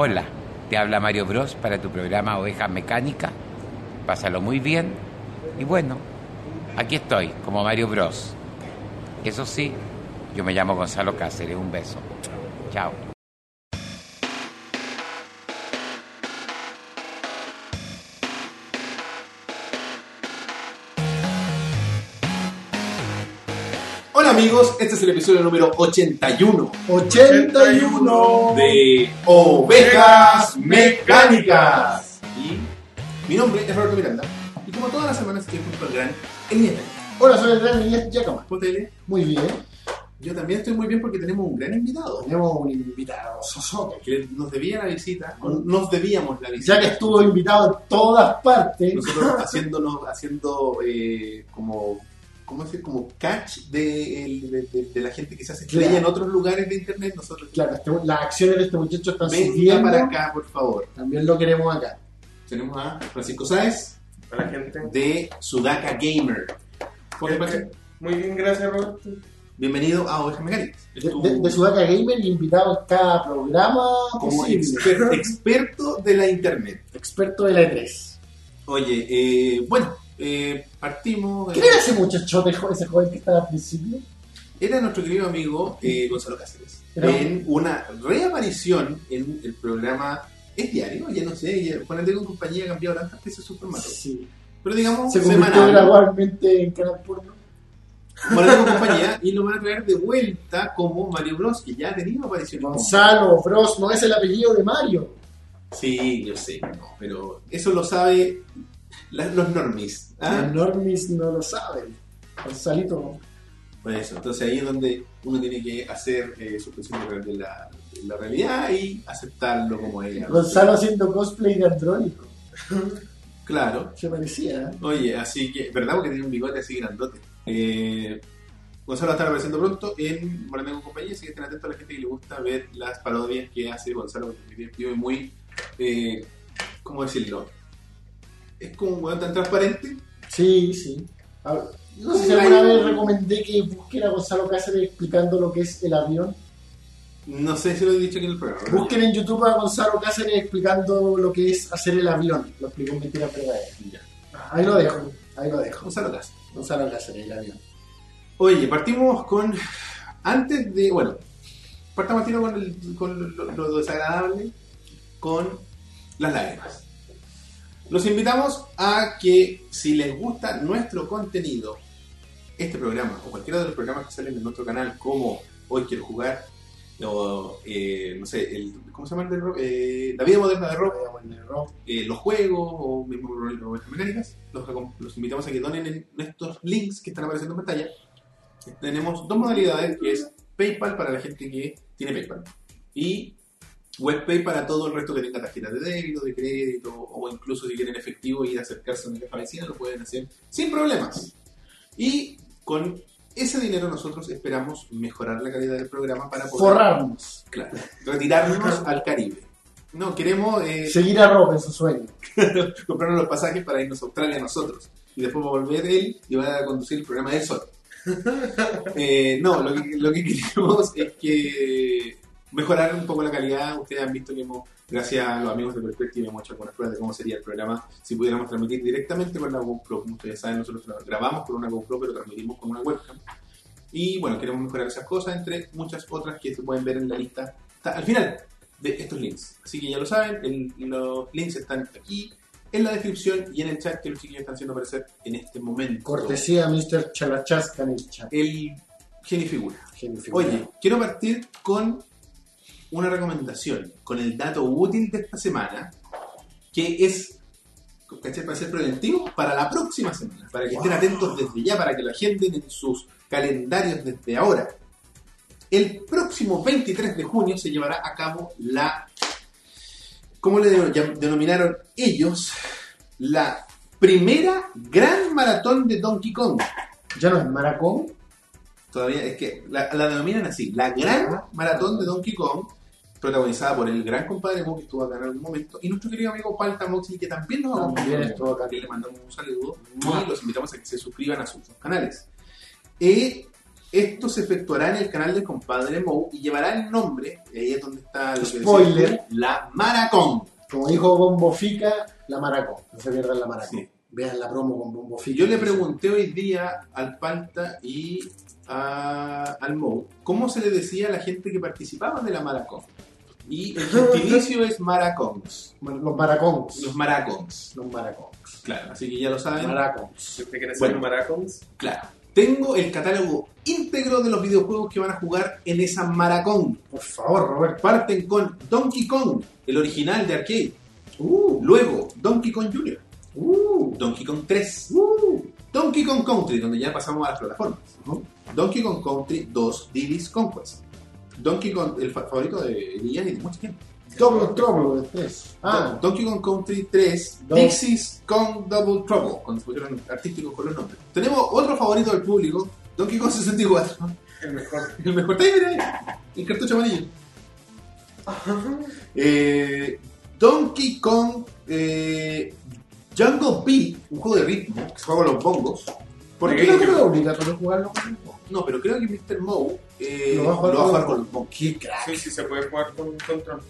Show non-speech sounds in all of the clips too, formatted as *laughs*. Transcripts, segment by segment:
Hola, te habla Mario Bros para tu programa Ovejas Mecánicas. Pásalo muy bien. Y bueno, aquí estoy, como Mario Bros. Eso sí, yo me llamo Gonzalo Cáceres. Un beso. Chao. Amigos, este es el episodio número 81 81 de Ovejas Mecánicas. Y mi nombre es Roberto Miranda. Y como todas las semanas estoy junto al gran Elías. Hola, soy el gran Elías Giacomo. ¿Cómo Elías? Muy bien. Yo también estoy muy bien porque tenemos un gran invitado. Tenemos un invitado sosote. Que nos debía la visita, o nos debíamos la visita. Ya que estuvo invitado en todas partes. Nosotros *laughs* haciéndonos, haciendo eh, como, ¿cómo decir? Como catch de, de- de- de la gente que se hace estrella Claro. en otros lugares de internet. Nosotros, Claro, este- las acciones de este muchacho están siguiendo. para acá, por favor. También lo queremos acá. Tenemos a Francisco Sáez Hola gente. de Sudaka Gamer. ¿Cómo te parece? Muy bien, gracias Roberto. Bienvenido a Ovejas Mecánicas. De, de, de Sudaca Gamer, invitado en cada programa como exper- experto de la internet. Experto de la E3. Oye, eh, bueno, eh, partimos. ¿Quién era ese muchachote, jo- ese joven que estaba al principio? Era nuestro querido amigo eh, Gonzalo Cáceres. Era- En una reaparición en el programa. ¿Es diario? Ya no sé. Ya, Juan con compañía ha cambiado tantas veces su formato. Sí. Pero digamos, Se convirtió gradualmente en canal porno. Juan con compañía. Y lo van a traer de vuelta como Mario Bros. Que ya ha tenido apariciones. Gonzalo Bros, no es el apellido de Mario. Sí, yo sé, no, pero eso lo sabe la- los normis. ¿ah? Los normis no lo saben. Gonzalito. Por eso, entonces ahí es donde uno tiene que hacer eh, suspensión de, la, de la realidad y aceptarlo como es. Gonzalo haciendo cosplay de Andrónico. Claro. Se parecía. ¿eh? Oye, así que, ¿verdad? Porque tiene un bigote así grandote. Eh, Gonzalo va a estar apareciendo pronto en Morandé con compañía, así que estén atentos a la gente que le gusta ver las parodias que hace Gonzalo, porque y muy, eh, ¿cómo decirlo? Es como un weón tan transparente. Sí, sí. A ver, no sé si alguna vez recomendé que busquen a Gonzalo Cáceres explicando lo que es el avión. No sé si lo he dicho aquí en el programa. Busquen en YouTube a Gonzalo Cáceres explicando lo que es hacer el avión. Lo explico en Mentira Verdadera. Ahí lo dejo. Ahí lo dejo. Gonzalo Casa. Gonzalo Cáceres, el avión. Oye, partimos con. Antes de. Bueno, partamos tiro con, el, con lo, lo desagradable, con las lágrimas. Los invitamos a que, si les gusta nuestro contenido, este programa o cualquiera de los programas que salen en nuestro canal, como Hoy Quiero Jugar, o eh, no sé, el, ¿cómo se llama el de rock? Eh, La vida moderna de rock, eh, los juegos o mismo ovejas mecánicas, los, los invitamos a que donen en estos links que están apareciendo en pantalla. Tenemos dos modalidades, que es PayPal para la gente que tiene PayPal y WebPay para todo el resto que tenga tarjeta de débito, de crédito o incluso si quieren efectivo y acercarse a una caja vecina lo pueden hacer sin problemas. Y con ese dinero nosotros esperamos mejorar la calidad del programa para poder Forrarnos. claro, retirarnos al Caribe. No, queremos eh, Seguir a Rob en su sueño. *laughs* comprarnos los pasajes para irnos a Australia nosotros. Y después va a volver él y va a conducir el programa él solo. *laughs* Eh, no, lo que, lo que *laughs* queremos es que mejorar un poco la calidad. Ustedes han visto que hemos, gracias a los amigos de Perspective, hemos hecho algunas pruebas de cómo sería el programa si pudiéramos transmitir directamente con la GoPro. Como ustedes saben, nosotros grabamos con una GoPro, pero transmitimos con una webcam. Y bueno, queremos mejorar esas cosas, entre muchas otras que se pueden ver en la lista al final de estos links. Así que ya lo saben, el- los links están aquí en la descripción y en el chat que los chiquillos están haciendo aparecer en este momento. Cortesía Mr. Chalachasca en el chat. El genifigura. Oye, quiero partir con una recomendación, con el dato útil de esta semana, que es, ¿cachai? Para ser preventivo, para la próxima semana, para que estén atentos desde ya, para que la gente en sus calendarios desde ahora. El próximo 23 de junio se llevará a cabo la, ¿cómo le denominaron ellos? La primera gran maratón de Donkey Kong. ¿Ya no es Maracón? Todavía es que la, la denominan así, la gran maratón de Donkey Kong, protagonizada por el gran compadre Mo que estuvo acá en algún momento, y nuestro querido amigo Palta Moxley, que también nos acompañó. estuvo acá. Que le mandamos un saludo y los invitamos a que se suscriban a sus dos canales. Eh, Esto se efectuará en el canal del compadre Mou y llevará el nombre, y ahí es donde está lo que Spoiler. la Maracón. Como dijo Bombo Fica, la Maracón. No se pierdan la Maracón. Sí. Vean la promo con Bombo Fica. Yo le pregunté hoy día al Palta y a- al Mou cómo se le decía a la gente que participaba de la Maracón. Y el gentilicio es Maracons, Los Maracons. los Maracons. Los Maracons. Claro, así que ya lo saben. Maracons. Si usted quiere Bueno. ser maracons, Claro. Tengo el catálogo íntegro de los videojuegos que van a jugar en esa Maracón. Por favor, Roberto. Parten con Donkey Kong, el original de arcade. Uh, Luego, Donkey Kong Jr., uh, Donkey Kong 3, uh. Donkey Kong Country, donde ya pasamos a las plataformas. Donkey Kong Country 2 Diddy's Conquest. Donkey Kong, el fa- favorito de Elías y de mucha gente. Double Trouble de 3. Ah, Don- Donkey Kong Country 3, Dos. Dixie's Kong Double Trouble, cuando se pusieron artísticos con los nombres. Tenemos otro favorito del público, Donkey Kong 64. el mejor. *laughs* El mejor timer ahí, el cartucho amarillo. *laughs* Eh, Donkey Kong eh, Jungle Beat, un juego de ritmo que se juega con los bongos. ¿Por ¿De qué qué? creo no que es jugarlo con. No, pero creo que Mr. Moe eh, Lo va a jugar lo va a con- jugar con. Qué crack. Sí, sí, se puede jugar con control.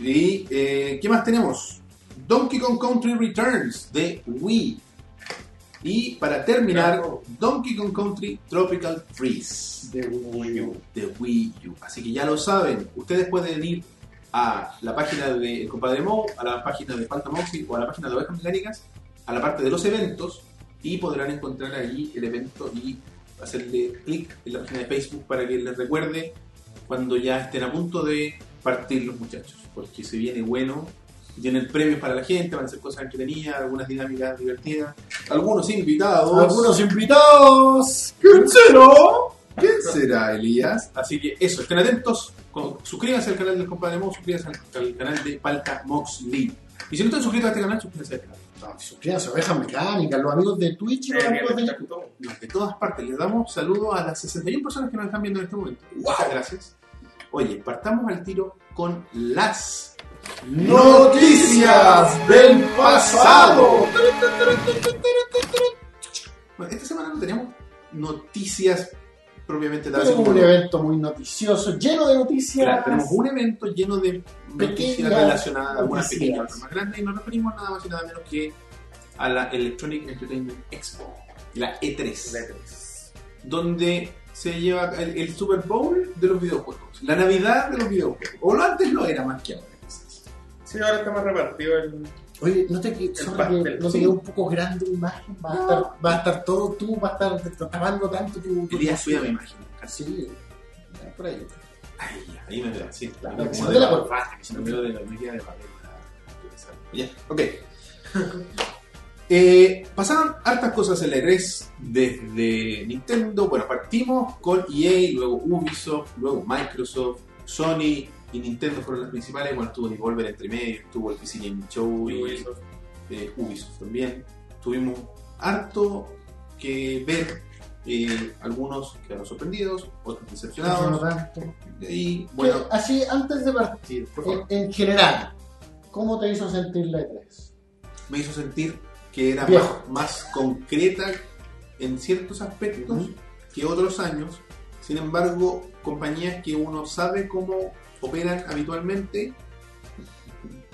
Y eh, ¿qué más tenemos? Donkey Kong Country Returns de Wii. Y para terminar, Claro. Donkey Kong Country Tropical Freeze De Wii U. de Wii U. Así que ya lo saben, ustedes pueden ir a la página de El Compadre Mo, a la página de Falta Moxie o a la página de Ovejas Mecánicas, a la parte de los eventos y podrán encontrar allí el evento y hacerle clic en la página de Facebook para que les recuerde cuando ya estén a punto de partir los muchachos, porque se viene bueno. Tienen premios para la gente, van a hacer cosas entretenidas, algunas dinámicas divertidas, algunos invitados. Algunos invitados. ¿Quién será? ¿Quién *laughs* será, Elías? Así que eso, estén atentos. suscríbanse al canal del compadre Mox, suscríbanse al, al canal de Palta Mox Lee. Y si no están suscritos a este canal, suscríbanse al canal. Suscríbanse, ovejas mecánicas, los amigos de Twitch y los Eh, amigos de YouTube. todo. Los de todas partes, les damos saludos a las 61 personas que nos están viendo en este momento. Muchas gracias. Oye, partamos al tiro con las Noticias del pasado. Bueno, esta semana no tenemos noticias propiamente tal. Pero un evento muy noticioso, lleno de noticias. Claro, tenemos un evento lleno de noticias relacionadas, algunas pequeñas, otras más grandes, y nos referimos nada más y nada menos que a la Electronic Entertainment Expo, la E3, Letras. donde se lleva el, el Super Bowl de los videojuegos, la Navidad de los videojuegos, o lo antes lo era más que ahora. quizás. Sí, ahora está más repartido el. Oye, ¿no te, que- no te quedó un poco grande la imagen? Va a, estar, va a estar todo tú, va a estar tapando tanto tu... tu Quería subir a mi imagen. Así. Sí, por ahí. Ay, ya, ahí me veo, sí, Claro, me veo de la corbata, que se me veo de la media de papel. Ya, ok. Eh, pasaron hartas cosas en la E3 desde Nintendo. Bueno, partimos con EA, luego Ubisoft, luego Microsoft, Sony y Nintendo fueron las principales. Bueno, estuvo Devolver entre medio, estuvo el PC Game Show y Ubisoft. eh, Ubisoft también. Tuvimos harto que ver. eh, algunos quedaron sorprendidos, otros No decepcionados. tanto. Y bueno, Que, así, antes de partir, por en, favor, en general, ¿cómo te hizo sentir la E3? me hizo sentir que era más, más concreta en ciertos aspectos Ujú. que otros años. Sin embargo, compañías que uno sabe cómo operan habitualmente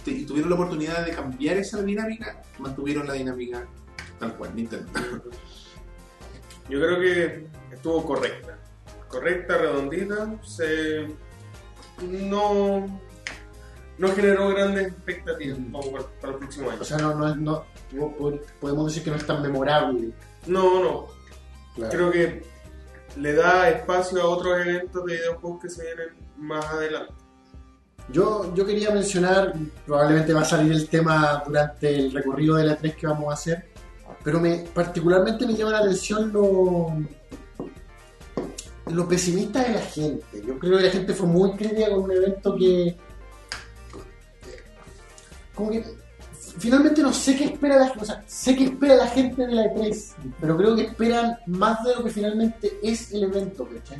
te- y tuvieron la oportunidad de cambiar esa dinámica, mantuvieron la dinámica tal cual, Nintendo. Yo creo que estuvo correcta. Correcta, redondita. Se. No. No generó grandes expectativas Mm. para, para los próximos O años. sea, no, no, es- no, po- po- podemos decir que no es tan memorable. No, no. Claro. Creo que le da espacio a otros eventos de videojuegos que se vienen más adelante. Yo, yo quería mencionar, probablemente va a salir el tema durante el recorrido de la 3 que vamos a hacer, pero me, particularmente me llama la atención lo, lo pesimista de la gente. Yo creo que la gente fue muy crítica con un evento que... Como que finalmente no sé qué espera la gente, o sea, sé qué espera la gente de la E3, pero creo que esperan más de lo que finalmente es el evento, ¿cachai?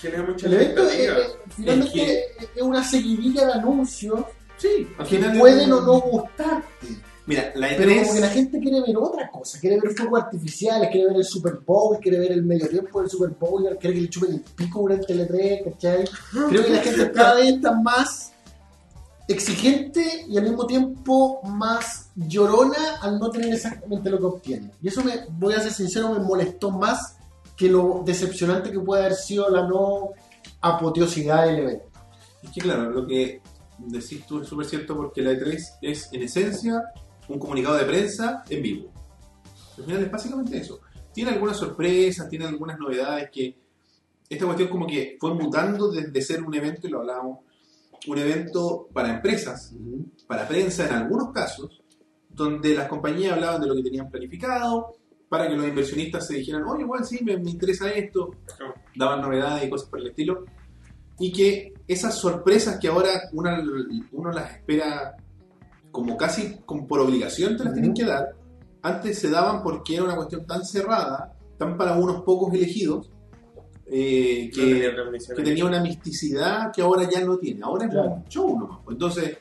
Genera mucha El evento es, finalmente es una seguidilla de anuncios Sí, que pueden o no gustarte. Mira, la E Pero como que la E3. gente quiere ver otra cosa, quiere ver fuegos artificiales, quiere ver el Super Bowl, quiere ver el medio tiempo del Super Bowl, quiere que le chupen el pico durante el E3, ¿cachai? Creo que la *laughs* gente cada vez está más exigente y al mismo tiempo más llorona al no tener exactamente lo que obtiene. Y eso me, voy a ser sincero, me molestó más que lo decepcionante que puede haber sido la no apoteosidad del evento. Es que claro, lo que decís tú es súper cierto porque la E3 es en esencia un comunicado de prensa en vivo. Al final es básicamente eso. Tiene algunas sorpresas, tiene algunas novedades que esta cuestión como que fue mutando desde ser un evento, y lo hablábamos, un evento para empresas, para prensa en algunos casos, donde las compañías hablaban de lo que tenían planificado, para que los inversionistas se dijeran, oye, igual sí, me, me interesa esto, daban novedades y cosas por el estilo, y que esas sorpresas que ahora una- uno las espera como casi como por obligación te las tienen que dar, antes se daban porque era una cuestión tan cerrada, tan para unos pocos elegidos, eh, No tenía que, que tenía una misticidad que ahora ya no tiene. Ahora es Claro. un show nomás. Entonces,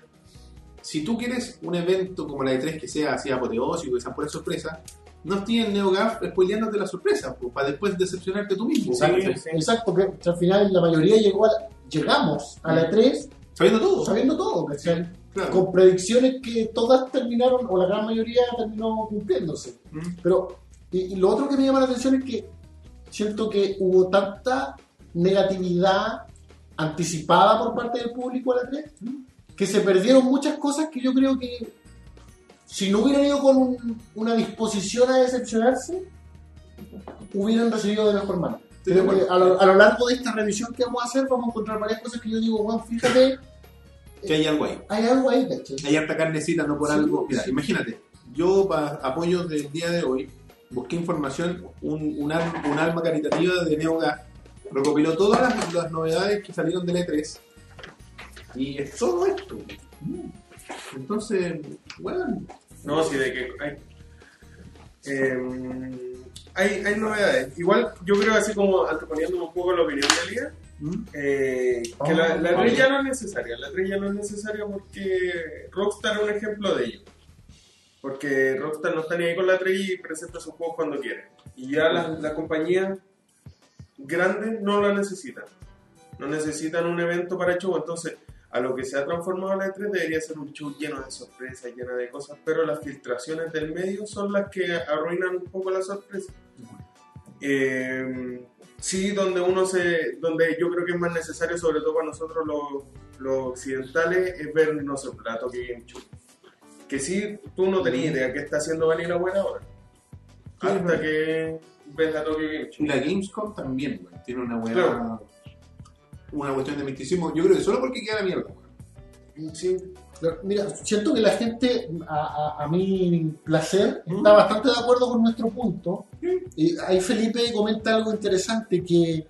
si tú quieres un evento como la E3 que sea así apoteósico, que sea por sorpresa, no estés en NeoGAF spoileándote la sorpresa, pues, para después decepcionarte tú mismo. Sí, ¿cachai? sí. Exacto, que al final la mayoría llegó a la- llegamos a la E3 Sabiendo todo. sabiendo todo, ¿cachai? Claro. con predicciones que todas terminaron, o la gran mayoría terminó cumpliéndose. Mm. Pero, y, y lo otro que me llama la atención es que siento que hubo tanta negatividad anticipada por parte del público a la 3 que se perdieron muchas cosas que yo creo que si no hubieran ido con un- una disposición a decepcionarse, hubieran recibido de mejor acuerdo. a, lo, a lo largo de esta revisión que vamos a hacer, vamos a encontrar varias cosas que yo digo, bueno, fíjate, Que hay algo ahí. hay algo ahí, ¿cachai? Hay harta carnecita, no por Sí, algo. Mira, sí. imagínate, yo para apoyos del día de hoy busqué información, un, un, al- un alma caritativa de NeoGAF recopiló todas las, las novedades que salieron del E3 y es todo esto. Entonces, bueno, No, sí, de que hay. eh, hay, hay novedades. Igual, yo creo, así como anteponiéndome un poco la opinión de Elías, ¿Mm? eh, que la, la Ah, 3 ya no es necesaria. La 3 ya no es necesaria porque Rockstar es un ejemplo de ello. Porque Rockstar no está ni ahí con la 3 y presenta sus juegos cuando quiere. Y ya las las compañías grandes no la necesitan. No necesitan un evento para show. Entonces, a lo que se ha transformado la E3 debería ser un show lleno de sorpresas, lleno de cosas. Pero las filtraciones del medio son las que arruinan un poco la sorpresa. Eh, sí, donde uno se. donde yo creo que es más necesario, sobre todo para nosotros los, los occidentales, es ver, no sé, la Tokyo Game Show. Que sí, tú no tenías idea qué está haciendo Vanilla buena ahora. Hasta que ves la Tokyo Game Y Show. la Gamescom también, güey, tiene una buena. Claro. Una cuestión de misticismo. Yo creo que solo porque queda la mierda. Sí, Mira, siento que la gente, a, a- a mi placer, ¿Mm? está bastante de acuerdo con nuestro punto. Y ahí Felipe comenta algo interesante que,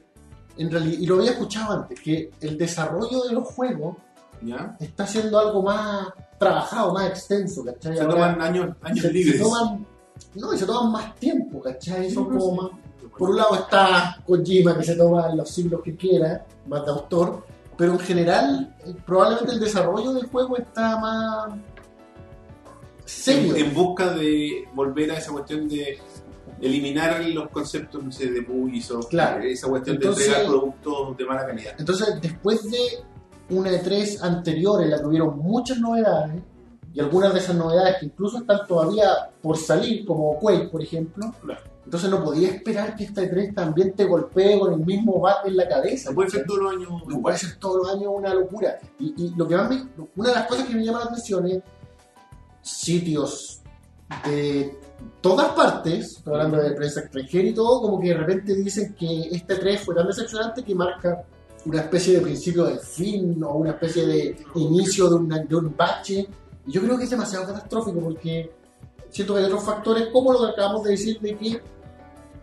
en realidad, y lo había escuchado antes, que el desarrollo de los juegos ¿Ya? está siendo algo más trabajado, más extenso, ¿cachai? Se Ahora toman años, años se- se libres. toman- no, y se toman más tiempo, ¿cachai? Son como sí. más, por un lado está Kojima que se toma los siglos que quiera, más de autor, pero en general eh, probablemente el desarrollo del juego está más serio. en, en busca de volver a esa cuestión de eliminar los conceptos no sé, de Ubisoft, Claro. esa cuestión Entonces- de entregar productos de mala calidad. Entonces, después de una E3 anterior en la que hubieron muchas novedades, y algunas de esas novedades que incluso están todavía por salir, como Quake, por ejemplo, Claro. Entonces no podía esperar que esta E3 también te golpee con el mismo bat en la cabeza. Se puede ser todos los años No puede ser todos los años una locura. Y, y lo que más me- una de las cosas que me llama la atención es sitios de todas partes, estoy hablando de prensa extranjera y todo, como que de repente dicen que este 3 fue tan decepcionante que marca una especie de principio del fin o una especie de inicio de, una- de un bache. Y yo creo que es demasiado catastrófico porque siento que hay otros factores como lo que acabamos de decir de que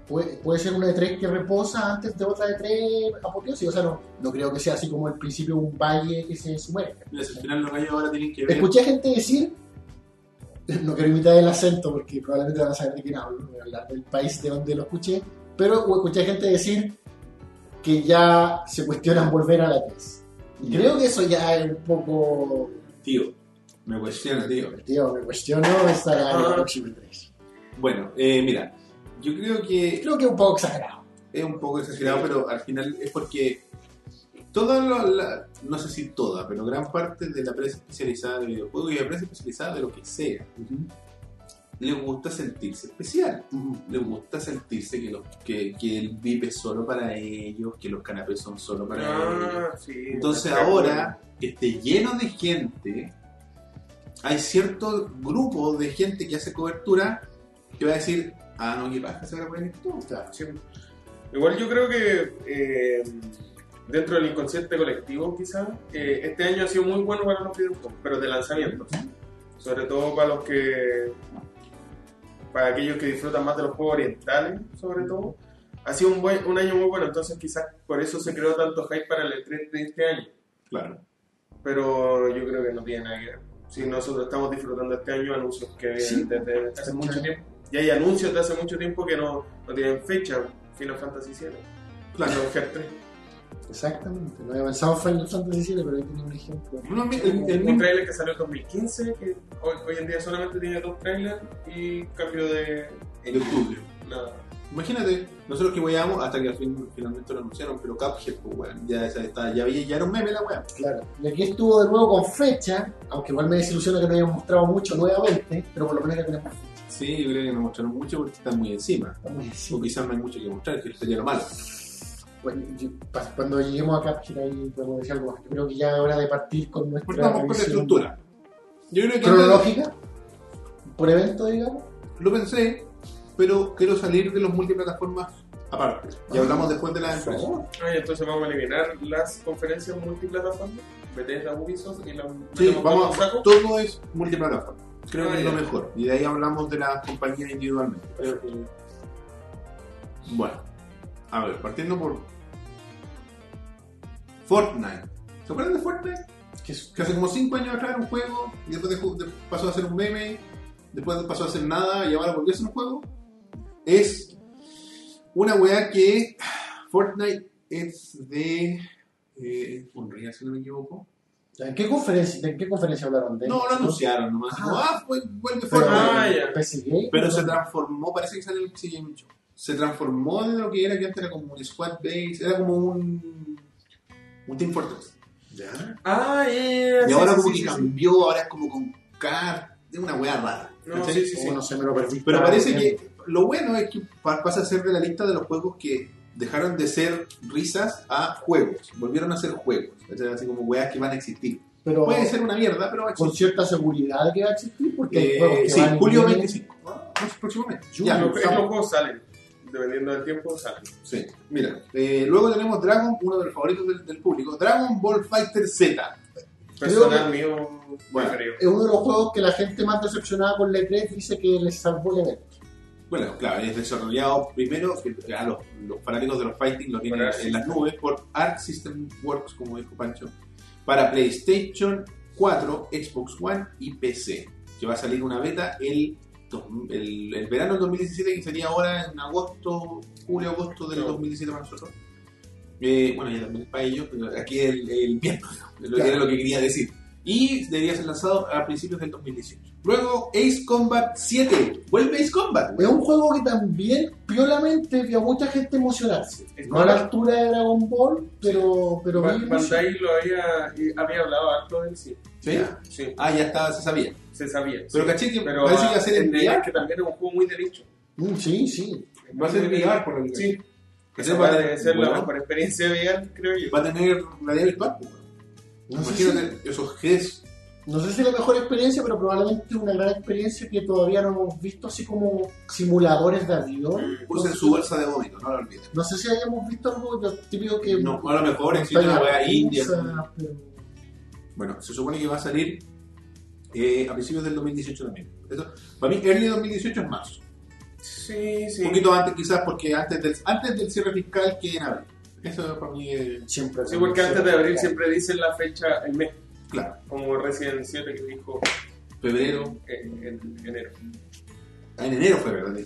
puede, puede ser una E3 que reposa antes de otra E3 apoteósica. O sea, no, no creo que sea así como el principio de un valle que se sumerge. Al final los gallos ahora tienen que ver. Escuché gente decir, no quiero imitar el acento porque probablemente van a saber de quién hablo, no voy a hablar del país de donde lo escuché, pero escuché gente decir que ya se cuestionan volver a la E3. Y creo que eso ya es un poco... Tío, Me cuestiono, tío. Tío, me cuestiono esta la Ah. próxima 3. Bueno, eh, mira, yo creo que Creo que es un poco exagerado. es un poco exagerado, pero al final es porque toda la, la- no sé si toda, pero gran parte de la prensa especializada de videojuegos y la prensa especializada de lo que sea, le gusta sentirse especial. Le gusta sentirse que, los, que, que el VIP es solo para ellos, que los canapés son solo para ellos. Ah, sí. Entonces ahora que esté lleno de gente, hay cierto grupo de gente que hace cobertura que va a decir, ah, no, ¿qué pasa? Se van a poner todo. Claro. Sí. Igual yo creo que eh, dentro del inconsciente colectivo quizás, eh, este año ha sido muy bueno para los videojuegos, pero de lanzamientos. Sobre todo para los que, para aquellos que disfrutan más de los juegos orientales, sobre todo. Ha sido un, buen, un año muy bueno, entonces quizás por eso se creó tanto hype para el E3 de este año. Claro. Pero yo creo que no tiene nada que ver. Si nosotros estamos disfrutando este año anuncios que vienen Sí. desde hace mucho tiempo. Y hay anuncios de hace mucho tiempo que no, no tienen fecha. Final Fantasy VII. Claro. Hearts 3. Exactamente. No había pensado en Final Fantasy VII, pero ahí tiene un ejemplo. No, el, el Un trailer que salió en 2015, que hoy, hoy en día solamente tiene dos trailers y cambio de... de estudio. Nada. Imagínate, nosotros que weyamos hasta que al fin, finalmente lo anunciaron, pero Cuphead, pues, weón, ya, está, ya, había- ya era un meme la weá. Claro. Y aquí estuvo de nuevo con fecha, aunque igual me desilusiona que no hayan mostrado mucho nuevamente, pero por lo menos ya tenemos fecha. Sí, yo creo que no mostraron mucho porque están muy encima. O encima. quizás no hay mucho que mostrar, que sería lo malo. Bueno, yo- cuando lleguemos a Capture ahí podemos decir algo más. Yo creo que ya es hora de partir con nuestra Partamos con la revisión estructura. Yo creo que cronológica, por evento, digamos. lo pensé, pero quiero salir de los multiplataformas aparte. Y Ah, hablamos después de las empresas. Ah, entonces vamos a eliminar las conferencias multiplataformas. Bethesda, Ubisoft y la Sí, vamos, saco. todo es multiplataforma. Creo que es lo mejor. Y de ahí hablamos de las compañías individualmente. Creo que- Bueno, a ver, partiendo por Fortnite. ¿Se acuerdan de Fortnite? Que hace como 5 años atrás era un juego, y después de- pasó a ser un meme, después pasó a ser nada, y ahora volvió a ser un juego. Es una weá que Fortnite es de eh, Unreal, si no me equivoco. ¿En qué conferencia, ¿En qué conferencia hablaron de No, lo anunciaron nomás. Ah. Como, ah, pues, vuelve Pero, Fortnite. Ah, ya. Pero se transformó, parece que sale el PC Game Show. Se transformó en lo que era, que antes era como un squad base, era como un, un Team Fortress. Ya. Ah, yeah, Y sí, ahora sí, como sí, que sí, sí. cambió, ahora es como con car, es una weá rara. No, sí, sí, sí. Oh, no me lo perdí. Pero parece bien. que lo bueno es que pa- pasa a ser de la lista de los juegos que dejaron de ser risas a juegos. Volvieron a ser juegos. ¿cachai? Así como weas que van a existir. Pero Puede ser una mierda, pero va a con existir. cierta seguridad que va a existir, porque hay Eh, juegos que sí, van julio vienen. 25. Ah, próximamente. Ya, Los, que estamos- los juegos salen. Dependiendo del tiempo, salen. Sí, mira. eh, luego tenemos Dragon, uno de los favoritos del, del público. Dragon Ball Fighter Z. Personal mío, Bueno. preferido. Es uno de los juegos que la gente más decepcionada con la E3 dice que les salvó el evento. Bueno, claro, es desarrollado primero, que a los, los fanáticos de los fighting lo tienen en las nubes, por Arc System Works, como dijo Pancho, para PlayStation 4, Xbox One y PC, que va a salir una beta el, el, el verano del 2017, que sería ahora en agosto, julio, agosto del No. 2017 para nosotros. Eh, bueno, ya también es para ellos, pero aquí el, el *laughs* Claro. era lo que quería decir. Y debería ser lanzado a principios del 2018. Luego, Ace Combat 7. Vuelve Ace Combat. Es un juego que también, piolamente, vio a mucha gente emocionarse. Es No a la altura de Dragon Ball, pero, pero Ba-. Bandai lo había, había hablado harto del sí. ¿Sí? Sí, Ah, ya estaba, se sabía. se sabía. Pero sí. caché que Pero parece que va a ser en VR. que también es un juego muy de nicho. Mm, sí, sí. Va a ser VR, por lo que Sí, Va a tener- ser la bueno, mejor experiencia VR, creo yo. Va a tener realidad virtual. No sé, si, Imagínate esos Gs. no sé si la mejor experiencia, pero probablemente una gran experiencia que todavía no hemos visto así como simuladores de avión. Mm. Usen su bolsa de vómito, no lo olviden. No sé si hayamos visto algo típico que... No, a lo mejor existe una wea india. pero- Bueno, se supone que va a salir eh, a principios del 2018 también. Eso, para mí, early 2018 es marzo. Sí, sí. Un poquito antes, quizás, porque antes del, antes del cierre fiscal que en abril. Eso para mí es Siempre. Sí, porque antes de abril siempre dicen la fecha, el mes, claro. como Resident 7 que dijo Febrero, en, en enero. En enero fue, ¿verdad?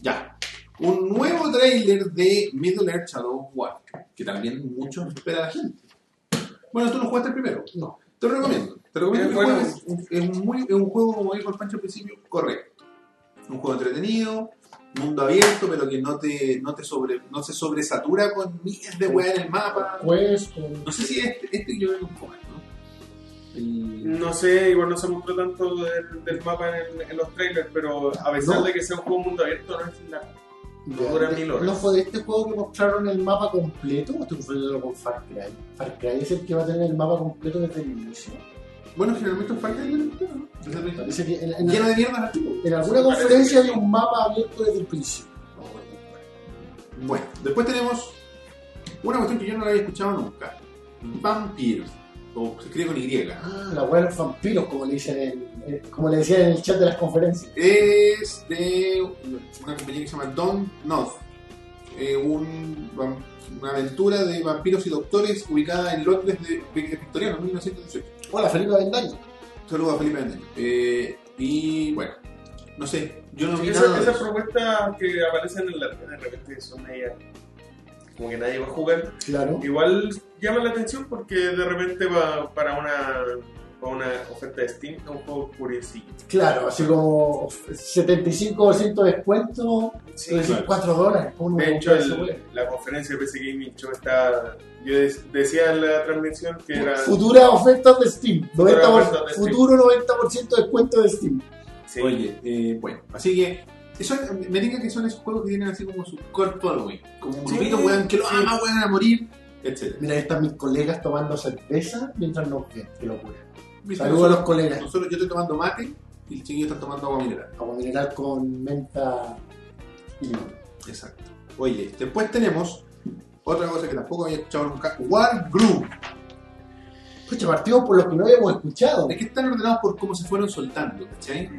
Ya. Un nuevo tráiler de Middle Earth Shadow War, que también mucho espera la gente. Bueno, tú lo jugaste el primero. No. Te lo recomiendo. Te recomiendo Es que bueno. Un- Es, un muy, es un juego, como dijo el Pancho al principio, correcto. Un juego entretenido, mundo abierto, pero que no te, no te sobre, no se sobresatura con miles de weas en el mapa. Pues, con- No sé si este, este yo que un poco ¿no? El- No sé, igual no se mostró tanto del, del mapa en, el- en los trailers, pero a pesar No. de que sea un juego mundo abierto, no es la. Ya, dura mil horas. ¿No fue de este juego que mostraron el mapa completo? ¿O estoy confundiendo con Far Cry? Far Cry es el que va a tener el mapa completo desde el inicio. Bueno, generalmente falta el ¿no? Desde el- Parece que en, en- Lleno de mierda artículos. en alguna conferencia había un mapa abierto desde el principio. Bueno, después tenemos una cuestión que yo no la había escuchado nunca. Vampiros. O se escribe con Y. Ah, la de los vampiros, como le dicen en- eh, como le decían en el chat de las conferencias. Es de una compañía que se llama Don't North. Eh, un una aventura de vampiros y doctores ubicada en Londres de, de victoriano, 1918. Hola, Felipe Avendaño. Saludos a Felipe Andaño. Eh, y bueno, no sé, yo no vi Esa- nada de Esas eso. propuestas que aparecen en la de repente son media. como que nadie va a jugar. Claro. Igual llama la atención porque de repente va para una, para una oferta de Steam es un juego curiosito. Claro, así como 75% de descuento, Sí, es decir, claro. 4 dólares. ¿Cómo no De hecho, el- la conferencia de PC Gaming Show está. Yo decía en la transmisión que era. Futuras ofertas de Steam. 90%, Futuras ofertas de Steam. futuro 90% de descuento de Steam. Sí. Oye, eh, bueno, así que eso, me diga que son esos juegos que tienen así como su core following, como un Sí, grupito, weón, que lo ama, weón, a morir, etc. Mira, ahí están mis colegas tomando cerveza mientras nos ven. Qué locura. Saludos a los colegas. Nosotros, yo estoy tomando mate y el chiquillo está tomando agua mineral. Agua mineral con menta y limón. Exacto. Oye, después tenemos otra cosa que tampoco había escuchado nunca, Wargroove. Pucha, partimos por los que no habíamos escuchado. Es que están ordenados por cómo se fueron soltando, ¿cachai?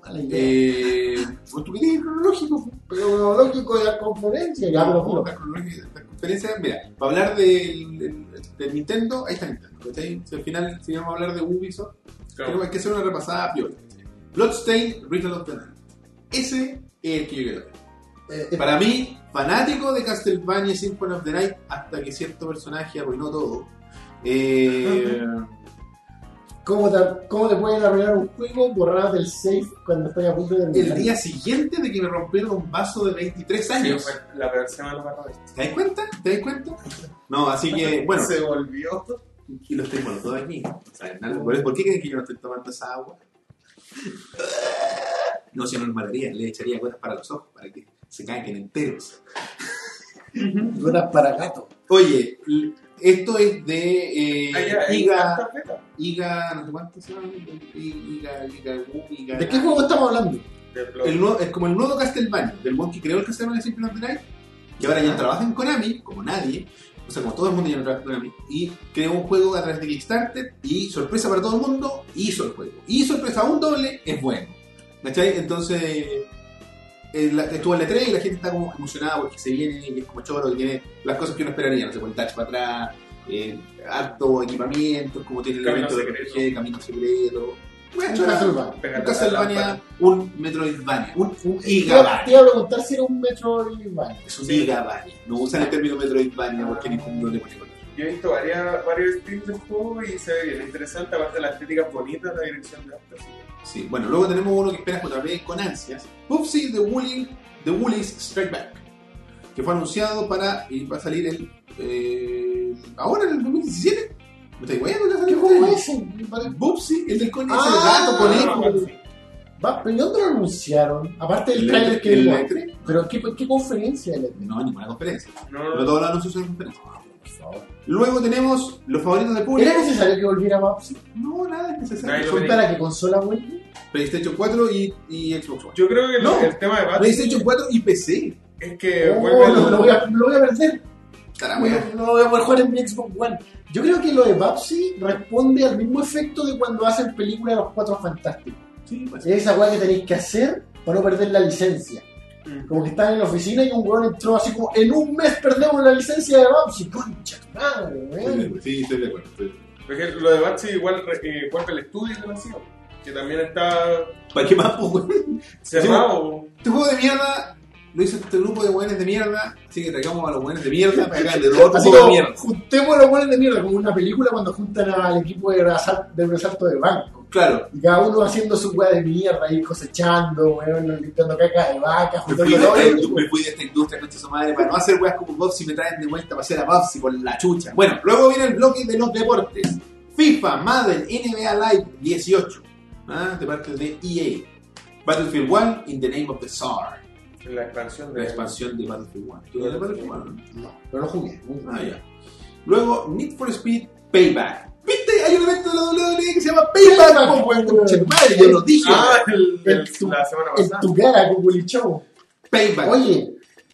Mala idea. Eh, tú querías cronológico, Pero lógico de la conferencia. Ya, No, la la conferencia, mira, para hablar del, del Nintendo, ahí está Nintendo, ¿cachai? Si al final, si vamos a hablar de Ubisoft, Claro. Tenemos que hacer una repasada piola. Bloodstained Ritual of the Night. Ese es el que yo quiero ver. Eh, Para mí, fanático de Castlevania Symphony of the Night, hasta que cierto personaje arruinó todo. Eh, *laughs* ¿cómo, te, ¿Cómo te pueden arruinar un juego borrar del save cuando estoy a punto de el terminar? día siguiente de que me rompieron un vaso de 23 Sí, años. fue la peor semana para esto. ¿Te das cuenta? ¿Te das cuenta? No, así que, *laughs* bueno, Se volvió. y lo estoy bueno, todo aquí. ¿Saben? Nada, ¿Por por qué creen que yo no estoy tomando esa agua? No, si no nos mataría, le echaría gotas para los ojos, para que se caigan enteros. Gotas para gato. Oye, esto es de eh, Iga, Iga, no sé cuánto se llama, Iga, Iga, Iga, ¿De qué juego estamos hablando? El nuevo- es como el nuevo Castlevania, del one que creó el Castlevania Symphony of the Night, que ahora ya trabaja en Konami, como nadie, o sea, como todo el mundo ya no trabaja en Konami, y creó un juego a través de Kickstarter, y sorpresa para todo el mundo, hizo el juego. Y sorpresa aún doble, es bueno. ¿Cachai? Entonces, eh, la- estuvo en la 3 y la gente está como emocionada porque se viene y es como choro, y tiene las cosas que uno esperaría, no sé, con el touch para atrás, eh, harto equipamiento, como tiene el Camino elemento de secreto. RPG, camino secreto. Bueno, Un Castlevania. un Castlevania, un Metroidvania, un, un Te iba, Igavania. te iba a preguntar si era un Metroidvania. Es un Sí. Igavania. No usan el término Metroidvania porque Nintendo le pone. Yo he visto varias, varios streams del juego y se ve bien interesante, aparte de la estética bonita, la dirección de arte. así que- Sí, bueno, luego tenemos uno que esperas otra vez con ansias. Pupsy The, Woolly, The Woolies Strike Back. Que fue anunciado para. y va a salir el. eh, ahora en el 2017. ¿Me estáis ¿Qué juego es ese? Bubsy, el del conejo, Ah, el gato, conejo. Ah, sí. Va, ¿Pero ¿y dónde lo anunciaron? Aparte del El- trailer que el. E3. ¿Pero qué, qué conferencia el E3? No, ninguna conferencia. No, Pero todos los anuncios son en conferencia. Favor. Luego tenemos los favoritos del público. ¿Era necesario que volviera Babsy? No, nada es necesario. Veía. ¿Para qué consola vuelve? PlayStation 4 y, y Xbox One. Yo creo que No. el tema de Batman PlayStation 4 y PC. es que Oh, vuelve lo, el- lo voy a, lo voy a perder. Estará No, voy a poder jugar en mi Xbox One. Yo creo que lo de Babsy responde al mismo efecto de cuando hacen películas de los cuatro fantásticos. Sí, pues. Es esa weá que tenéis que hacer para no perder la licencia. Mm. Como que están en la oficina y un weón entró así como en un mes perdemos la licencia de Babsy. Concha, tu madre, weón. Sí, estoy de acuerdo. estoy de acuerdo. Por ejemplo, lo de Batsy igual eh, el estudio que lo hacía, que también está ¿Para qué más, weón? cerrado. Este juego de mierda lo hizo este grupo de buenos de mierda, así que traigamos a los buenos de mierda para acá, de otro *laughs* Así grupo de mierda. juntemos los buenos de mierda, como una película cuando juntan al equipo de, resal- de resalto de banco. Claro, Y cada uno haciendo su weá de mierda, ahí cosechando, weón, limpiando caca de vaca, juntando todo el indu- me fui de esta industria, concha su madre, para no hacer weas como Bobsy me traen de vuelta para hacer a Bobsy por la chucha. Bueno, luego viene el bloque de los deportes. FIFA, Madden, NBA Live 18, ¿ah? de parte de EA. Battlefield 1, In the Name of the Tsar. La expansión de La expansión de Battlefield 1. ¿Tú de Battlefield 1? no? Pero no jugué. muy Ah, ya. Luego, Need for Speed Payback. ¿Viste? Hay un evento de la WWE que se llama Payback. *laughs* Tu madre, yo lo dije. Ah, el, El el- tu- la semana En pasada. tu cara, con Willy Show. Payback. Oye,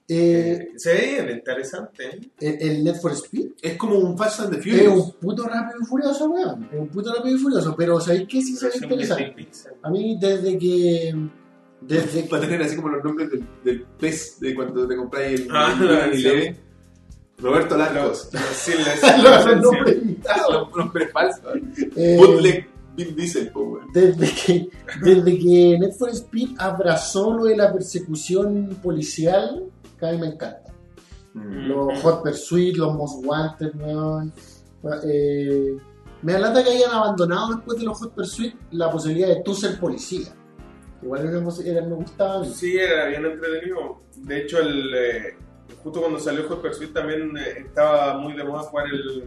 eh, Eh, se ve interesante. el, el Net for Speed Es como un Fast and the es Furious. un puto rápido y furioso, weón. Es un puto rápido y furioso, pero ¿sabéis qué sí se ve interesante? 16 píxeles. A mí, desde que. Desde Va a tener así como los nombres del, del pez de cuando te compráis el, Ah, el- el. Roberto Larcos. *laughs* los nombres invitados. Los nombres falsos. Eh, Bootleg Vin Diesel, desde que, desde que Net for Speed abrazó lo de la persecución policial, que a mí me encanta. Mm. Los Hot Pursuit, los Most Wanted, weón. Eh, me alata que hayan abandonado después de los Hot Pursuit la posibilidad de tú ser policía. Igual era, me gustaba a mí. Sí, era bien entretenido. De hecho, el, eh, justo cuando salió Hot Pursuit también eh, estaba muy de moda jugar el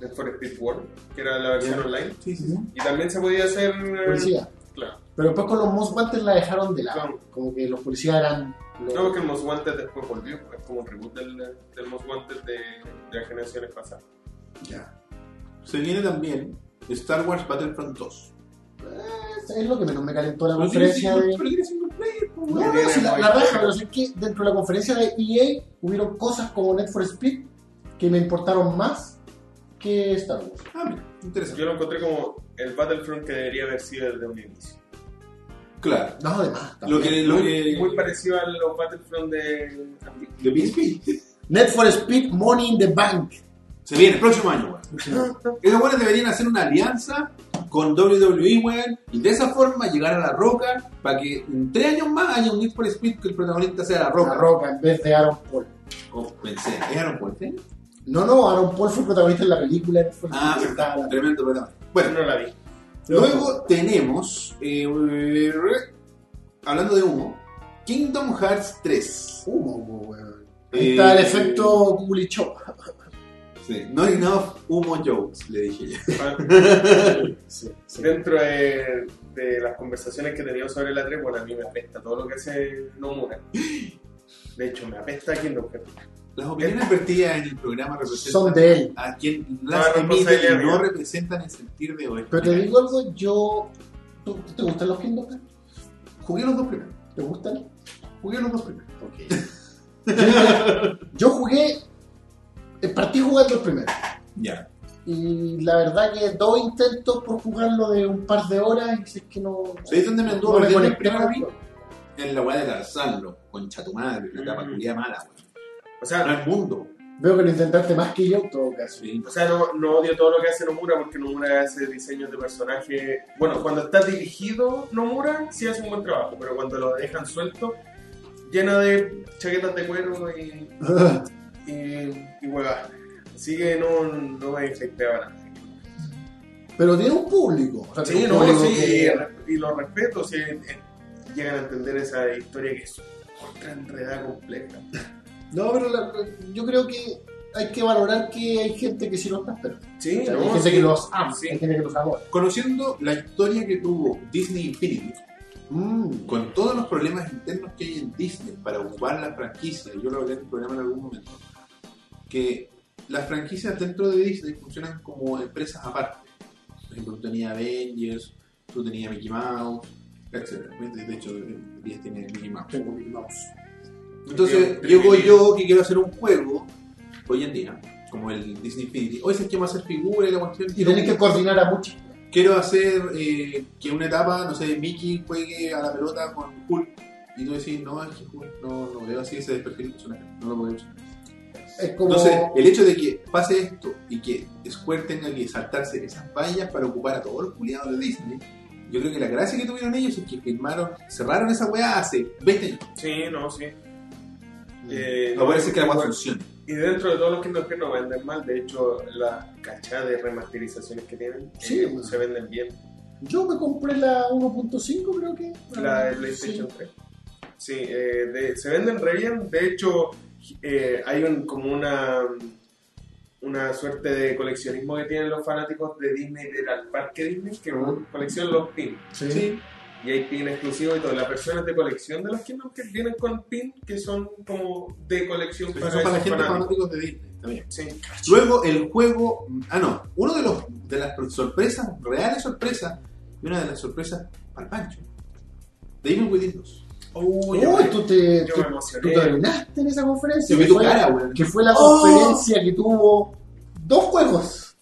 Need for Speed World, que era la versión online. Sí, sí, sí. Y también se podía hacer... eh, Policía. Claro. Pero después con los Most Wanted la dejaron de lado. Claro. Como que los policías eran. los- No, porque el Most Wanted después volvió, es como un reboot del, del Most Wanted de, de las generaciones pasadas. Ya. Se viene también Star Wars Battlefront 2. Eh, Es lo que menos me calentó la conferencia de. pero tiene single player, po, No, no, si la, raja, pero es que dentro de la conferencia de EA hubieron cosas como Net for Speed que me importaron más que Star Wars. Ah, mira, interesante. Yo lo encontré como el Battlefront que debería haber sido desde un inicio. Claro. No, además. Lo que, lo muy, que, muy parecido a los Battlefront de... de. Net for Speed Money in the Bank. Se viene el próximo año, weón. *laughs* Esos buenos deberían hacer una alianza con WWE, weón, y de esa forma llegar a la roca para que en tres años más haya un Need for Speed que el protagonista sea la roca. La Roca en vez de Aaron Paul. Oh, pensé, ¿es Aaron Paul? ¿sí? No, no, Aaron Paul fue protagonista en la película. Net for Ah, tremendo protagonista. Bueno, No la vi. luego tenemos, eh, hablando de humo, Kingdom Hearts 3. Humo, weón. Ahí Eh, está el efecto Kulichov. Sí, no enough humo jokes, le dije yo. *laughs* Sí, sí. Dentro de, de las conversaciones que he tenido sobre la 3, bueno, a mí me apesta todo lo que hace Nomura. De hecho, me apesta Kingdom Hearts. Las opiniones vertidas en el programa representan Son de él. a quien las emite no mía. representan el sentir de hoy. Pero te digo algo, yo. ¿Tú, ¿Te gustan los Kingdom? Jugué los dos primeros. ¿Te gustan? Jugué los dos primeros. *laughs* Yo, yo jugué. Eh, Partí jugando el primero. Ya. Y la verdad que dos intentos por jugarlo de un par de horas y si es que no. ¿Sabéis dónde me anduvo no el primero. En la weá de Tarzanlo, concha tu madre, la etapa Mm. culia mala, weón. O No sea, es mundo. Veo que lo intentaste más que yo en todo caso. Sí. o sea no, no odio todo lo que hace Nomura porque Nomura hace diseños de personaje. Bueno, cuando está dirigido Nomura, sí hace un buen trabajo, pero cuando lo dejan suelto, llena de chaquetas de cuero y, *laughs* y, y huevadas. Así que no, no me hypeaba nada. Pero tiene un público. O sea, Sí, un no, público sí, que- y, lo respeto si eh, llegan a entender esa historia que es ultra enredada compleja. *laughs* No, pero la- yo creo que hay que valorar que hay gente que sí lo está esperando. Sí, O sea, no, hay gente sí, que los ama, sí. hay gente que los adora. Conociendo la historia que tuvo Disney Infinity, Mm. con todos los problemas internos que hay en Disney para ocupar la franquicia, yo lo hablé en el programa en algún momento, que las franquicias dentro de Disney funcionan como empresas aparte. Por ejemplo, tú tenías Avengers, tú tenías Mickey Mouse, etc. De hecho, Disney tiene Mickey Mouse. Tengo Mickey Mouse. Entonces, llego yo que quiero hacer un juego, hoy en día, como el Disney Infinity. Hoy se llama hacer figura y la cuestión. Y tenés que coordinar a muchos. Quiero hacer eh, que una etapa, no sé, Mickey juegue a la pelota con Hulk. Y tú decís, no, es que Hulk no, no veo así ese perfil personaje. No lo puedo usar. Es como. Entonces, el hecho de que pase esto y que Square tenga que saltarse esas vallas para ocupar a todos los culiados de Disney, Yo creo que la gracia que tuvieron ellos es que firmaron, cerraron esa weá hace 20 años. Sí, no, sí. Eh, No ser que la weá funcione. Y dentro de todos los Kingdom Hearts no venden mal, de hecho, la cachada de remasterizaciones que tienen Sí, eh, bueno. se venden bien. Yo me compré la 1.5, creo que. La de PlayStation 3. Sí, eh, de- se venden re bien. De hecho, eh, hay un, como una una suerte de coleccionismo que tienen los fanáticos de Disney del parque Disney que coleccionan los pins. Sí. Sí. Y hay pin exclusivos y todas las versiones de colección de los Kingdom Hearts vienen con pin que son como de colección Pero para, son para la gente fanáticos. fanáticos de Disney también. Sí. Luego el juego, ah no, uno de los de las sorpresas, reales sorpresas, y una de las sorpresas para el Pancho. Evil Within 2. Uy, Uy, tú te, yo tú, me tú emocioné. te arruinaste en esa conferencia. Que fue- cara, weón. Que fue la ¡Oh! conferencia que tuvo dos juegos.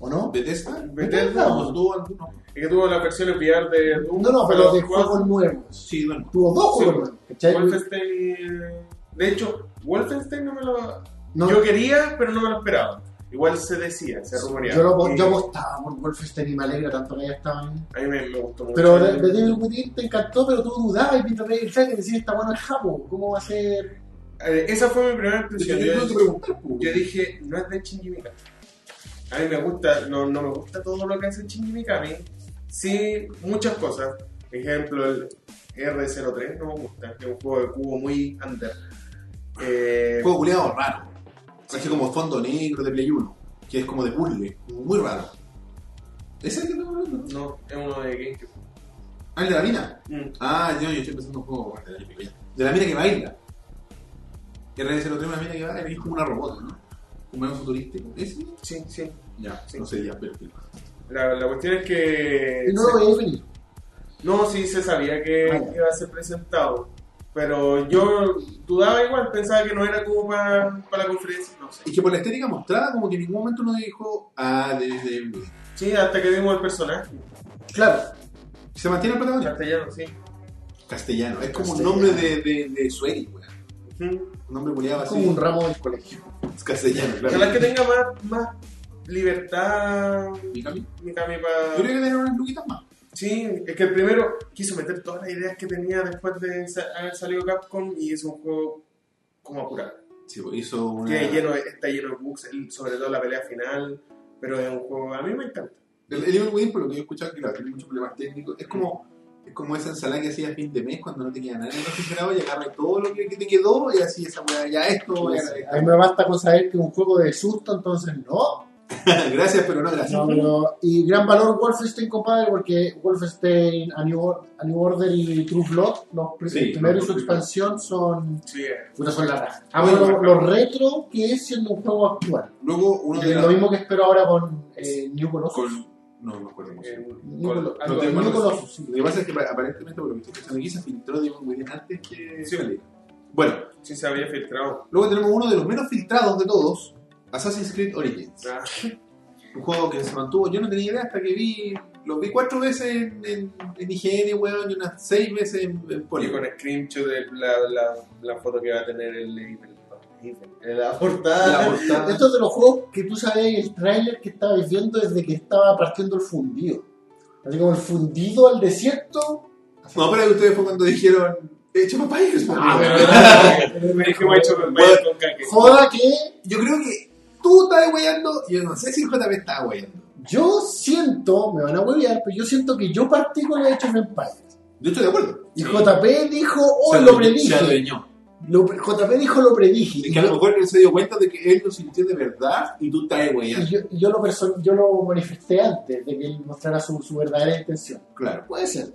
¿O no? Bethesda. Bethesda. No, tuvo alguno. Y que tuvo las versiones VR de Doom. No, no, pero de juegos nuevos. Sí, bueno. Tuvo dos Sí. juegos nuevos. ¿cachai? Wolfenstein. De hecho, Wolfenstein no me lo. No, Yo quería, pero no me lo esperaba. Igual se decía, se rumoreaba. yo, lo, yo apostaba por Wolfenstein y me alegra tanto que haya estado ahí. A mí me, me gustó mucho. Pero de, de Devil Within te encantó, pero tú dudabas y mientras veías el trailer decías, está bueno el Japo, ¿cómo va a ser? Eh, esa fue mi primera impresión. Yo, que pues. yo dije, no es de Shinji Mikami. A mí me gusta, no, no me gusta todo lo que hace Shinji Mikami. Sí, muchas cosas. Ejemplo, el R03 no me gusta. Es un juego de cubo muy under. Eh, juego culiado raro. Así como fondo negro de Play 1, que es como de puzzle, muy raro. ¿Ese es el que estamos hablando? no? es uno de GameCube. Ah, el de la mina. Mm. Ah, yo, yo estoy pensando en un juego de la, de la mina que baila. Que en realidad se lo trae una mina que baila y es como una robot, ¿no? Un medio futurístico. ¿Ese? Sí, sí. Ya, Sí. no sé, ya, pero. La, la cuestión es que. No lo veías venir. No, sí se sabía que Ah, iba a ser presentado. Pero yo dudaba igual, pensaba que no era como para, para la conferencia, no sé. Y que por la estética mostrada, como que en ningún momento nos dijo, ah, de, de, de- Sí, hasta que vimos el personaje. Claro, ¿Se mantiene el protagonista? Castellano, sí. Castellano. Es como un nombre de, de, de Sueri, weón. Un nombre culiado así. como un ramo del colegio. Es castellano, claro. Ojalá que tenga más, más libertad Mikami. Mikami Yo para... creo que tener unas luquitas más. Sí, es que el primero quiso meter todas las ideas que tenía después de haber salido Capcom y hizo un juego como apurado. Sí, pues hizo una. Que lleno, está lleno de bugs, sobre todo la pelea final, pero es un juego, a mí me encanta. El, el Evil Within, por lo que yo he escuchado, que claro, tiene muchos problemas técnicos. Es como, es como esa ensalada que hacía a fin de mes cuando no te queda nada en el refrigerador y agarras todo lo que, te quedó y así esa weá, ya esto, ya A mí me basta con saber que es un juego de susto, entonces no. *laughs* Gracias, pero no gracias. No, pero- y gran valor Wolfenstein, compadre, porque Wolfenstein, A New, A New Order y True Blood, los Sí, el primero y su primeros. expansión son, Sí, eh. puta, son la raja. Ah, bueno, lo, lo retro que es siendo un juego actual. Luego uno de lo los- mismo que espero ahora con eh, New Colossus. con no me acuerdo cómo se Eh, llama. New, algo No. Colossus, sí. Lo que pasa es que pa- aparentemente por lo que estoy aquí se filtró de Within antes que Sí. saliera. Bueno, sí se había filtrado. luego tenemos uno de los menos filtrados de todos, Assassin's Creed Origins. Ah, Un juego que se mantuvo, yo no tenía idea hasta que vi, lo vi cuatro veces en, en, en IGN, weón, y unas seis veces en, en Y con screenshot de la, la, la foto que va a tener el label. En la La portada. portada. Esto es de los juegos que tú sabes el tráiler que estabais viendo desde que estaba partiendo el fundido. Así como el fundido al desierto. No, pero ustedes fue cuando dijeron, echa papayas. Ah, *laughs* echar con Bueno. con caque. Joda que Yo creo que tú estás weyando, yo no sé si el JP está weyando. yo siento, me van a huevear, pero yo siento que yo partí con el Age of Empires. Yo estoy de acuerdo. Y JP dijo, oh, Se lo adueñó- Se predije. adueñó. Lo JP dijo, lo predije. Es Y que a lo yo, mejor él se dio cuenta de que él lo sintió de verdad y tú estás weyando. yo, y yo lo, perso- yo lo manifesté antes de que él mostrara su, su verdadera intención. Claro. Puede ser.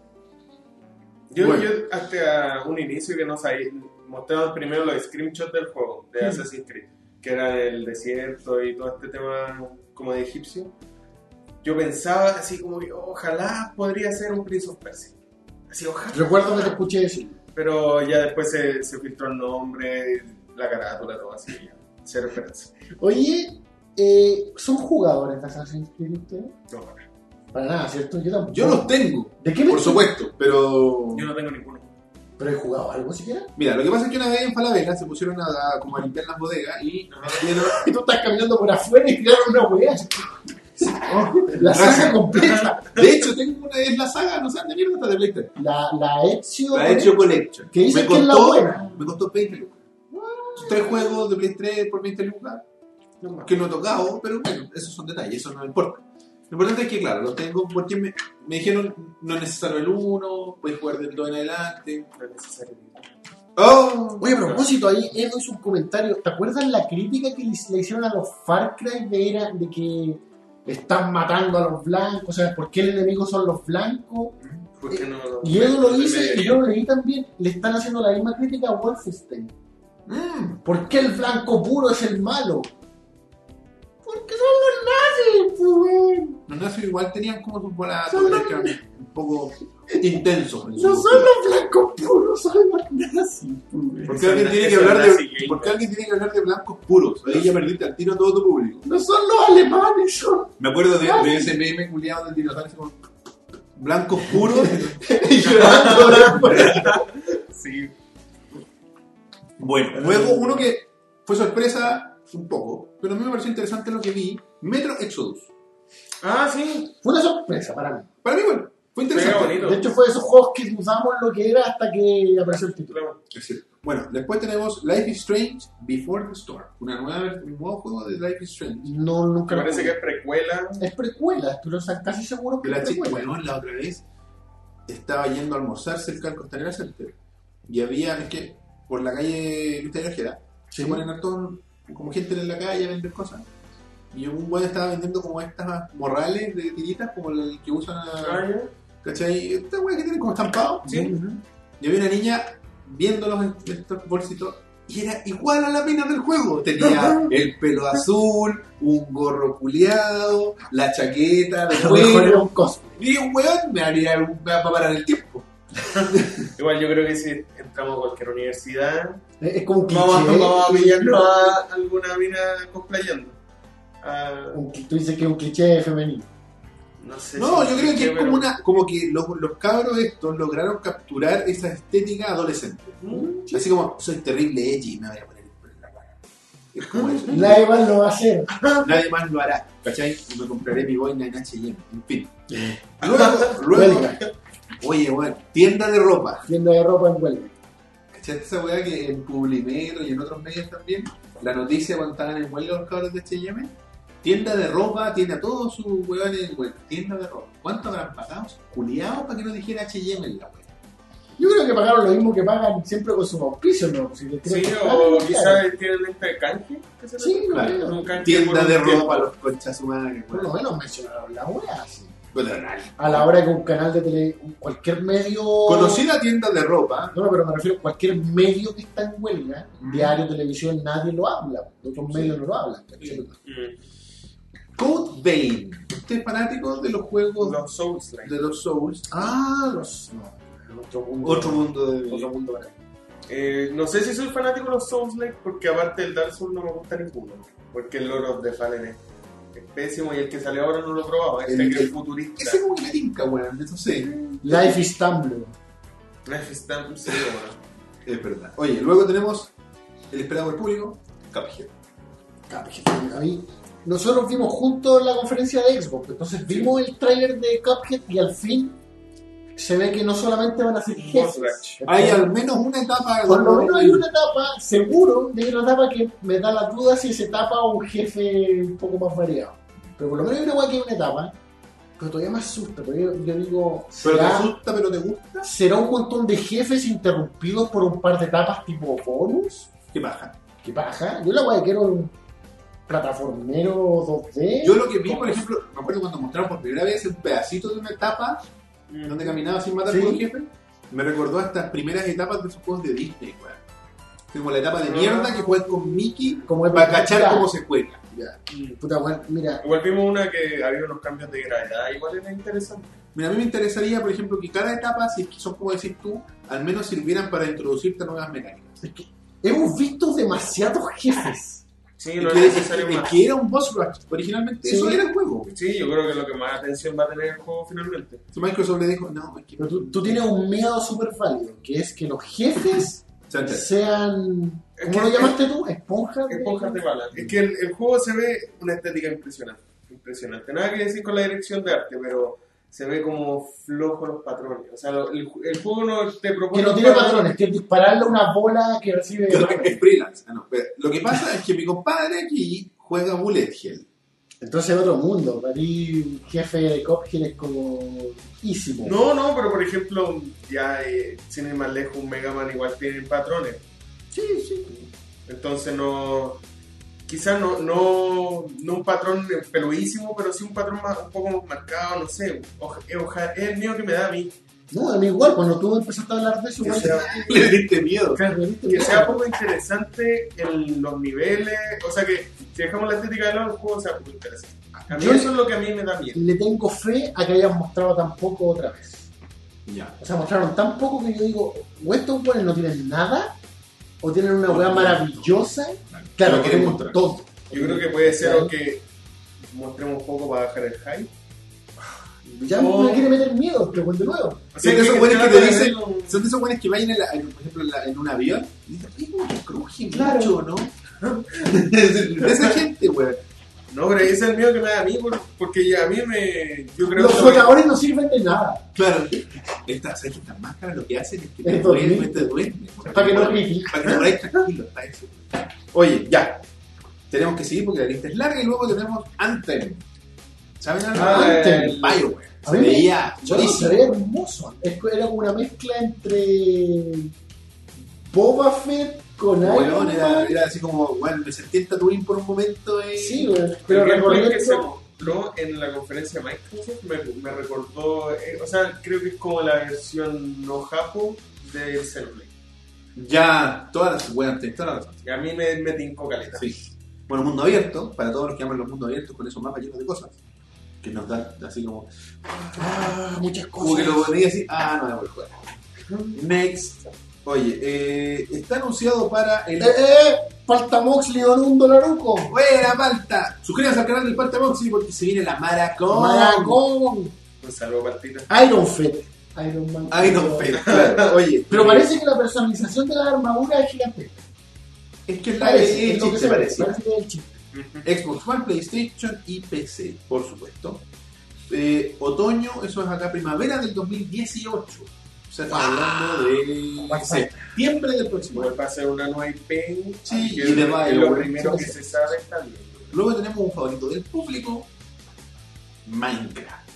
Yo, Bueno. yo hasta un inicio que no sabía, mostraban primero los screenshots del juego de Sí. Assassin's Creed, que era el desierto y todo este tema como de egipcio. Yo pensaba así como que ojalá podría ser un Prince of Persia. Así, ojalá. Recuerdo que te escuché decir. Pero ya después se, se filtró el nombre, la carátula, todo así. Ya. Cero esperanza. Oye, eh, ¿son jugadores de Assassin's Creed ustedes? No, Para nada, ¿cierto? Yo tampoco. Yo los tengo, ¿De qué me por supuesto, pero... yo no tengo ninguno. ¿Pero he jugado algo siquiera? Mira, lo que pasa es que una vez en Falabella se pusieron a, a- como a limpiar las bodegas y *laughs* Y tú estás caminando por afuera y crearon una weá. *laughs* La saga completa. De hecho, tengo una es la saga, no sé de mierda está de PlayStation. La, la Ezio. La Ezio Collection. Que dicen me que es la buena. Me costó 20 lucas. Tres juegos de Play 3 por 20 lucas. Que no he tocado, pero bueno, esos son detalles, eso no me importa. Lo importante es que, claro, los tengo porque me, me dijeron no es necesario el 1, puedes jugar del 2 en adelante. No es necesario. ¡Oh! Oye, a propósito, ahí Edo hizo un comentario. ¿Te acuerdas la crítica que le le hicieron a los Far Cry de, era, de que están matando a los blancos? O sea, ¿por qué el enemigo son los blancos? ¿Por qué no Y Edo lo dice, y yo lo leí también. Le están haciendo la misma crítica a Wolfenstein. Mm. ¿Por qué el blanco puro es el malo? Porque son los Los nazis igual tenían como sus bolas un poco intensos. No son los blancos puros, son los nazis. pues. ¿Por qué alguien tiene que hablar de. ¿por qué alguien tiene que hablar de blancos puros? Ahí ya perdiste al tiro a todo tu público. No son los alemanes, son. Me acuerdo de, de ese meme culiado del dinosaurio como, blancos puros. *laughs* Y llorando, Sí. bueno, luego uno que fue sorpresa un poco, pero a mí me pareció interesante lo que vi, Metro Exodus. Ah, sí. Fue una sorpresa para mí. Para mí, bueno, fue interesante. De hecho, fue de esos juegos que dudamos lo que era hasta que apareció el título. Es cierto. Bueno, después tenemos Life is Strange Before the Storm, una nueva, un nuevo juego de Life is Strange. No, nunca Me parece que es precuela. es precuela, pero están casi seguros que la es chica, precuela. bueno, la otra vez estaba yendo a almorzar cerca del Costanera Center y había, es que por la calle Cristian Ojeda se ponen a todos como gente en la calle a vender cosas. Y un güey estaba vendiendo como estas morrales de tiritas, como el que usan a. Ah. ¿Cachai? Estas güey que tienen como estampado. Sí. Ujú. Y había una niña viendo los, estos bolsitos y era igual a la mina del juego. Tenía el pelo azul, un gorro culiado, la chaqueta un cosplay. Y un weón me haría un- me va a parar el tiempo. *laughs* Igual yo creo que si entramos a cualquier universidad, Es es como un cliché. vamos, vamos a pillarnos a alguna mina cosplayando. Ah, tú dices que es un cliché femenino. no sé. No, si- yo creo que es pero- como una, como que los, los cabros estos lograron capturar esa estética adolescente. Mm, Así como, soy terrible edgy, me voy a poner el pelo en la cara. Es como eso. Nadie más lo va a hacer. *laughs* Nadie más lo hará, ¿cachai? Y me compraré mi boina en H&M, en fin. *laughs* Luego, luego. Oye, bueno, tienda de ropa. Tienda de ropa en huelga. ¿Cachaste esa weá que en Publimetro y en otros medios también? La noticia cuando estaban en huelga los cabros de H&M. Tienda de ropa, tiene a todos sus weones en huelga. Tienda de ropa. ¿Cuánto habrán pagado? Culiados para que no dijera H&M en la weá. Yo creo que pagaron lo mismo que pagan siempre con su auspicio, ¿no? Si les Sí, o quizás tienen este canje. que se Sí, no Claro. canje Tienda de ropa, los conchas humanos. Por lo menos mencionaron la wea, sí. Bueno, A la hora que un canal de tele, cualquier medio... Conocida tienda de ropa. No, pero me refiero a cualquier medio que está en huelga, Mm. diario, televisión, nadie lo habla. Otros medios no lo hablan. Mm. Code Vein. ¿Usted es fanático de los juegos Los Souls like. de los Souls? Ah, los... No, otro mundo. Otro mundo de... Otro mundo para mí. Eh, no sé si soy fanático de los Souls like porque aparte del Dark Souls no me gusta ninguno. Porque el Lord of the Fallen es pésimo y el que salió ahora no lo he probado. Este El- que es el- futurista. Ese como que me tinca, weón. Eso sí. Life is Tumblr. Life is Tumblr, sí, bueno. Es verdad. Oye, luego tenemos el esperado del público, Cuphead. Cuphead. Ahí, nosotros vimos juntos la conferencia de Xbox, entonces vimos el trailer de Cuphead y al fin se ve que no solamente van a ser jefes. Hay al menos una etapa... Por lo menos hay una etapa, seguro, de una etapa que me da la duda si es etapa o un jefe un poco más variado. Pero por lo menos hay una weá que es una etapa, pero todavía me asusta, porque yo, digo, Pero te ¿será, asusta, pero te gusta. será un montón de jefes interrumpidos por un par de etapas tipo bonus? ¿Qué paja? ¿Qué paja? Yo la weá que quiero un plataformero 2D. Yo lo que vi, por ejemplo, me acuerdo cuando mostraron por primera vez un pedacito de una etapa Mm. donde caminaba sin matar Sí. por un jefe, me recordó a estas primeras etapas de esos juegos de Disney, weón. Como la etapa de Ah. mierda que juegas con Mickey como para cachar cómo se juega. Ya. Puta, weón, mira, Igual vimos una que había unos cambios de gravedad, igual era interesante. Mira, a mí me interesaría, por ejemplo, que cada etapa, si es que son como decir tú, al menos sirvieran para introducirte nuevas mecánicas. hemos visto demasiados jefes. Sí, Es no es que, necesario es más. que era un boss rush. Originalmente Sí. eso era el juego. Sí, yo creo que lo que más atención va a tener el juego finalmente. Si Microsoft le dijo, no, es que... Pero tú, tú tienes un miedo súper válido, que es que los jefes sean. Es ¿Cómo que- lo llamaste tú? Esponjas. de- Esponjas de bala. Es que el, el juego se ve una estética impresionante. impresionante. Nada que decir con la dirección de arte, pero se ve como flojo los patrones. O sea, el, el juego no te Que propone. no tiene patrones, que es dispararle una bola que recibe. Que es freelance. Ah, no, pero lo que pasa es que mi compadre aquí juega Bullet Hell. Entonces es otro mundo. Para ti, jefe de Cophead es como. ísimo. No, no, pero por ejemplo, ya eh, sin ir más lejos, un Mega Man igual tiene patrones. Sí, sí. Entonces no. Quizás no, no, no un patrón peludísimo, pero sí un patrón más, un poco más marcado, no sé. Oja- eh, oja- es el miedo que me da a mí. No, a mí igual, cuando tú empezaste a hablar de eso, Que igual. sea, Le diste miedo. Claro, me diste que miedo. sea poco interesante en los niveles. O sea que si dejamos la estética de lado, el juego sea poco interesante. A mí Yo- eso es lo que a mí me da miedo. Le tengo fe a que hayan mostrado tan poco otra vez. Ya. O sea, mostraron tan poco que yo digo, o estos buenos no tienen nada, o tienen una weá maravillosa. Claro, que tienen mostrar. todo. Yo creo que puede ser Claro. o que mostremos un poco para bajar el hype. Ya Oh. me quiere meter miedo, pero de nuevo. O Son de esos buenos que te dicen, son de esos buenos que vayan, en la- en, por ejemplo, en, la- en un avión y dicen, "Ay, cruje Claro. mucho, ¿no? de *laughs* esa gente, weón. No, pero ese es el miedo que me da a mí, por- porque a mí me. Yo creo Los que. flotadores no sirven de nada. Claro. Estas, ¿sabes que estas máscaras lo que hacen es que te duermen, te duermen. Para que no griten. Para que vayas tranquilo, para eso. Oye, ya. Tenemos que seguir porque la lista es larga y luego tenemos Anthem. ¿Saben algo? Ah, Anthem. el- BioWare. Se veía no se hermoso. Que Era como una mezcla entre Boba Fett con Iron era, era así como, bueno, me sentí en Tatooine por un momento. eh. Sí, weón. El Pero gameplay que se mostró en la conferencia de Microsoft me, me recordó. eh, o sea, creo que es como la versión no japo del Xenoblade. Ya, todas las weón, tenés toda la razón. Y a mí me, me tincó caleta. Sí. Bueno, mundo abierto, para todos los que aman los mundos abiertos con esos mapas llenos de cosas. Que nos dan así como. Ah, muchas Como que cosas. lo veía así, ah, no voy a jugar. Next. Oye, eh, está anunciado para el. Eh, eh, falta Moxley donó un dolaruco. ¡Buena palta! Suscríbanse al canal del Palta Moxie porque se viene la Maracón. Maracón. Un saludo partita. Iron Fett. Iron Man. Iron *laughs* claro. Oye, Pero parece que la personalización de la armadura es gigantesca. es que es la Parece, eh, es lo que se parece. parece que es el chip. Xbox One, PlayStation y PC, por supuesto. Eh, otoño, eso es acá primavera del 2018. Sea, estamos hablando de septiembre del próximo año. Va a ser una nueva IP. Sí, y de lo primero que se sabe está bien. Luego tenemos un favorito del público, Minecraft.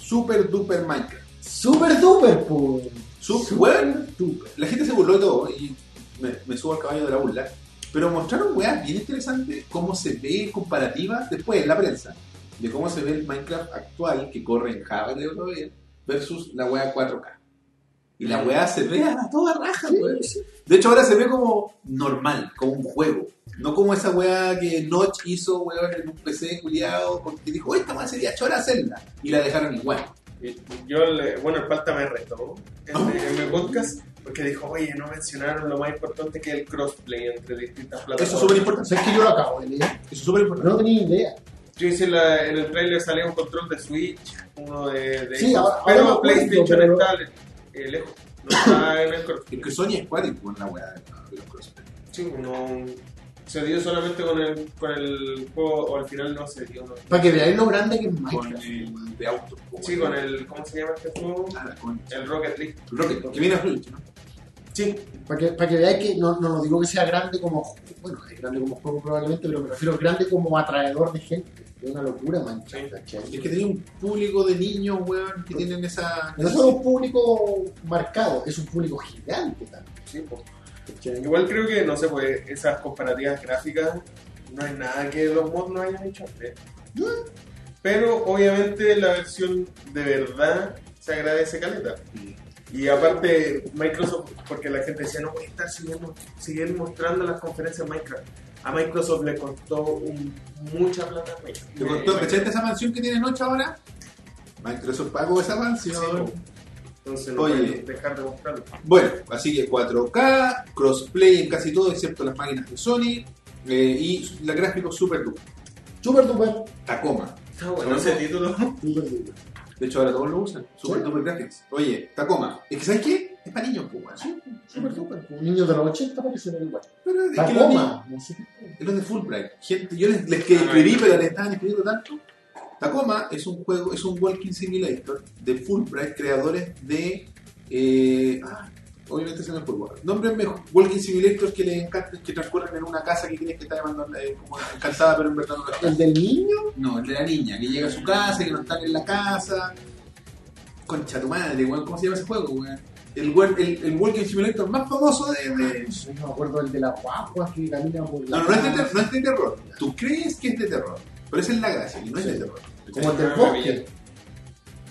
Super duper Minecraft. Super duper, pues. Super, duper. la gente se burló de todo y me, me subo al caballo de la burla. Pero mostraron weas bien interesantes cómo se ve comparativa después en la prensa de cómo se ve el Minecraft actual que corre en Java creo versus la wea 4K. Y la wea se ve a toda raja, Sí, weón. sí. De hecho ahora se ve como normal, como un juego. No como esa wea que Notch hizo weón en un PC culiado porque dijo, esta wea sería chora hacerla. Y la dejaron igual. Yo, le- bueno, el Palta me retó en, en mi podcast porque dijo, oye, no mencionaron lo más importante que es el crossplay entre distintas plataformas. Eso es súper importante. ¿Sabes que yo lo acabo de leer? Eso es súper importante. No tenía idea. Yo hice la- en el trailer salía un control de Switch, uno de, de Sí, ahora- ahora pero acuerdo, PlayStation está eh, lejos, no está en el crossplay. Es que Sony es cuático con la wea de los crossplay. Sí, no, se dio solamente con el, con el juego, o al final no se dio. ¿no? Para que veáis lo grande que es Con Minecraft. el de auto. Sí, con el, ¿cómo se llama este juego? Ah, con El Rocket League. Rocket, que viene a Switch, ¿no? Sí, Para que, para que veáis que no, no, no digo que sea grande como. Bueno, es grande como juego probablemente, pero me refiero a grande como atraedor de gente. Es una locura. ¿cachai? Es que tenía un público de niños, weón, que tienen esa. No es solo un público marcado, es un público gigante también. sí, pues. Igual creo que, no sé, pues esas comparativas gráficas no hay nada que los mods no hayan hecho antes. Pero obviamente la versión de verdad se agradece caleta. Y aparte, Microsoft, porque la gente decía, no voy a estar siguiendo, siguen mostrando las conferencias Minecraft. A Microsoft le costó un- mucha plata. ¿Te contó, Eh, ¿Cachaste esa mansión que tiene Noche ahora? Microsoft pagó esa Sí, mansión. Entonces no Oye. dejar de mostrarlo. Bueno, así que 4K, crossplay en casi todo, excepto las máquinas de Sony. eh, y la gráfico super duper. Super duper. Tacoma. Está bueno ese título. Super duper. De hecho, ahora todos lo usan. Super Sí. duper graphics. Oye, Tacoma. Es que, ¿sabes qué? Es para niños, pues, weón. Super duper. Un niño de los 80 parece ser igual. Pero es que los niños-. Es los de Fulbright. Gente, yo les, les que escribí, pero les estaban escribiendo tanto. Tacoma es un juego, es un walking simulator de Fulbright, creadores de. Eh, ah, obviamente se me fue. Nómbrenme walking simulators que les encantan, que transcurren en una casa que tienes que estar llamando eh, como encantada, pero en verdad no lo. ¿El del niño? No, el de la niña, que llega a su casa, que no están en la casa. Concha tu madre, weón, ¿cómo se llama ese juego, weón? El, el, el walking simulator más famoso de. de- No me acuerdo el de las guaguas que caminan por la No, no, es de, no es de terror. Tú crees que es de terror, pero esa es la gracia, que no es de terror. Como el del bosque.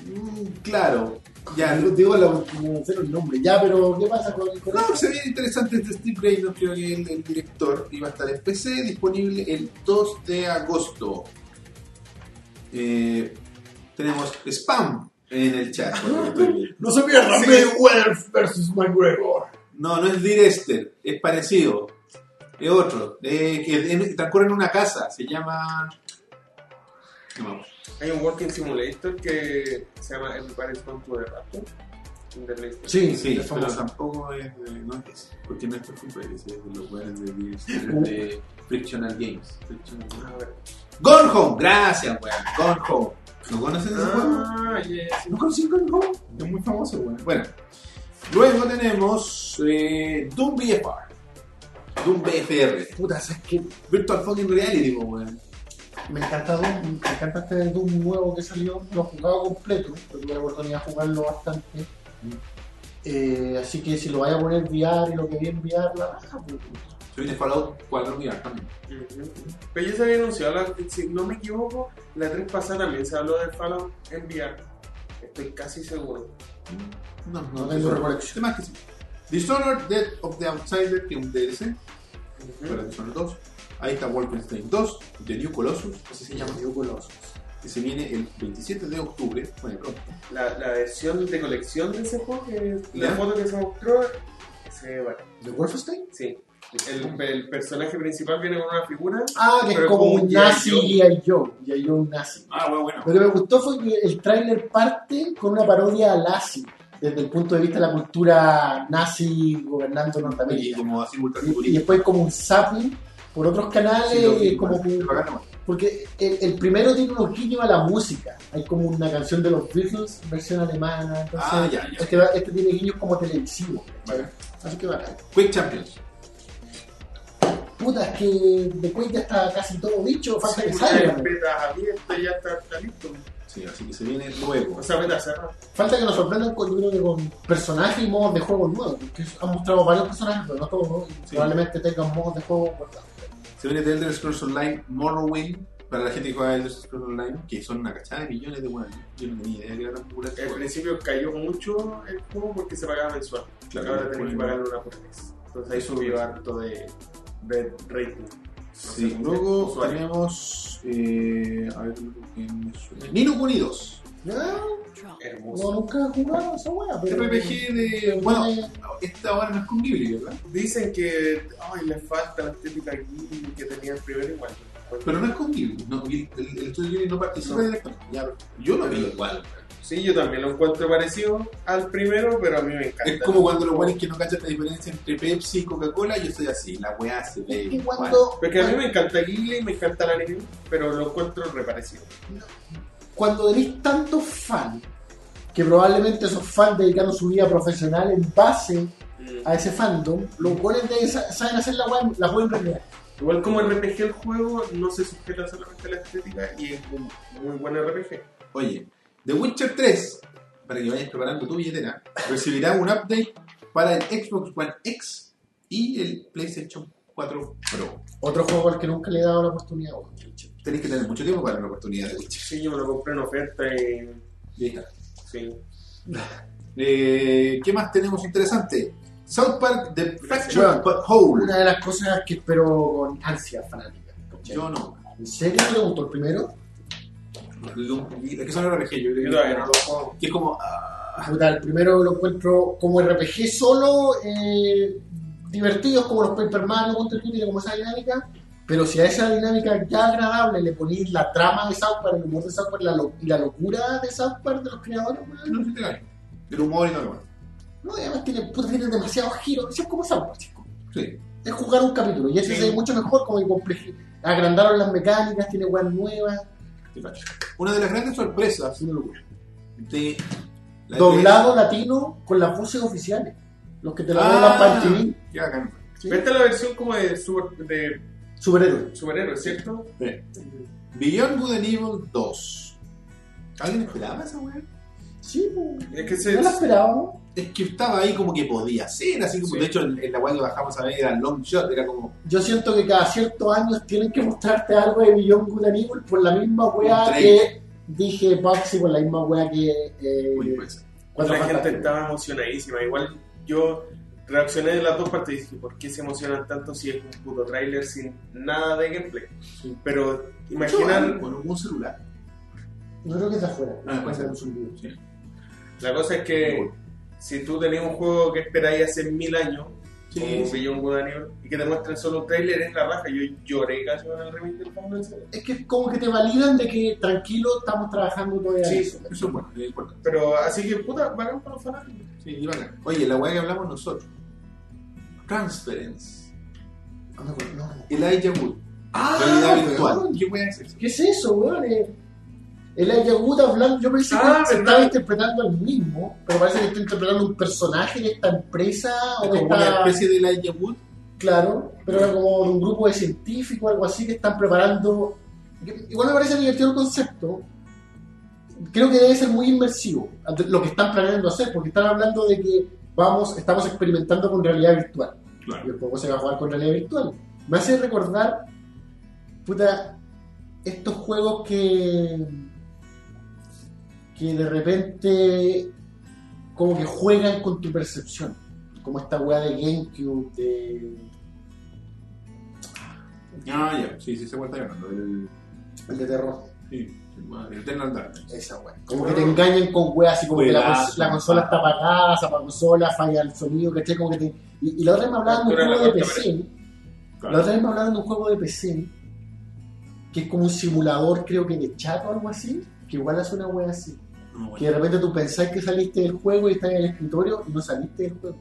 Mm, claro, ya. Digo, digo la, como cero el nombre. Ya, pero ¿qué pasa con, con No, se ve interesante este Steve Graydon, creo que el, el director, iba a estar en PC, disponible el 2 de agosto. Eh, tenemos spam en el chat. por viendo. No se pierdan Sí. Mayweather versus McGregor. No, no es Direster, es parecido. Es otro, eh, que en- transcurre en una casa, se llama... No. Hay un Walking Simulator que se llama Everybody's Gone to the Raptor. Sí, Sí, pero famoso. tampoco es de, no es, porque no es de fútbol, es de los jugadores de, de Frictional Games. Frictional Games. Gone Home, gracias, weón. Gone Home. ¿No conocen ese juego? Ah, yes. ¿No conocen Gone Home? Es muy famoso, weón. Bueno, luego tenemos eh, Doom VFR. Doom BFR. Puta, ¿sabes qué? Virtual Fucking Reality, weón. Me encanta Doom, me encanta este Doom nuevo que salió, lo he jugado completo, pero tuve la oportunidad de jugarlo bastante. Eh, así que si lo vaya a poner VR y lo que vi en VR, la baja. Se viene Fallout 4 VR también. Ujú. Pero ya se había anunciado, la- si no me equivoco, la 3 pasada también se habló de Fallout en VR. Estoy casi seguro. No, No tengo recolección. Más que sí. Dishonored, Dead of the Outsider, que es un DLC para Dishonored 2. Ahí está Wolfenstein 2, The New Colossus, así se llama. New Colossus. Que se viene el 27 de octubre. Bueno, pronto. La, la versión de colección de ese juego, que la foto que se mostró, se ve bueno. ¿De Wolfenstein? Sí. El, el personaje principal viene con una figura. Ah, que es como como un un nazi G.I. G.I. Joe. G.I. Joe nazi. Ah, bueno, bueno. Lo que me gustó fue que el tráiler parte con una parodia a Lassie, desde el punto de vista de la cultura nazi gobernando Y Norteamérica. como así Y, y después como un zapping por otros canales, Sí, y es como porque el, el primero tiene unos guiños a la música. Hay como una canción de los Beatles, versión alemana. Entonces, Ah, ya, ya. Este, este tiene guiños como televisivos. Bacán. Así que bacán. Quick Champions. Puta, es que de Quake ya está casi todo dicho, falta Sí, que salga. ya está, está listo. Sí, así que se viene luego. O sea. Falta que nos sorprendan con, yo creo que con personajes y modos de juego nuevos, porque han mostrado varios personajes, pero no todos, ¿no? Y Sí. probablemente tengan modos de juego guardados. Se viene The Elder Scrolls Online Morrowind. Para la gente que juega Elder Scrolls Online, que son una cachada de millones de buenos. Yo no tenía idea que era tan popular. Al principio cayó mucho el juego porque se pagaba mensual. Claro, Ahora después- tenés que pagarlo una por mes. Entonces ahí subió harto de, de rating. Sí, sé, luego usuario. tenemos. Eh, a ver, que me suena. Nino Kuni 2. Ya, Hermoso. No, nunca he jugado esa wea, pero. RPG de. Bueno, esta ahora no es con Ghibli, ¿verdad? Dicen que ay, le falta la estética aquí que tenía el primero igual. Pero no es con Ghibli. No, el, el, estudio Ghibli no participa No. directamente. Ya, yo lo vi igual. Sí, yo también lo encuentro parecido al primero, pero a mí me encanta. Es como cuando los buenos que no cachan la diferencia entre Pepsi y Coca-Cola, yo estoy así, la weá se ve. Es cuando, Porque a mí me encanta Ghibli, me encanta el anime, pero lo encuentro reparecido. cuando tenéis tantos fans, que probablemente esos fans dedicaron su vida profesional en base a ese fandom, los cuales de- sa- saben hacer la wea, la wea en realidad. Igual como RPG el juego no se sujeta solamente a la estética y es un muy buen RPG. Oye, The Witcher 3, para que vayas preparando tu billetera, recibirá un update para el Xbox One X y el PlayStation 4 Pro. Otro juego al que nunca le he dado la oportunidad. Tenéis que tener mucho tiempo para una oportunidad de Witcher. Sí, yo me lo compré en oferta y Y ahí está. sí. Eh, ¿Qué más tenemos interesante? South Park The Fractured But Whole. Una de las cosas que espero con ansia fanática. ¿cachai? Yo no. ¿En serio te gustó el primero? Es que son RPG, yo creo que, todavía no lo juego. que es como. ah, Puta, el primero lo encuentro como RPG solo, eh, divertidos como los Paper Mario, Monster Hunter, tiene como esa dinámica. Pero si a esa dinámica ya agradable le ponéis la trama de South Park, el humor de South Park la lo- y la locura de South Park de los creadores, no se te cae. El humor y todo lo demás. no, además tiene, puta, tiene demasiados giros. Eso es como South Park, chico. Sí. Es jugar un capítulo y ese Sí. se ve mucho mejor como que agrandaron las mecánicas, tiene weas nuevas. Una de las grandes sorpresas de la Doblado latino con las voces oficiales. Los que te Ah. para el TV. Qué bacán. ¿sí? Esta es la versión como de, super, de Superhéroe. superhéroe, ¿cierto? Sí. Beyond Good and Evil 2. ¿Alguien esperaba esa weá? Sí, pues. Es que se, No la esperábamos. Es que estaba ahí como que podía ser, así como Sí. de hecho en, en la weá que bajamos a ver era long shot, era como Yo siento que cada ciertos años tienen que mostrarte algo de Beyond Good and Evil por la misma wea Un que trailer. dije Boxy, por la misma wea que eh, Uy, pues. La gente estaba emocionadísima. Igual yo reaccioné de las dos partes y dije, ¿por qué se emocionan tanto si es un puto tráiler sin nada de gameplay? Sí. Pero imaginar, bueno, un celular. Yo creo que está afuera. Ah, Puede ser un zumbido. Sí. La cosa es que si tú tenías un juego que esperáis hace mil años, Sí, como sí. Beyond Good Evil, y que te muestren solo un tráiler, es la raja. Yo lloré casi con el remake del Fantasy. Es que es como que te validan de que tranquilo estamos trabajando todavía Sí, eso. Eso es bueno, es importante. Pero así que, puta, bacán para los fanáticos. Sí, y bacán. Oye, la weá que hablamos nosotros. Transference. No, no, no. Elijah Wood. Ah, virtual. ¿Qué es eso? ¿Qué es eso, weón? El Ayagut hablando, yo pensé Ah, que se estaba interpretando al mismo, pero parece que está interpretando un personaje de esta empresa o de Como una esta. especie de Wood. Claro, pero era como de un grupo de científicos, algo así, que están preparando. Igual me parece divertido el concepto. Creo que debe ser muy inmersivo lo que están planeando hacer, porque están hablando de que vamos, estamos experimentando con realidad virtual. Y el juego se va a jugar con realidad virtual. Me hace recordar, puta, estos juegos que. Que de repente. como que juegan con tu percepción. Como esta weá de GameCube, de. Ah, ya. Sí, sí, se cuenta llamando. El, el de terror. sí, el Eternal Darkness. Esa weá. Como que te engañen con weas así como que la, Juegazo. cons- la consola está apagada, se apaga la consola, falla el sonido, ¿cachai? Como que te... y, y la otra vez me hablaban de un juego de PC. La otra vez me hablaban de un juego de PC que es como un simulador, creo que de chat o algo así, que igual hace una wea así. No, bueno. Que de repente tú pensás que saliste del juego y estás en el escritorio y no saliste del juego.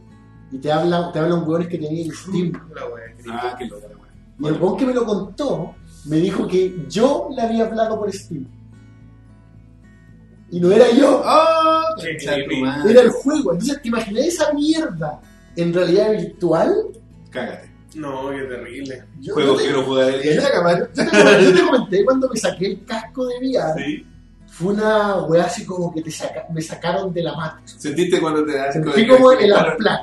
Y te habla, te habla un weón que tenía en Steam. La wea, Ah, qué loca la. Y el weón que me lo contó me dijo que yo le había hablado por Steam. Y no era yo. ¡Ah! Madre. Era el juego. Entonces, ¿te imaginas esa mierda en realidad virtual? Cágate. No, qué terrible. Yo, Juego yo te, que no jugaría en la cámara. yo te comenté, yo te comenté cuando me saqué el casco de VR. Sí. Fue una weá así como que te saca- me sacaron de la Matrix. ¿Sentiste cuando te das Sentí como el unplug.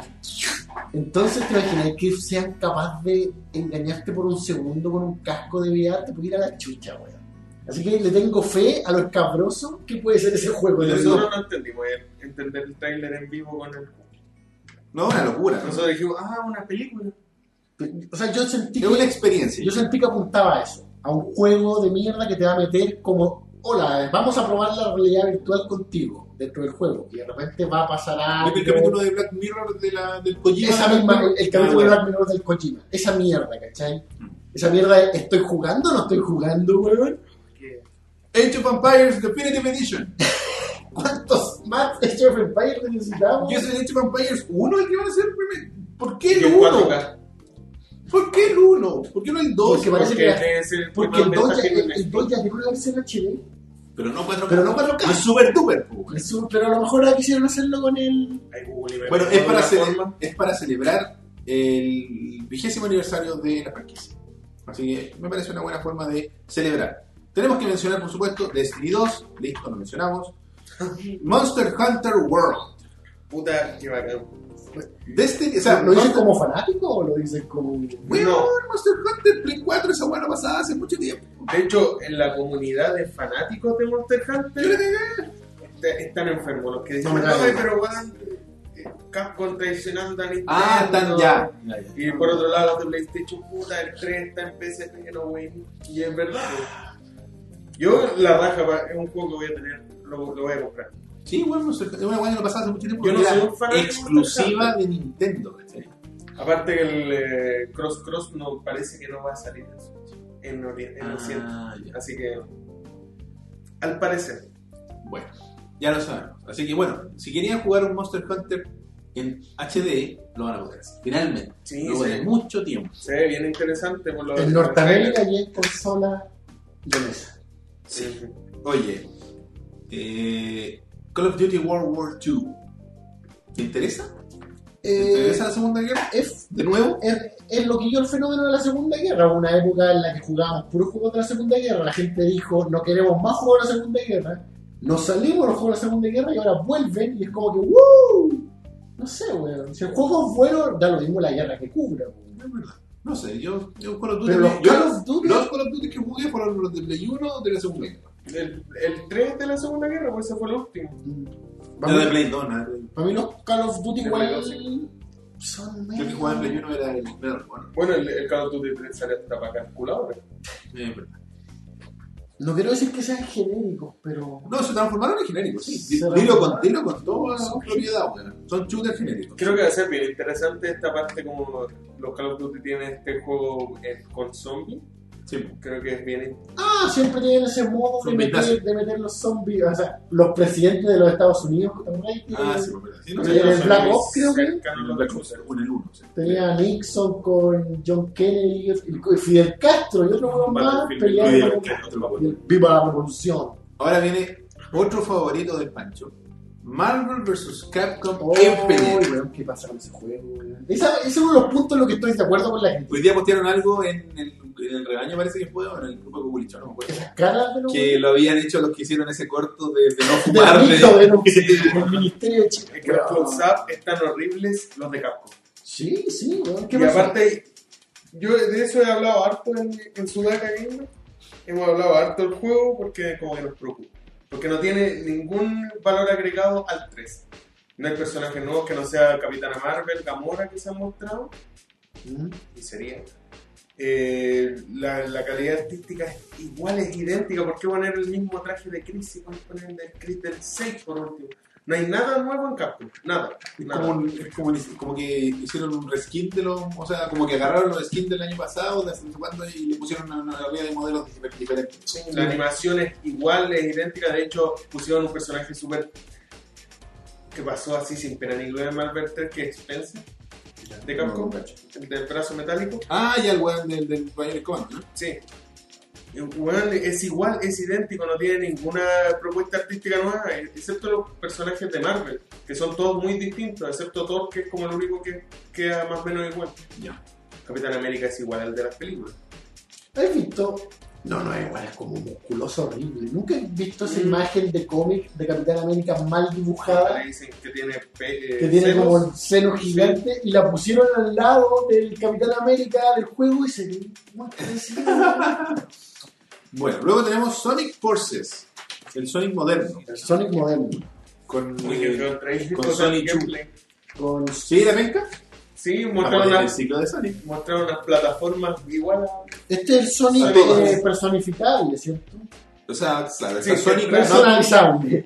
Entonces, ¿te imaginas que sean capaces de engañarte por un segundo con un casco de VR? Te puede ir a la chucha, weón. Así que le tengo fe a lo escabroso que puede ser ese juego. Nosotros no entendimos entender el tráiler en vivo con el No, una locura. Nosotros dijimos, ah, una película. O sea, yo sentí Es una experiencia. yo sentí que apuntaba a eso. A un juego de mierda que te va a meter como, hola, vamos a probar la realidad virtual contigo dentro del juego. Y de repente va a pasar algo. ¿Viste el capítulo de Black Mirror de la, del Kojima? Esa misma, el, el capítulo Ah, de. Black Mirror del Kojima. Esa mierda, ¿cachai? Mm. Esa mierda de, ¿estoy jugando o no estoy jugando, weón? Age of Empires Definitive Edition. *laughs* ¿Cuántos más Age of Empires necesitamos? ¿Y es el Age of Empires 1 el que van a hacer? ¿Por qué el que 1? 4K. ¿Por qué el 1? ¿Por qué no el 2? Porque parece que Porque el 2 ya, ventaja que el, el 2 ya tiene una versión HD. Pero no 4K. Pero no 4K. Es super duper. pero a lo mejor ahora quisieron hacerlo con el. Bueno, es para, es para celebrar el vigésimo aniversario de la franquicia. Así que me parece una buena forma de celebrar. Tenemos que mencionar, por supuesto, Destiny 2, listo, lo mencionamos. *laughs* Monster Hunter World. Puta, qué bacán. Destiny, o sea, ¿Lo dicen como fanático o lo dicen como.? Weón, No. Monster Hunter Play 4, esa buena pasada hace mucho tiempo. De hecho, en la comunidad de fanáticos de Monster Hunter están enfermos. Los que dicen, No pero weón, eh, Capcom traicionando a Nintendo. Ah, están ya. Y por otro lado, los de PlayStation, puta, el 3 está en PSP, no, wey. Y es verdad, pues. Yo, la raja, es un juego que voy a tener, lo, lo voy a comprar. Sí, bueno, es una buena que lo pasaba hace mucho tiempo. Yo no soy un fan de exclusiva de Nintendo. Aparte que el eh, Cross Cross no parece que no va a salir en Switch, en, Occidente. Ah. Así que, al parecer, Bueno, ya lo sabemos. Así que bueno, si querían jugar un Monster Hunter en HD, lo van a poder hacer. Finalmente. Sí, Luego sí. de mucho tiempo. se ve bien interesante por lo En Norteamérica y en consola de mesa. Sí. Oye, eh, Call of Duty World War II. ¿Te interesa? ¿Te Eh, interesa la Segunda Guerra? es, ¿De nuevo? es, es lo que yo el fenómeno de la Segunda Guerra, una época en la que jugábamos puros juegos de la Segunda Guerra, la gente dijo no queremos más juegos de la Segunda Guerra, nos salimos los juegos de la Segunda Guerra y ahora vuelven y es como que ¡Woo! No sé, weón. Si el juego es bueno, da lo mismo la guerra que cubra. weón. Es verdad. No sé, yo, yo Call of Duty. Pero los yo- Call of Duty- los Call of Duty que jugué fueron los de Play 1 de la Segunda Guerra. El, el 3 de la Segunda Guerra, pues ese fue el último. De mí, Play 2, nada. para mí los Call of Duty De igual dos, son Yo que jugaba en Play 1 era el Medal bueno. Bueno, el, el Call of Duty 3 sale hasta para calculadora. Es verdad. No quiero decir que sean genéricos, pero... No, se transformaron en genéricos, sí. Se Dilo transformaron. con, dilo con toda la propiedad, weón. Son shooters genéricos. Creo que va a ser bien interesante esta parte como los Call of Duty tienen este juego eh, con zombies. Sí. Creo que es bien... Ah, siempre tienen ese modo de meter, de meter los zombies, o sea, los presidentes de los Estados Unidos. Ah, sí, es verdad. Sí, no el sé. Black Ops, creo que- cercano a En los Black shooters. Ops, uno en el 1. sí. Tenía a Nixon con John Kennedy y Fidel Castro y otro huevón más peleando Viva la revolución. Ahora viene otro favorito del Pancho. Marvel vs. Capcom Oh, Infinite. weón, ¿Qué pasa con ese juego? Esa- Ese es uno de los puntos en los que estoy de acuerdo con la gente. Hoy día postearon algo en el, en el rebaño, parece que fue, o en el grupo de Cuculicho, no me acuerdo. Esas caras de los Que lo habían hecho los que hicieron ese corto de, de no *laughs* fumar. de los- de- del *laughs* Ministerio de Chile. Es que los close-up están horribles los de Capcom. Sí, sí, weón. ¿Qué Y aparte, yo de eso he hablado harto en, en Sudaca Gamer. Hemos hablado harto del juego porque como que nos preocupa. Porque no tiene ningún valor agregado al 3. No hay personajes nuevos que no sea Capitana Marvel, Gamora que se han mostrado. Mm. Y sería. Eh, la, la calidad artística es igual, es idéntica. ¿Por qué poner el mismo traje de Chris puedes poner el de Chris del 6 por último? No hay nada nuevo en Capcom. Nada. Es nada. como, un- es como, como que hicieron un reskin de los. O sea, como que agarraron los skins del año pasado, de hace cuándo, y le pusieron una, galería de modelos dif- diferentes. La animación es igual, es idéntica. De hecho, pusieron un personaje súper. que pasó así sin pena ni gloria en 3, que es Spencer, de Capcom, No, el del brazo metálico. Ah, ya el weón del, del Bionic Command, ¿no? Sí. Weón, es igual, es idéntico, no tiene ninguna propuesta artística nueva, excepto los personajes de Marvel, que son todos muy distintos, excepto Thor, que es como el único que queda más o menos igual. Ya. Capitán América es igual al de las películas. ¿Has visto? No, no, igual es como musculoso horrible. ¿Nunca has visto esa Mm. imagen de cómic de Capitán América mal dibujada? Le dicen que tiene, pe- eh, Que tiene senos. como el seno gigante y la pusieron al lado del Capitán América del juego y se ve muy parecido. *laughs* Bueno, luego tenemos Sonic Forces, el Sonic moderno. El Sonic moderno. Con, eh, con Sonic. Con ¿Sí, de penca? Sí, mostraron, en el ciclo de Sonic. mostraron unas plataformas igual a... Este es el Sonic eh, personificable, ¿cierto? O sea, claro, Sí, está Sonic. Personalizable.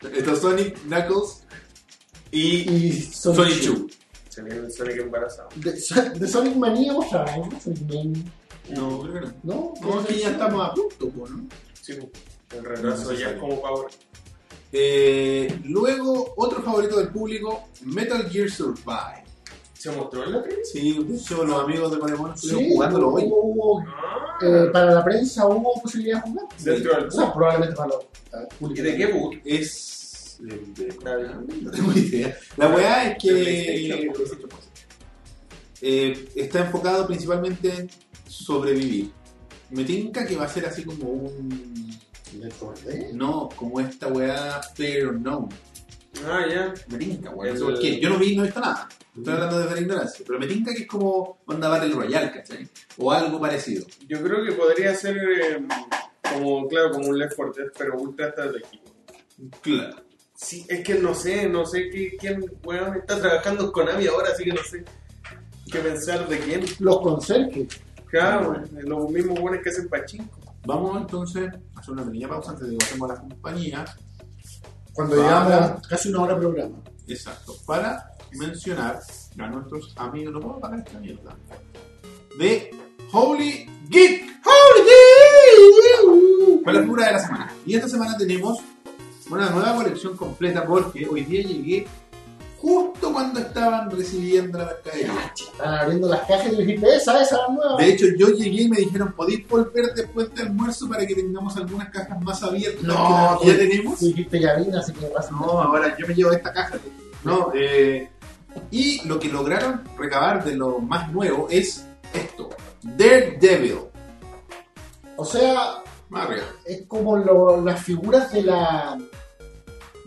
Knuckles, está Sonic, Knuckles y Y Sonic Sonic, Chu. Se viene el Sonic embarazado. De, *laughs* de Sonic Mania mostraron, ¿no? Sonic Mania. No, creo que no. ¿No? No, es que ya estamos a punto, po, ¿no? Sí, el retraso ya es como Power. Eh, luego, otro favorito del público, Metal Gear Survive. ¿Se mostró en la tele? Sí, de hecho, los amigos de Pokémon estuvieron Sí, jugándolo hoy. hubo- hubo- Ah, eh, para la prensa hubo posibilidad de jugar. dentro del O sea, probablemente para los para ¿Y de qué boot? Es. de- de- no tengo idea. La weá es que. Eh, está enfocado principalmente en sobrevivir. Me tinca que va a ser así como un. No, como esta weá Player Unknown. Ah, ya. Me tinca, weá. No sé El- por qué. Yo no vi, no he visto nada. Estoy hablando desde la ignorancia. Pero me tinca que es como onda Battle Royale, ¿cachai? O algo parecido. Yo creo que podría ser eh, como, claro, como un Left 4 Dead, pero ultra estratégico. Claro. Sí, es que no sé, no sé qué, quién weón, está trabajando con Konami ahora, así que no sé qué pensar de quién. Los conserjes. Claro, los mismos buenos que hacen pachinko. Vamos entonces a hacer una pequeña pausa antes de que pasemos a la compañía. Cuando Para- llegamos a casi una hora de programa. Exacto. Para mencionar a nuestros amigos, no puedo pagar esta mierda. De Holy Geek. Holy Geek. Fue la figura de la semana. Y esta semana tenemos una nueva colección completa porque hoy día llegué cuando estaban recibiendo la mercadería. Están abriendo las cajas y le dijiste, esa, esa, la nueva. De hecho, yo llegué y me dijeron, ¿podéis volver después del almuerzo para que tengamos algunas cajas más abiertas No, que las que ya tenemos? Tú dijiste ya vine, así que pasa. No, ahora yo me llevo esta caja. No, eh, y lo que lograron recabar de lo más nuevo es esto: Daredevil. O sea, arriba. es como lo- las figuras de la.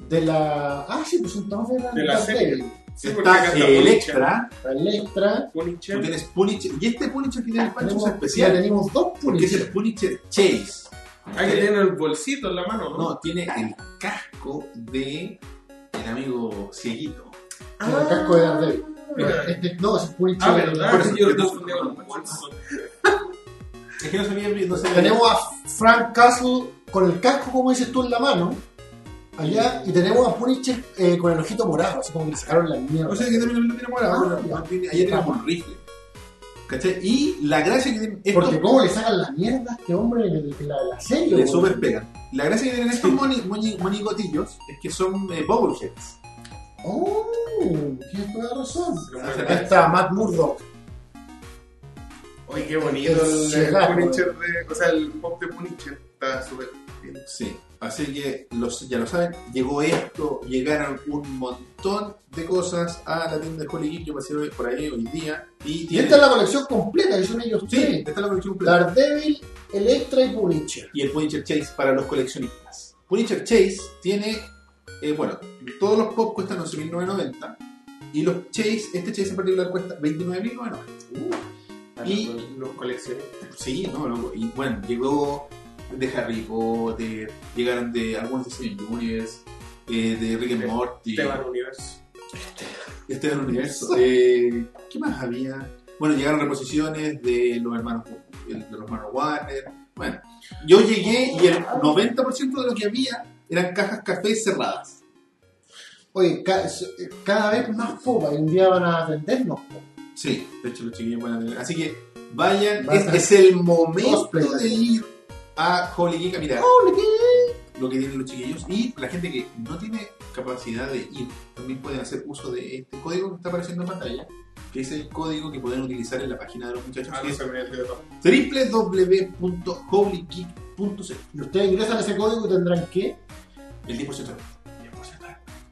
De la. Ah, sí, pues son todos de la. De la serie. Sí, Está Punisher. Electra, tú Punisher. tienes Punisher, y este Punisher que tiene el pancho es ya especial, tenemos dos porque es el Punisher. Punisher Chase. Hay que tener el bolsito en la mano, ¿no? No, tiene el casco de el amigo cieguito. Con el casco de Daredevil. Este, no, es el Punisher. Ah, ¿verdad? Por eso yo lo confundí con los bolsos. Es que no bien, no se veía Tenemos a Frank Castle con el casco, como dices tú, en la mano. Allá. Y tenemos a Punisher eh, con el ojito morado, así como que le sacaron la mierda. O sea que también lo tiene morado, Ah, ayer teníamos un rifle. ¿Cachai? Y la gracia que tienen estos Porque cómo le sacan la mierda a este hombre en la, la serie. le super pegan. La gracia que tienen estos moni, moni- monigotillos es que son eh, bobbleheads. Oh, tienes toda la razón. Acá está Matt Murdock. Oye, qué bonito el, el. Punisher de. O sea, el pop de Punisher. Está súper bien. Sí. Así que los, ya lo saben, llegó esto, llegaron un montón de cosas a la tienda de Holy Geek, yo pasé por ahí hoy día. Y esta es la colección completa, que son ellos Sí, tres. esta es la colección completa. Daredevil, Electra y Punisher. y el Punisher Chase para los coleccionistas. Punisher Chase tiene, eh, bueno, todos los pop cuestan 11.990 y los Chase, este Chase en particular cuesta 29.990. Para Y- los- los coleccionistas. Sí, no, loco. Y bueno, llegó de Harry Potter, llegaron de algunos de Steven Universe, eh, de Rick and De Morty, Esteban Universo. Esteban Universo. Eh, ¿Qué más había? Bueno, llegaron reposiciones de los hermanos, de los hermanos Warner. Bueno, yo llegué y el 90% de lo que había eran cajas café cerradas. Oye, ca- eh, cada vez más popa y un día van a vendernos. Sí, de hecho los chiquillos van a tener. Así que vayan, es, a- es el momento Cosplay. de ir a Holy Geek a mirar lo que tienen los chiquillos y la gente que no tiene capacidad de ir también pueden hacer uso de este código que está apareciendo en pantalla, que es el código que pueden utilizar en la página de los muchachos, Ah, no www.holygeek.cl. Y ustedes ingresan ese código y tendrán que. El 10%.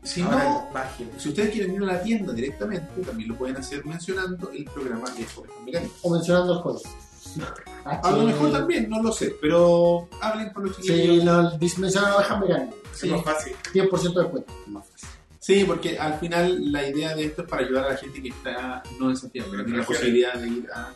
Si Ahora no, página. si ustedes quieren ir a la tienda directamente, también lo pueden hacer mencionando el programa de Ovejas Mecánicas. o mencionando el código. A lo mejor también, no lo sé, pero hablen con los chiquillos. Sí, no, mencionan baja mecánica. Es más fácil. 10% de descuento. Más fácil. Sí, porque al final la idea de esto es para ayudar a la gente que está no en Santiago, que tiene la posibilidad de ir a,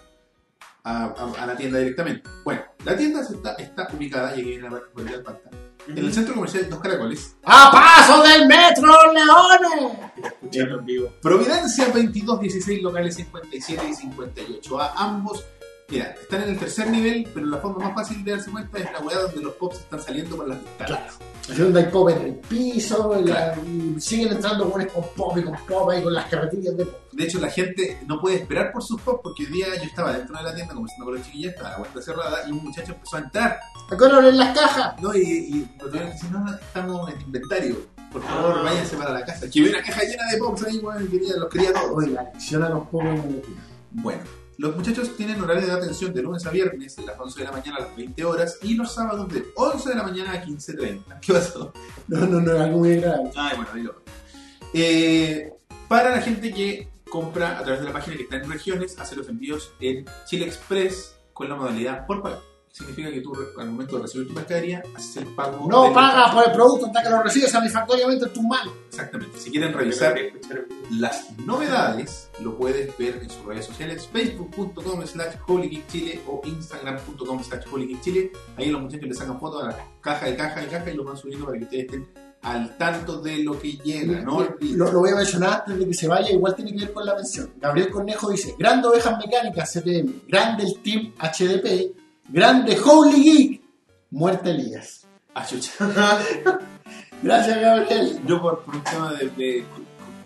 a- a- a la tienda directamente. Bueno, la tienda está, está ubicada, y aquí viene la parte del pantalla, en el centro comercial Dos Caracoles, ¡A paso del metro, Leones! Escucharlo en vivo. Providencia 22, 16 locales 57 y 58. A ambos, mira, están en el tercer nivel, pero la forma más fácil de darse cuenta es la weá donde los pops están saliendo por las ventanas. Haciendo hay pop en el piso, la- y siguen entrando buenos con pop y con pop ahí con las carretillas de pop. De hecho, la gente no puede esperar por sus pops porque hoy día yo estaba dentro de la tienda conversando con los chiquillos, estaba la puerta cerrada y un muchacho empezó a entrar. ¿A qué hora en las cajas? ¿no? Y, y lo tuvieron que decir, no, no, estamos en inventario. Por favor, váyanse para la casa. Que había una caja llena de pops ahí, weón, y quería, los quería todos. Oye, la adicción a los pop el Bueno, los muchachos tienen horario de atención de lunes a viernes, de las 11 de la mañana a las 20 horas, y los sábados de 11 de la mañana a 15.30. ¿Qué pasó? No, no, no, algo muy grave. Ay, bueno, digo. Eh, para la gente que compra a través de la página que está en regiones, hace los envíos en Chile Express con la modalidad por pago. Significa que tú al momento de recibir tu mercadería haces el pago. No pagas por el producto hasta que lo recibes satisfactoriamente en tus manos. Exactamente. Si quieren revisar las novedades, lo puedes ver en sus redes sociales, facebook.com slash holygeekchile o instagram.com slash holygeekchile. Ahí los muchachos le sacan fotos a la caja de caja de caja y lo van subiendo para que ustedes estén al tanto de lo que llega. No. Lo, lo voy a mencionar antes de que se vaya, igual tiene que ver con la mención. Gabriel Cornejo dice, grande ovejas mecánicas CTM, grande el Team HDP, grande Holy Geek, muerte Elías. Ah, chucha. *laughs* Gracias Gabriel. Yo por, por un tema de, de,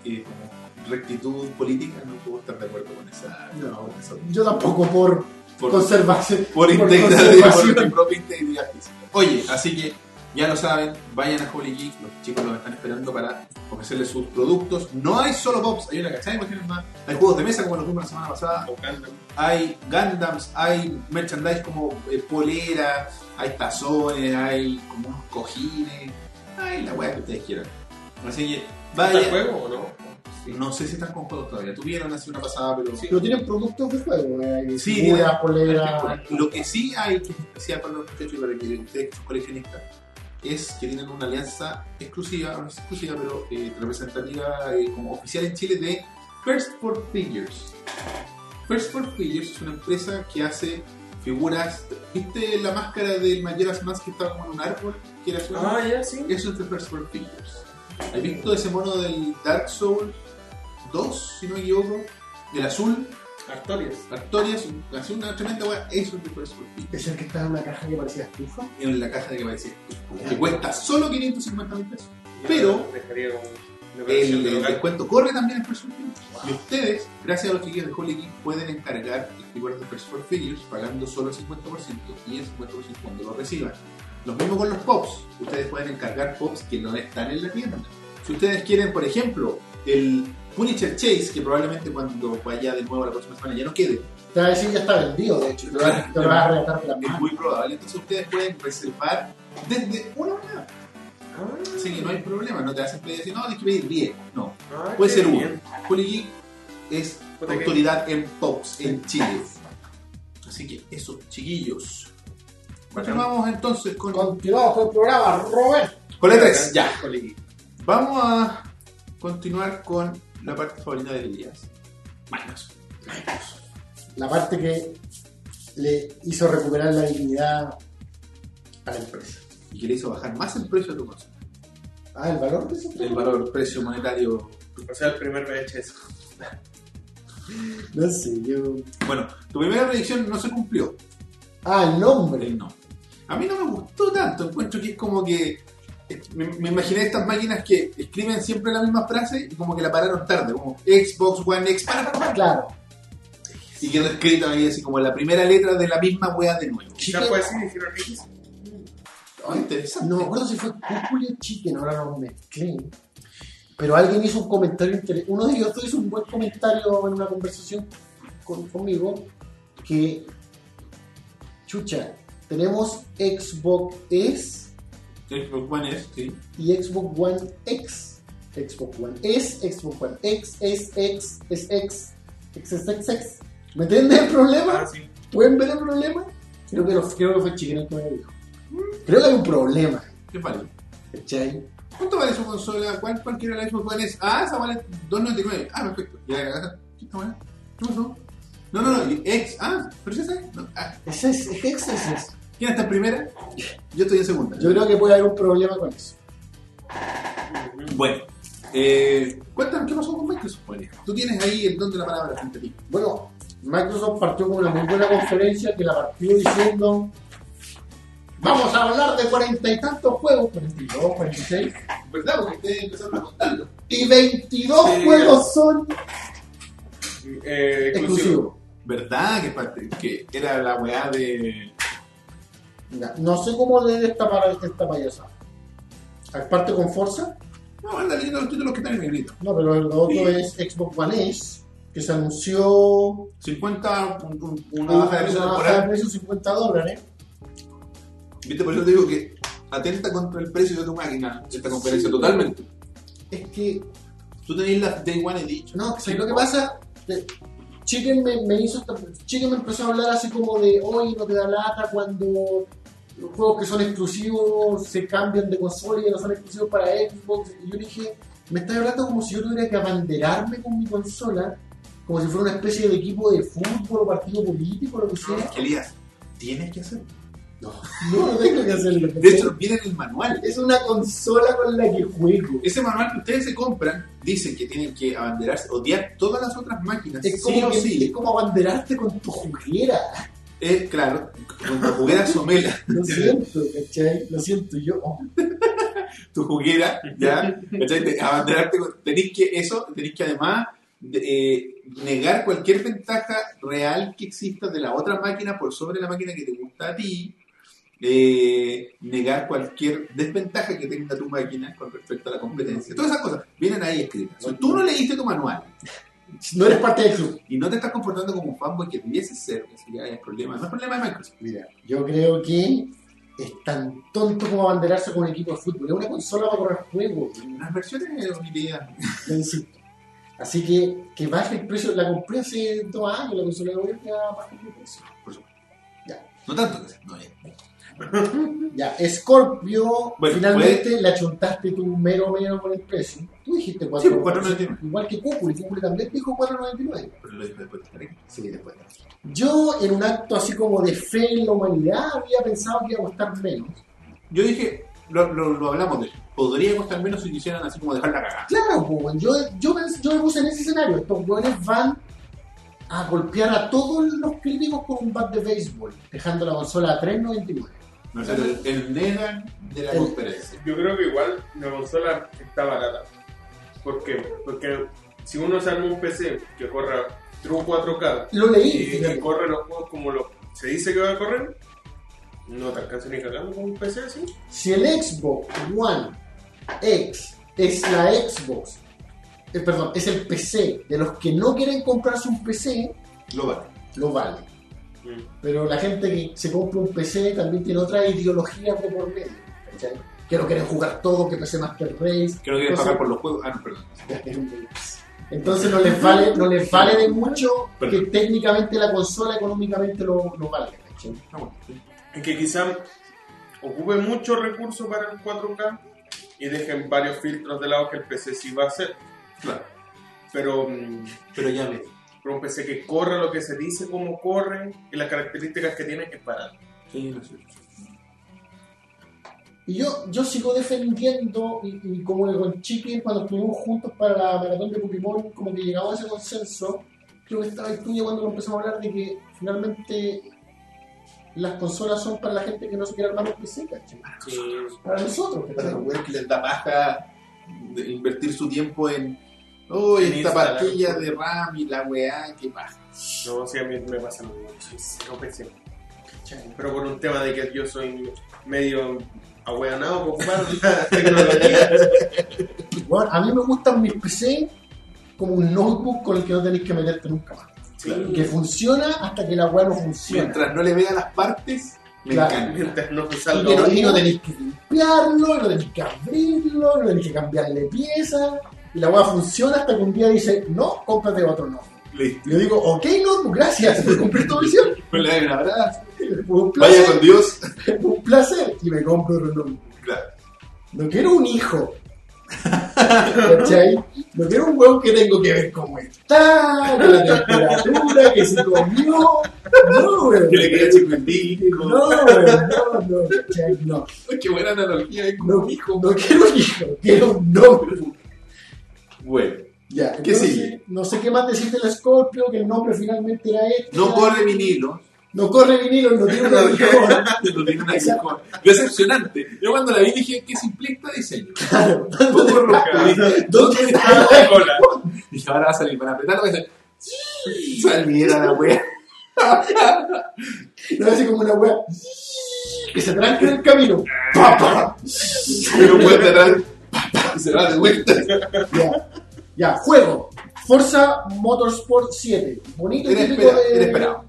eh, como rectitud política no puedo estar de acuerdo con esa... No, con esa- Yo tampoco por por, conservación. por integridad, *laughs* por mi propia integridad física. Oye, así que Ya lo saben, vayan a Holy Geek, los chicos los están esperando para ofrecerles sus productos. No hay solo pops, hay una cachada de cuestiones más. Hay juegos de mesa como los vimos la semana pasada, O Gundam. hay Gundams, hay merchandise como eh, poleras, hay tazones, hay como unos cojines, hay la weá que ustedes quieran. Así que ¿Está el vayan. juego o no? Sí. No sé si están con juegos todavía. Tuvieron hace una pasada, pero. Pero tienen productos de juego. eh, Hay Sí, figuras, poleras. Lo que sí hay que es especial para los muchachos y para que ustedes que son coleccionistas es que tienen una alianza exclusiva, no es exclusiva, pero eh, representativa eh, como oficial en Chile de First for Figures. First for Figures es una empresa que hace figuras. ¿Viste la máscara del Majora's Mask que estaba como en un árbol? Que era su- Ah, ya, sí. Eso es de First for Figures. ¿Has visto ese mono del Dark Souls 2, si no me equivoco? El azul, Artorias. Artorias, hace una tremenda weá, eso es de First for Figures. Es el que está en una caja que parecía estufa. En la caja de que parecía que cuesta solo 550 mil pesos. Pero- El, descuento corre también en First for Figures. Y ustedes, gracias a los chiquillos de Holy Geek, pueden encargar figuras de for Figures pagando solo el 50% y el 50% cuando lo reciban. Lo mismo con los pops. Ustedes pueden encargar pops que no están en la tienda. Si ustedes quieren, por ejemplo, el Punisher Chase, que probablemente cuando vaya de nuevo la próxima semana ya no quede, Te va a decir ya está vendido, de hecho. Te lo vas a arrebatar de la es muy probable. Entonces ustedes pueden reservar desde una hora. Ah, Así que no hay problema, no te hacen pedir decir, no, tienes que pedir 10. No, ah, puede ser uno. bien. Holy Geek es Puta que- autoridad en Pops en Chile. Así que eso, chiquillos. Continuamos entonces con, con Continuamos con el programa, Robert. la 3. Ya. Vamos a continuar con la parte favorita de Elías. Microsoft. La parte que le hizo recuperar la dignidad a la empresa. Y que le hizo bajar más el precio de tu consola. Ah, el valor de ese El valor, precio monetario. O sea, el primer VHS. No sé, yo. Bueno, tu primera predicción no se cumplió. Ah, el nombre. El no. A mí no me gustó tanto. Encuentro que es como que. Me, me imaginé estas máquinas que escriben siempre la misma frase y como que la pararon tarde, como Xbox One X, para, para, para, Claro. y quedó escrito ahí así como la primera letra de la misma wea de nuevo. Puede. Oh, interesante. No me acuerdo si fue Cúculo o Chicken, ahora no mezclé. Pero alguien hizo un comentario interesante. Uno de ellos hizo un buen comentario en una conversación con- conmigo. Que, chucha, tenemos Xbox S Xbox One S, sí. y Xbox One X. Xbox One S, Xbox One X, S, X, S, X, X, S, X, X. ¿Me entienden el problema? Ah, sí. ¿Pueden ver el problema? Creo que, lo, creo que fue Chicken el que me dijo. Creo que hay un problema. ¿Qué vale? ¿Cachai? ¿Cuánto vale su consola? ¿Cuál, cuál quiere la Xbox One S? Ah, esa vale 2.99. Ah, perfecto. ¿Y la gata? ¿Qué está pasó? No, no, no. X. Ah, pero ya sabes. No. Ah, es, es ese es eso. ¿Quién está en primera? Yo estoy en segunda. Yo creo que puede haber un problema con eso. Bueno, eh, cuéntame qué pasó con Microsoft. Tú tienes ahí el don de la palabra frente a ti. Bueno, Microsoft partió con una muy buena conferencia que la partió diciendo vamos a hablar de cuarenta y tantos juegos, 42, 46, ¿Verdad? Porque ustedes empezaron a contarlo. y 22 Sí. juegos son Eh, exclusivo. exclusivos. ¿Verdad? Que, parte- que era la weá de. Mira, no sé cómo leer esta, para- esta payasa. Aparte con Forza, No, anda leyendo los títulos que están en negrito. no, pero lo otro Sí. es Xbox One S, que se anunció 50, un- un- una baja de precio una baja de temporal. precio 50 dólares. ¿Viste? Por eso te digo que atenta contra el precio de tu máquina esta conferencia Sí. totalmente. Es que Tú tenés la Day One Edition. No, que lo que pasa, Chicken me, me hizo esta- Chicken me empezó a hablar así como de hoy no te da lata cuando los juegos que son exclusivos se cambian de consola y no son exclusivos para Xbox. Y yo dije, me estás hablando como si yo tuviera que abanderarme con mi consola, como si fuera una especie de equipo de fútbol o partido político o lo que sea. Elías, tienes que hacerlo. No, *laughs* no tengo que hacerlo. De hecho, viene en el manual. es una consola con la que juego. Ese manual que ustedes se compran dice que tienen que abanderarse, odiar todas las otras máquinas. Es como, que- sí. es como abanderarte con tu juguera. Es claro, con tu juguera somela, *laughs* Lo siento, ¿cachai? Lo siento yo. *laughs* tu juguera, ¿ya? ¿Cachai? Te- Abanderarte, con- tenéis que, eso, tenéis que además de- eh, negar cualquier ventaja real que exista de la otra máquina por sobre la máquina que te gusta a ti. eh, negar cualquier desventaja que tenga tu máquina con respecto a la competencia. Todas esas cosas vienen ahí escritas. Si tú no leíste tu manual No eres parte del club. y no te estás comportando como un fanboy que debiese ser, eso ya es problema. No es problema de Microsoft. Mira, yo creo que es tan tonto como abanderarse con un equipo de fútbol. Es una consola para correr juegos. Las versiones hoy Te insisto. Así que que baje el precio. La compré hace dos años, la consola de gobierno ya baja el precio. Por supuesto. Ya. No tanto, no es. *laughs* Ya, Scorpio, Bueno, finalmente la chuntaste tú mero mero con el precio. Tú dijiste Sí, 4, pues, 4.99. Igual que Kukuri, Kukuri también dijo 4.99. Pero lo dijo después de. Sí, después. Yo, en un acto así como de fe en la humanidad, había pensado que iba a costar menos. Yo dije, lo, lo, lo hablamos de eso. Podría costar menos si quisieran así como dejar la cagada. Claro, pues, yo, yo, yo me puse en ese escenario. Estos hueones van a golpear a todos los críticos con un bat de béisbol, dejando la consola a 3.99. No sé, el, el de la El- conferencia. Yo creo que igual la consola está barata. ¿Por qué? Porque si uno se arma un PC que corra True 4K Lo leí. y, y corre los juegos como lo, se dice que va a correr, no te alcanza ni cagando con un PC así. Si el Xbox One X es la Xbox, eh, perdón, es el PC de los que no quieren comprarse un PC, Lo vale. lo vale. Pero la gente que se compra un PC también tiene otra ideología de por medio. ¿cachai? Que no quieren jugar todo, que PC Master Race. Que no quieren pagar por los juegos. Ah, no, perdón. *laughs* Entonces no les vale, no les vale de mucho que técnicamente la consola económicamente lo, lo valga. ¿cachai? Ah. Es que quizá ocupe mucho recurso para el 4K y dejen varios filtros de lado que el PC sí va a hacer. Claro. Pero, mm, Pero ya ves. PC que corre lo que se dice, cómo corre y las características que tiene es barato. Sí, no sé. Y yo, yo sigo defendiendo, y, y como con Chiqui, cuando estuvimos juntos para la maratón de Pokémon, como que llegamos a ese consenso, creo que estaba el tuyo cuando lo empezamos a hablar de que finalmente las consolas son para la gente que no se quiere armar un PC, ¿cachai? Para nosotros, Para ¿cachai? los güeyes que les da paja de invertir su tiempo en. Oh, En esta pastilla de RAM y la weá, qué paja. No, sí, a mí me pasa lo mismo. Soy cero PC. ¿cachai? Pero por un tema de que yo soy medio ahueonado por ocupar *laughs* la tecnología. Bueno, a mí me gustan mis PC como un notebook con el que no tenéis que meterte nunca más. Sí, Que funciona hasta que la weá no funciona. Mientras no le vea las partes, me Claro. encanta. mientras no Y, no, y no tenéis que limpiarlo, no tenéis que abrirlo, no tenéis que cambiarle piezas. Y la weá funciona hasta que un día dice, no, cómprate otro no. Listo. Y yo digo, ok, no, gracias por cumplir tu visión. Pues le doy un abrazo. Un Vaya con Dios. un placer. Y me compro otro no. Claro. No quiero un hijo. ¿Cachai? No quiero un huevo que tengo que ver cómo está, con la temperatura, que se comió. No, weón. Que le queda disco. No, weón, no, no, ¿cachai? No. Qué buena analogía. es como No, hijo. no quiero un hijo, quiero un nombre. Bueno, Ya, ¿Qué entonces, sigue? No sé qué más decir del Scorpio, que el nombre finalmente era este. no corre vinilo. No corre vinilo, *laughs* no *laughs* tiene una aguijón. no tiene una. Decepcionante. Yo cuando la vi dije, qué simplista diseño. Claro. *laughs* Rojo. Dije, ¿Dónde está? Ah, cola. Dije, ahora va a salir para apretarlo. Y dice, saliera la wea. No así como una wea que se tranca en el camino. Pa, pa. Pero vuelve atrás. *laughs* Se va de vuelta. Ya, ya, juego. Forza Motorsport 7. Bonito y Era típico espera- de. era esperado.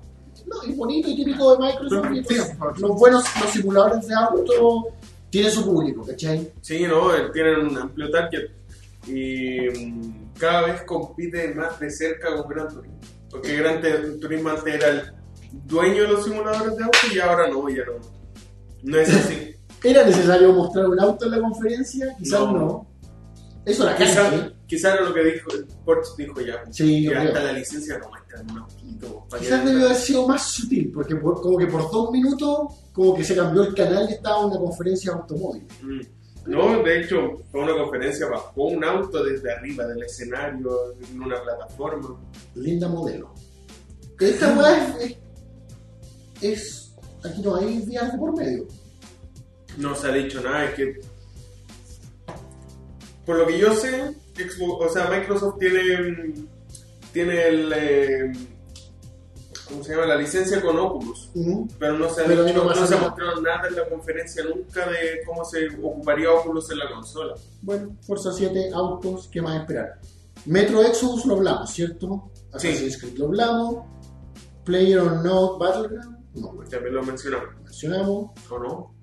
No, y bonito y típico de Microsoft. y Sí, pues, por favor. los buenos los simuladores de auto tienen su público, ¿cachai? Sí, no, eh, tienen un amplio target y mm, cada vez compite más de cerca con Gran Turismo. Porque Gran Te- Turismo antes era el dueño de los simuladores de auto y ahora no, ya no. No es así. *laughs* ¿Era necesario mostrar un auto en la conferencia? Quizás no. No. Eso la Quizá, gente. quizá era lo que dijo, Porsche dijo ya. Sí, que hasta la licencia no muestran un para Quizás debió haber sido más sutil, porque por- como que por dos minutos, como que se cambió el canal y estaba una conferencia de automóvil. Mm. No, de hecho, fue una conferencia, bajó un auto desde arriba del escenario en una plataforma. Linda modelo. Esta weá es, es, Aquí no hay vías de por medio. No se ha dicho nada, es que. Por lo que yo sé, Xbox, o sea, Microsoft tiene. Tiene el. eh, ¿cómo se llama? La licencia con Oculus. Pero no se ha, Pero no no, se mostrado nada en la conferencia nunca de cómo se ocuparía Oculus en la consola. Bueno, Forza 7, autos, ¿qué más esperar? Metro Exodus lo hablamos, ¿cierto? Assassin's Creed lo hablamos. Player Unknown Battleground, no, También lo mencionamos. mencionamos. ¿O no?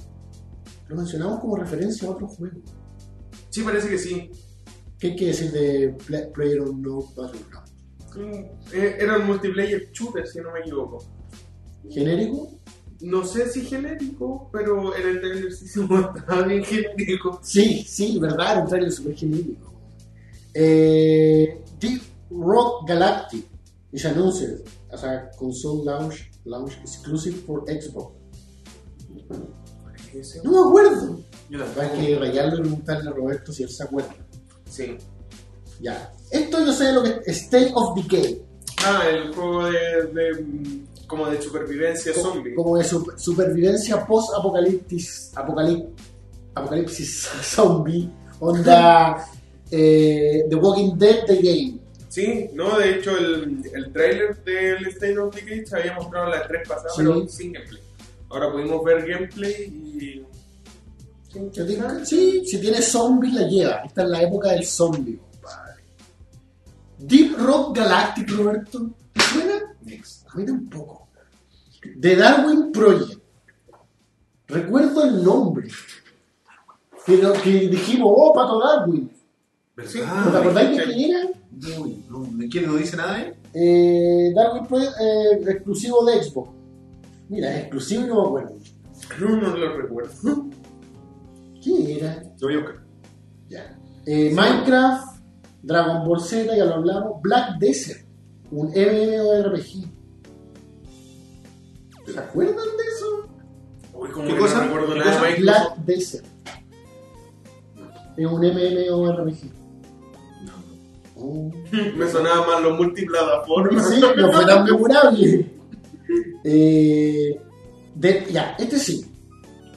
Lo mencionamos como referencia a otro juego. Sí, parece que sí. ¿Qué que decir de Pla- Player Unknown Battleground? Mm, eh, Era un multiplayer shooter, si no me equivoco. ¿Genérico? No sé si genérico, pero en el trailer sí se *laughs* mostraba bien genérico. Sí, sí, verdad, era un trailer super genérico. Eh, Deep Rock Galactic is announced as a console launch, launch exclusive for Xbox. No me acuerdo. Yo Hay que rayarlo y preguntarle a Roberto si él se acuerda. Sí. Ya. Esto yo sé lo que es State of Decay. Ah, el juego de, de, como de supervivencia zombie. Como de super- supervivencia post-apocalipsis. apocalip- apocalipsis *laughs* zombie. Onda *laughs* eh, The Walking Dead The Game. Sí, no, de hecho el, el trailer del State of Decay se había mostrado las tres pasadas, Sí. pero sin gameplay. Ahora pudimos ver gameplay y... Yo digo que sí, si tiene zombies la lleva. Esta es la época del zombie, compadre. Deep Rock Galactic, Roberto. ¿Te suena? A mí tampoco. The Darwin Project. Recuerdo el nombre. Que, lo- que dijimos, oh, Pato Darwin. Sí, ¿No te acordáis de quién era? Uy, no, ¿de quién no dice nada, eh? Eh, Darwin Project, eh, exclusivo de Xbox. Mira, es exclusivo y no me acuerdo. No, no lo recuerdo. ¿Quién era? Lo voy a buscar. Ya. Eh, Minecraft, Dragon Ball Z, ya lo hablamos. Black Desert, un MMORPG. ¿Se acuerdan de eso? Uy, como ¿Qué que cosa? no recuerdo ¿Qué nada cosa? Black Desert. Es un MMORPG. Oh. *laughs* Me sonaban más los multiplataformas. Sí, no fue tan memorable. Eh, de- ya, este sí.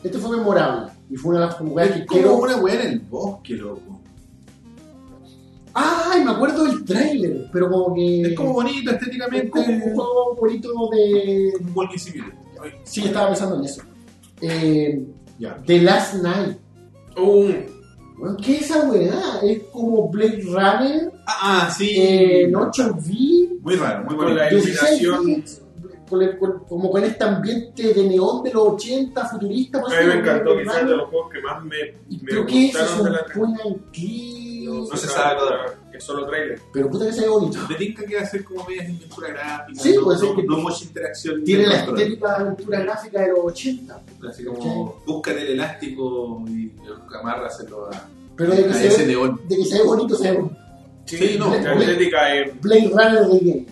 Este fue memorable. Y fue una de las jugadas que Es como quiero. una weá en el bosque, loco. ¡Ay! Me acuerdo del tráiler, pero como que. Es como bonito es estéticamente. como un juego bonito de. Un Walking Simulator. Ay, Sí, estaba pensando en eso. Eh, Ya. The Last Night. Uh, Bueno, ¿Qué es esa weá? Es como Blade Runner Ah, ah, sí. eh, en 8V. Muy raro, muy bonito. la 16 iluminación. Con el- con- como con este ambiente de neón de los 80, futurista. por a mí me encantó, quizás de los juegos que más me, ¿Y me ¿Pero qué es gustaron eso? de la ¿Un point and click? No se sabe todavía. Es solo trailer. Pero puta que se ve bonito. De tinca que va a ser como media aventura gráfica. Sí, no, puede ser no, que- no mucha interacción. Tiene la control. estética de aventura gráfica de los 80. Así como buscan el elástico y amárraselo a, Pero de que, a se ese ve, neón. de que se ve bonito, se ve bonito. Sí, no, La estética es Blade Runner de game.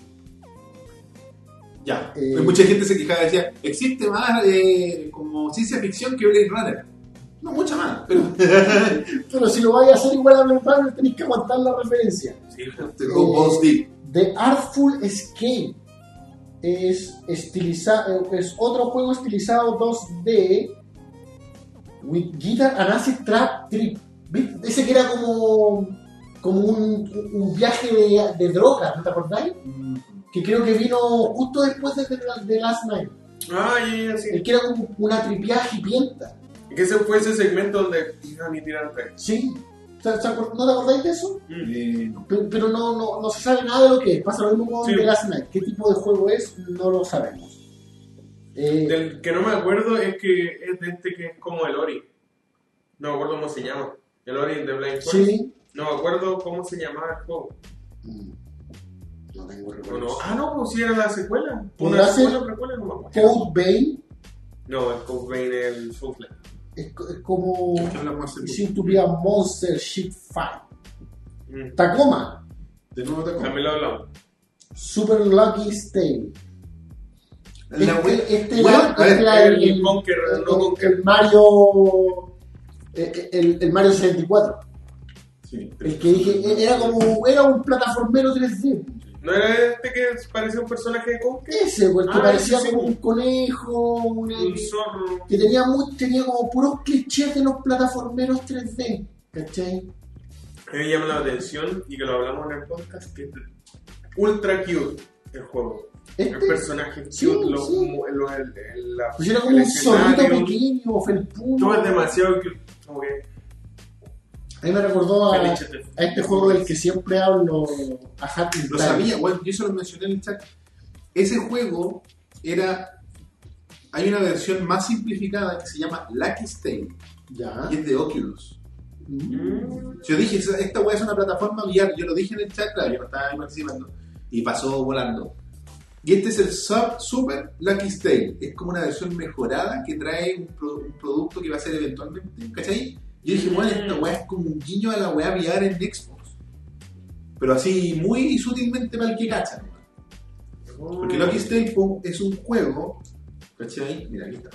Ya. Eh, Pues mucha gente se quejaba y decía, existe más eh, como ciencia ficción que Blade Runner. No, mucha más. Pero *laughs* Pero si lo vais a hacer igual a Blade Runner, tenéis que aguantar la referencia. sí, Go Balls Deep. The Artful Escape es, eh, es otro juego estilizado 2D with guitar and acid trap trip. Ese que era como, como un, un viaje de, de drogas, ¿no te acordáis? Que creo que vino justo después de The Last Night. Ah, ya, sí. El que era como una tripiaje hipienta. Que ese fue ese segmento donde tiran y tiran rey. Sí. ¿Se- se acor- ¿No te acordáis de eso? Eh, no. Pero, pero no, no, no se sabe nada de lo que es. Pasa lo mismo con Sí. The Last Night. ¿Qué tipo de juego es? No lo sabemos. Eh, Del que no me acuerdo es que es de este que es como el Ori. No me acuerdo cómo se llama. El Ori de Blind Forest. sí. No me acuerdo cómo se llamaba el juego. Mm, No tengo ¿O no? recuerdos. Ah, no, pues sí era la secuela. ¿Podrá Una secuela, precuela, no me acuerdo. Code Vein No, el Code es el Souffle. es, es como. Be a monster shit fight. Mm. Tacoma. De nuevo te También lo hablamos. Super Lucky Stay. La Este, este Bueno, ver, este el, el el- Conker, el- no el Mario. eh, El, el Mario 64. Sí. El que dije, era como. Era un plataformero 3D. ¿No era este que parecía un personaje de Conker? Ese, pues, que Ah, parecía sí. como un conejo, un, Un zorro. que tenía, muy, tenía como puros clichés de los plataformeros 3D, ¿cachai? A mí me llama la atención y que lo hablamos en el podcast que es ultra cute el juego. El Este personaje, Sí, cute, lo- sí. como- lo- el- el- la- pusiera como el un zorrito pequeño, felpudo. Todo es demasiado cute, como que A mí me recordó a, este juego del que siempre hablo, a Happy Lo sabía, bueno, yo eso lo mencioné en el chat. Ese juego era. Hay una versión más simplificada que se llama Lucky Stay Ya. y es de Oculus. Mm. Yo dije, esta weá es una plataforma VR. Yo lo dije en el chat, claro, yo no estaba ahí participando. Y pasó volando. Y este es el Sub Super Lucky Stay. Es como una versión mejorada que trae un, pro- un producto que va a ser eventualmente, ¿cachai? Yo dije, bueno, esta weá es como un guiño a la weá VR en Xbox. Pero así, muy sutilmente para el que cacha. Porque Lucky Stay po, es un juego. ¿Cachai? Mira, aquí está.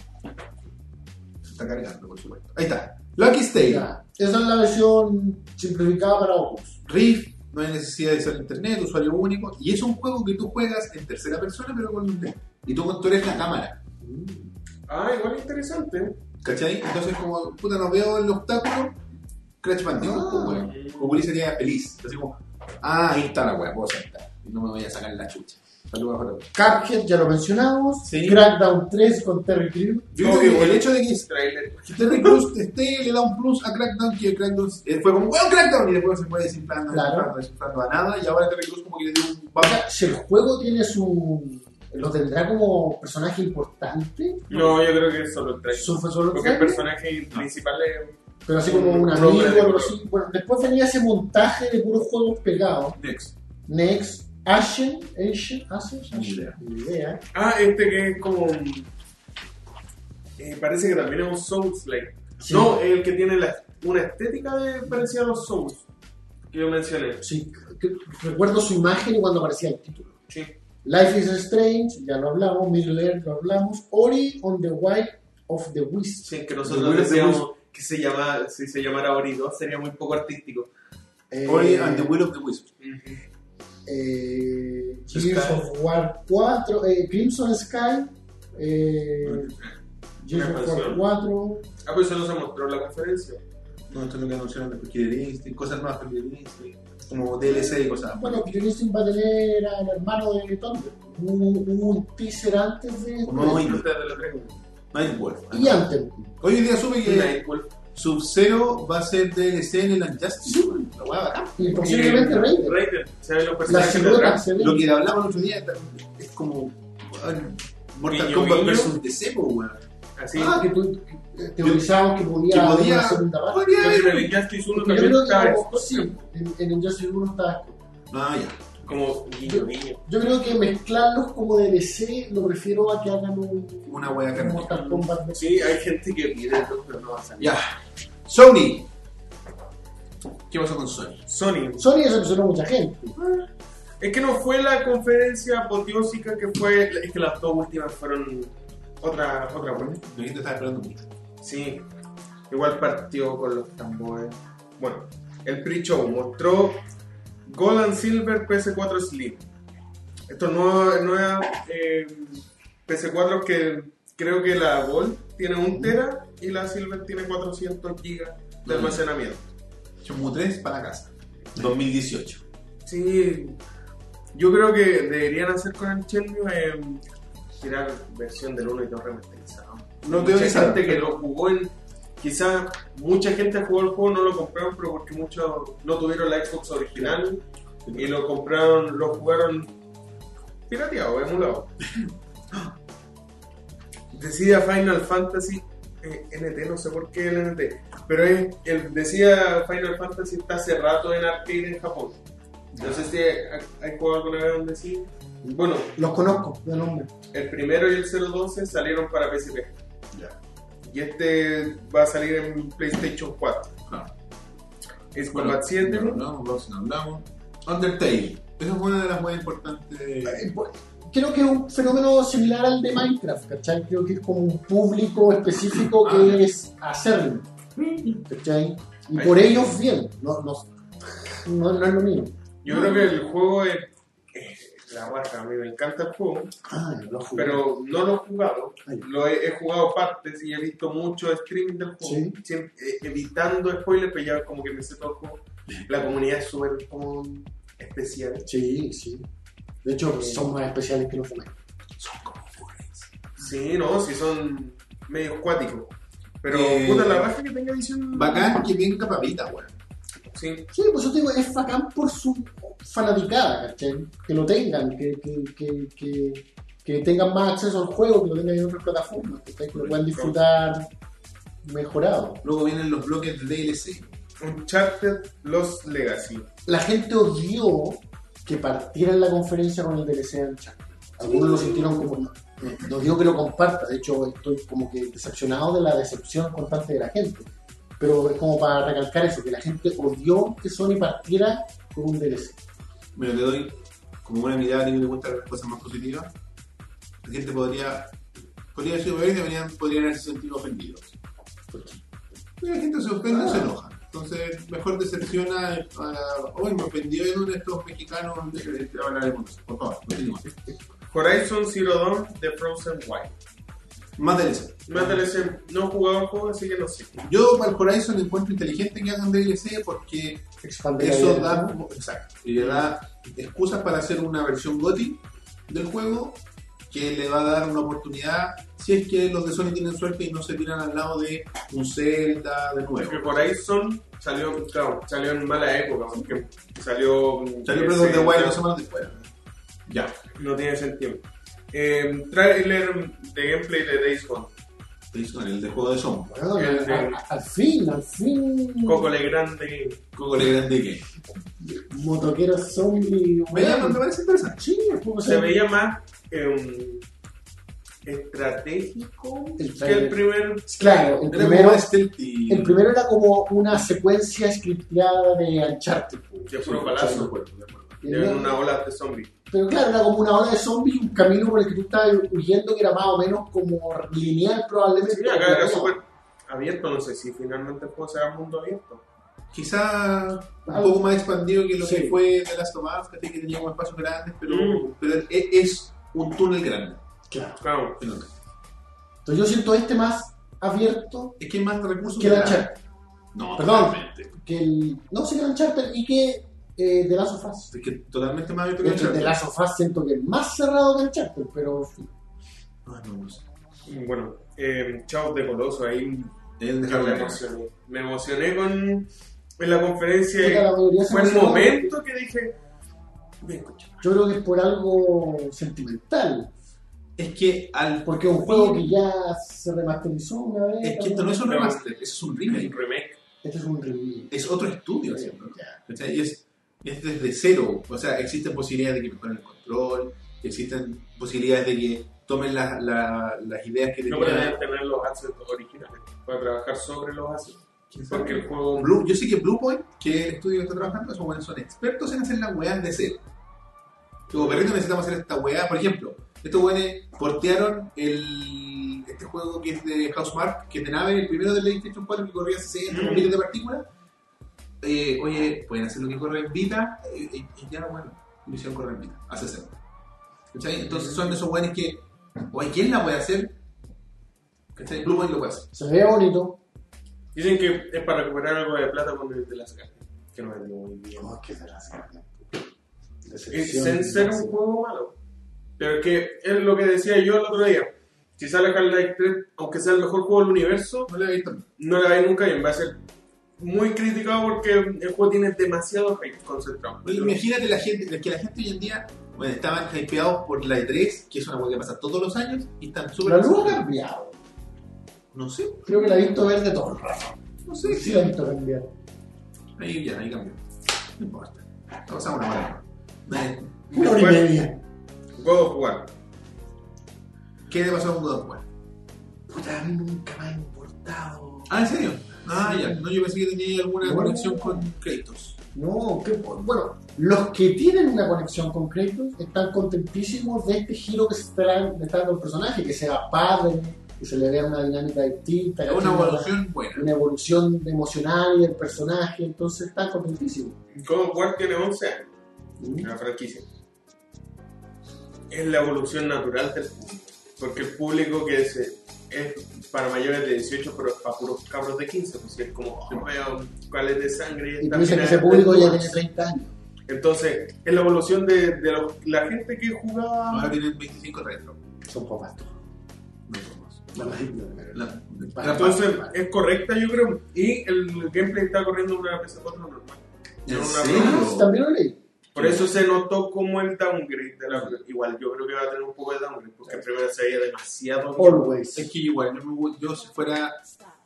Se está cargando, por supuesto. Ahí está. Lucky Stay. Esa es la versión simplificada para Oculus. Rift, no hay necesidad de usar internet, usuario único. Y es un juego que tú juegas en tercera persona, pero con internet. Y tú, eres la cámara. Ah, igual interesante. ¿Cachai? Entonces, como puta, no veo el obstáculo, Crash Bandicoot, Ah. pues, weón. Como sería feliz. Así como, ah, ahí está la weá, puedo saltar. Y no me voy a sacar la chucha. Saludos a Jorge. Cuphead, ya lo mencionamos. Sí. Crackdown 3 con Terry Crew. Yo creo que el hecho de que Trailer. Terry Cruz esté, le da un plus a Crackdown, que Crackdown eh, fue como, ¡weón, Crackdown! Y después se fue desinflando, Claro. desinflando, desinflando a nada. Y ahora Terry Cruz como que le dio un si el juego tiene su. Lo tendrá como personaje importante. No, yo creo que es solo el trailer. Su fue solo Porque el personaje principal es. pero así como un amigo algo así. Bueno, después venía ese montaje de puros juegos pegados. Next. Next, Ashen, Ashen, Ashen, Ashen, idea. Ah, este que es como. eh, parece que también es un Souls-like. Sí. No, el que tiene la- una estética de, parecida a los Souls. Que yo mencioné. Sí, recuerdo su imagen y cuando aparecía el título. Sí. Life is Strange, ya lo hablamos. Middle Earth, lo hablamos. Ori on the White of the Wisp. Sí, que nosotros decíamos que se llama, si se llamara Ori 2 sería muy poco artístico. Eh, Ori and the Will of the Wisp. eh, Gears of War 4, eh, Crimson Sky, eh, Gears of War expansión. 4, Ah, pues eso no se mostró en la conferencia. No, esto es lo que anunciaron de Killer Instinct, cosas nuevas de Killer Instinct, como DLC y cosas. bueno, Killer Instinct va a tener al hermano de. Hubo, hubo un teaser antes de no, y- Antes de la tres. Nightwolf. y antes. Hoy en día supe que Nightwolf. Sub-Zero va a ser DLC en el Unjustice. Sí. La hueá bacán. Y posiblemente Raider. Raider. Se ven los personajes de silueta atrás. se ve. Lo que hablamos el otro día es como Mortal Kombat versus DC, weón. Así. Ah, que tú que teorizamos que podía Que haber podía, una segunda parte. haber. en el Injustice 1 Porque yo también está que como- esto. sí, en, en Injustice 1 está Ah, ya. Como guiño, guiño. Yo creo que mezclarlos como DLC lo prefiero a que hagan un, Una hueá un carne. Mortal Kombat. Sí, hay gente que pide esto, pero no va a salir. Ya. Sony. ¿Qué pasó con Sony? Sony. Sony decepcionó a mucha gente. Es que no fue la conferencia apoteósica que fue. Es que las dos últimas fueron otra, otra buena. La gente estaba esperando mucho. Sí. Igual partió con los tambores. Bueno, el pre-show mostró Gold and Silver PS4 Slim. Estos nuevos, nuevas eh, PS4 que creo que la Gold tiene 1 tera y la Silver tiene 400 gigas de almacenamiento. Chomu 3 para casa. 2018. Sí, yo creo que deberían hacer con el Shenmue eh, versión del 1 y 2 remasterizado. No mucha te gente que lo jugó en. Quizá mucha gente jugó el juego, no lo compraron, pero porque muchos no tuvieron la Xbox original y lo compraron, lo jugaron pirateado, emulado. *gasps* Decía Final Fantasy eh, NT, no sé por qué el NT, pero es, el, decía Final Fantasy está hace rato en arcade en Japón. No sé si hay, jugado alguna vez donde sí. Bueno, Los conozco de nombre. el primero y el 012 salieron para PSP. Ya. Y este va a salir en PlayStation 4. Claro. Es Bueno, Combat 7. no hablamos, no hablamos. Undertale. Esa fue una de las más importantes. Eh, pues, Creo que es un fenómeno similar al de Minecraft, ¿cachai? Creo que es como un público específico que Ah. es hacerlo, ¿cachai? Y por ellos bien, no, no, no, no es lo mío. Yo creo que el juego es. es la raja, a mí me encanta el juego, Ah, pero no lo he jugado. Ay. Lo he, he jugado partes y he visto mucho streaming del juego. Sí. Siempre- eh, evitando spoilers, pero ya como que me sé todo el juego. La comunidad es súper especial. Sí, sí. De hecho, son más especiales que los demás. Son como furries. Sí, no, si son medio acuáticos. Pero Eh, puta la raja que tenga edición. Bacán que venga papita, weón. Sí. Sí, pues yo te digo, es bacán por su fanaticada, ¿cachai? Que lo tengan, que, que, que, que, que tengan más acceso al juego, que lo tengan en otras plataformas, ¿cachai? que lo puedan disfrutar mejorado. Luego vienen los bloques de DLC. Uncharted Lost Legacy. La gente odió que partieran la conferencia con el DLC de Uncharted. Algunos lo sintieron como. No, no digo que lo comparta, de hecho estoy como que decepcionado de la decepción constante de la gente. Pero es como para recalcar eso, que la gente odió que Sony partiera con un DLC. Mira, le doy como una mirada teniendo en cuenta las cosas más positivas. La gente podría, podría haber sido peor y deberían, podrían haberse sentido ofendidos. Porque la gente se ofende y se enoja. Entonces, mejor decepciona. a- Hoy me ofendió en uno de estos mexicanos. de- de- de- hablaremos. Por favor, continuemos. Horizon Zero Dawn de Frozen Wild. Más DLC. Más DLC, no he jugado el juego, así que no sé. Yo para el Horizon encuentro inteligente que hagan DLC porque eso da, exacto, y le da excusas para hacer una versión GOTY del juego que le va a dar una oportunidad si es que los de Sony tienen suerte y no se tiran al lado de un Zelda de nuevo. Porque Horizon salió, claro, salió en mala época, porque salió. Salió Breath of the Wild dos semanas después. Ya. No tiene sentido. Eh, trailer de gameplay de Days Gone. Jason, el de juego de zombies. Bueno, El de- al, al fin, al fin. Coco Legrande. Coco le grande que. Motoquero zombie. Me, llama- me weón. parece interesante. Sí, el juego Se veía más eh, estratégico El que el primer. Claro, el primero, stealthy. el primero era como una secuencia scripteada de Uncharted. pues. Que fue sí, balazo. En una ola de zombies. Pero claro, era como una ola de zombies, un camino por el que tú estabas huyendo que era más o menos como lineal probablemente. Sí, acá era súper abierto. No sé si finalmente el juego será mundo abierto. Quizá un poco más expandido que lo Sí. que fue de Last of Us, que tenía como espacios grandes, pero, Mm. pero es, es un túnel grande. Claro. Claro. finalmente. Entonces yo siento este más abierto Es que hay más recursos que el la- Uncharted. No, Perdón. totalmente. Que el, no, sí que el Uncharted y que eh, The Last of Us. Es que totalmente más abierto De que hecho, el The Last of Us siento que es más cerrado que Uncharted, pero sí. Ah, no, no sé. Bueno, eh, Chao de Coloso ahí dejarlo me emocioné. Me emocioné con en la conferencia. La se Fue el momento que dije. Yo creo que es por algo sentimental. Es que al Porque es un juego que ya se remasterizó una vez. es que esto no es un remaster, eso es un Un remake. remake. Este es un review. Es otro estudio haciendo. Ya. ¿cachai? Y es, es desde cero. O sea, existen posibilidades de que mejoren el control, existen posibilidades de que tomen la- la- las ideas que No podían tener los assets originales para trabajar sobre los assets. Porque el juego. Blue, yo sé que Bluepoint, que es el estudio que está trabajando, esos buenos son expertos en hacer las weas de cero. Como perrito necesitamos hacer esta wea. Por ejemplo, estos weones portearon el, este juego que es de Housemark, que es de nave, el primero del PlayStation 4 que corría 60 con Mm. miles de partículas. Eh, oye, pueden hacer lo que corre en Vita, eh, eh, y ya, bueno, lo hicieron correr en Vita, a 60. ¿Cachai? Entonces son esos weones que, oye, ¿quién la puede hacer? ¿Cachai? Bluepoint lo puede hacer. Se ve bonito. Dicen que es para recuperar algo de plata con el de las cartas. Que no vendió muy bien. No, que de las Y Decepción. sin ser un juego malo. Pero es que es lo que decía yo el otro día. Si sale Half-Life 3, aunque sea el mejor juego del universo, No le he visto. no la ve nunca bien. Va a ser muy criticado porque el juego tiene demasiado hate concentrado. Imagínate la gente, que la gente hoy en día bueno, estaban hypeados por la E3, que es una cosa que pasa todos los años, y están súper. La luz ha cambiado. No sé, Creo que la he visto verde todo el rato. no sé. Sí, la he visto cambiar. Ahí ya, ahí cambió. No importa. Ha pasado una hora. Una hora y media. God of War. ¿Qué le pasó con God of War? Puta, a mí nunca me ha importado. Ah, ¿en serio? Ah, ya. No, yo pensé que tenía alguna conexión con Kratos. No, que, bueno, los que tienen una conexión con Kratos están contentísimos de este giro que se está, está dando el personaje, que sea padre, que se le vea una dinámica distinta, una evolución buena. una evolución emocional del personaje, entonces están contentísimos. God War tiene 11 años. Mm. la franquicia. Es la evolución natural del público. Porque el público que es, es para mayores de 18, pero para puros cabros de 15, pues es como, veo cuál es de sangre. Y dices que ese es público ya tiene 30 años. Entonces, es la evolución de, de lo- la gente que Ahora jugaba. tienen 25 retro. Son papas tú. No. La La- Entonces, es correcta, yo creo. Y el gameplay está corriendo en una PS4 normal. ¿En No una serio? Ah, también lo leí. Por eso se notó como el downgrade de la. Igual, yo creo que va a tener un poco de downgrade, porque primero se veía demasiado. Always. Es que igual, yo, yo si fuera.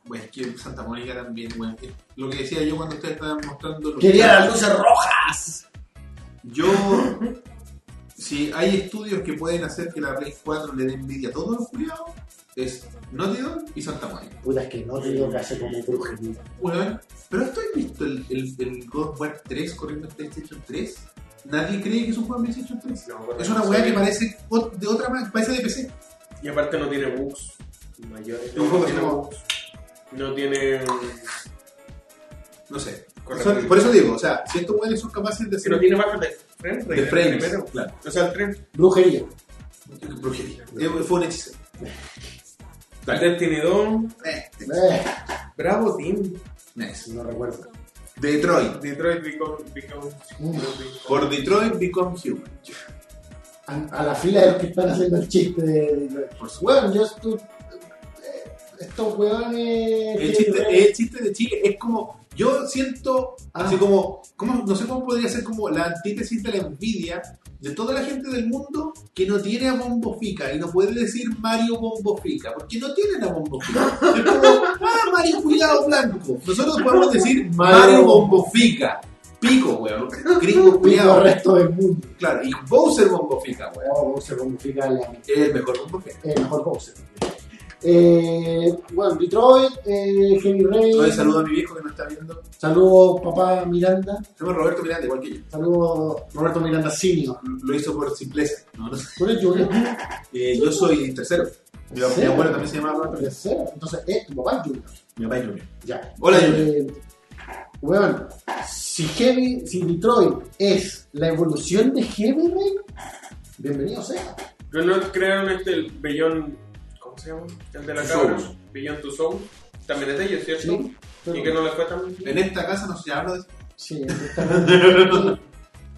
Bueno, es que Santa Mónica también, bueno, lo que decía yo cuando ustedes estaban mostrando. los- Quería las luces rojas. Yo. *laughs* Si hay estudios que pueden hacer que la Play 4 le dé envidia a todos los culiados, es Naughty Dog y Santa Mónica. Puta, es que no digo que hace como brujería. Weón, ¿Pero esto has visto el, el, el God of War 3 corriendo en PlayStation 3? Nadie cree que es un juego de PlayStation 3. No, bueno, Es una no weá que parece de otra marca, parece de PC. Y aparte no tiene bugs mayores. Un juego No que tiene no- bugs. No tiene. No sé. Correcto. Por eso digo, o sea, si estos weones son capaces de Que hacer no tiene bajas de frame rate. de el frames, primero. claro. O sea, el tren. Brujería. Brujería. Eh, Fue un hechizo. *laughs* Destiny 2. Eh, Eh, Bravo Team. nice. no recuerdo. Detroit. Detroit Become. become. Por Detroit Become Human. A, a la fila de los que están haciendo el chiste de. Por supuesto. Bueno, yo eh, estos weones. El chiste, el chiste de Chile es como, yo siento, Ah. así como, como, no sé cómo podría ser como la antítesis de la envidia de toda la gente del mundo que no tiene a Bombo Fica y no puede decir Mario Bombo Fica, porque no tienen a Bombo Fica. Es como, ah, Mario Cuidado Blanco. Nosotros podemos decir Mario Bombo Fica. Pico, weón. Gringo cuidado. al resto del mundo. Claro, y Bowser Bombo Fica, weón. Oh, Bowser Bombifica la Es el mejor Bombo Fica. el mejor Bowser. Eh, bueno, Detroit, eh, Heavy Rain. Hoy saludo a mi viejo que nos está viendo. Saludos, papá Miranda. Se llama Roberto Miranda, igual que yo. Saludos, Roberto Miranda Senior. Lo hizo por simpleza. No, *laughs* no sé. ¿Tú eres Junior? Eh, yo soy tercero. Mi, abuelo también se llamaba Roberto. Tercero. Entonces, eh, tu papá es Junior. Mi papá es Junior. Ya. Hola, Eh, Weón, si Heavy, si Detroit es la evolución de Heavy Rain, bienvenido sea. Pero no crearon este el Beyond. ¿Cómo se llama? El de la cabra. Beyond Two Soul. También es de ellos, ¿cierto? Sí. pero- Y que no le fue tan En bien. esta casa no se habla de eso. Sí, está- *laughs*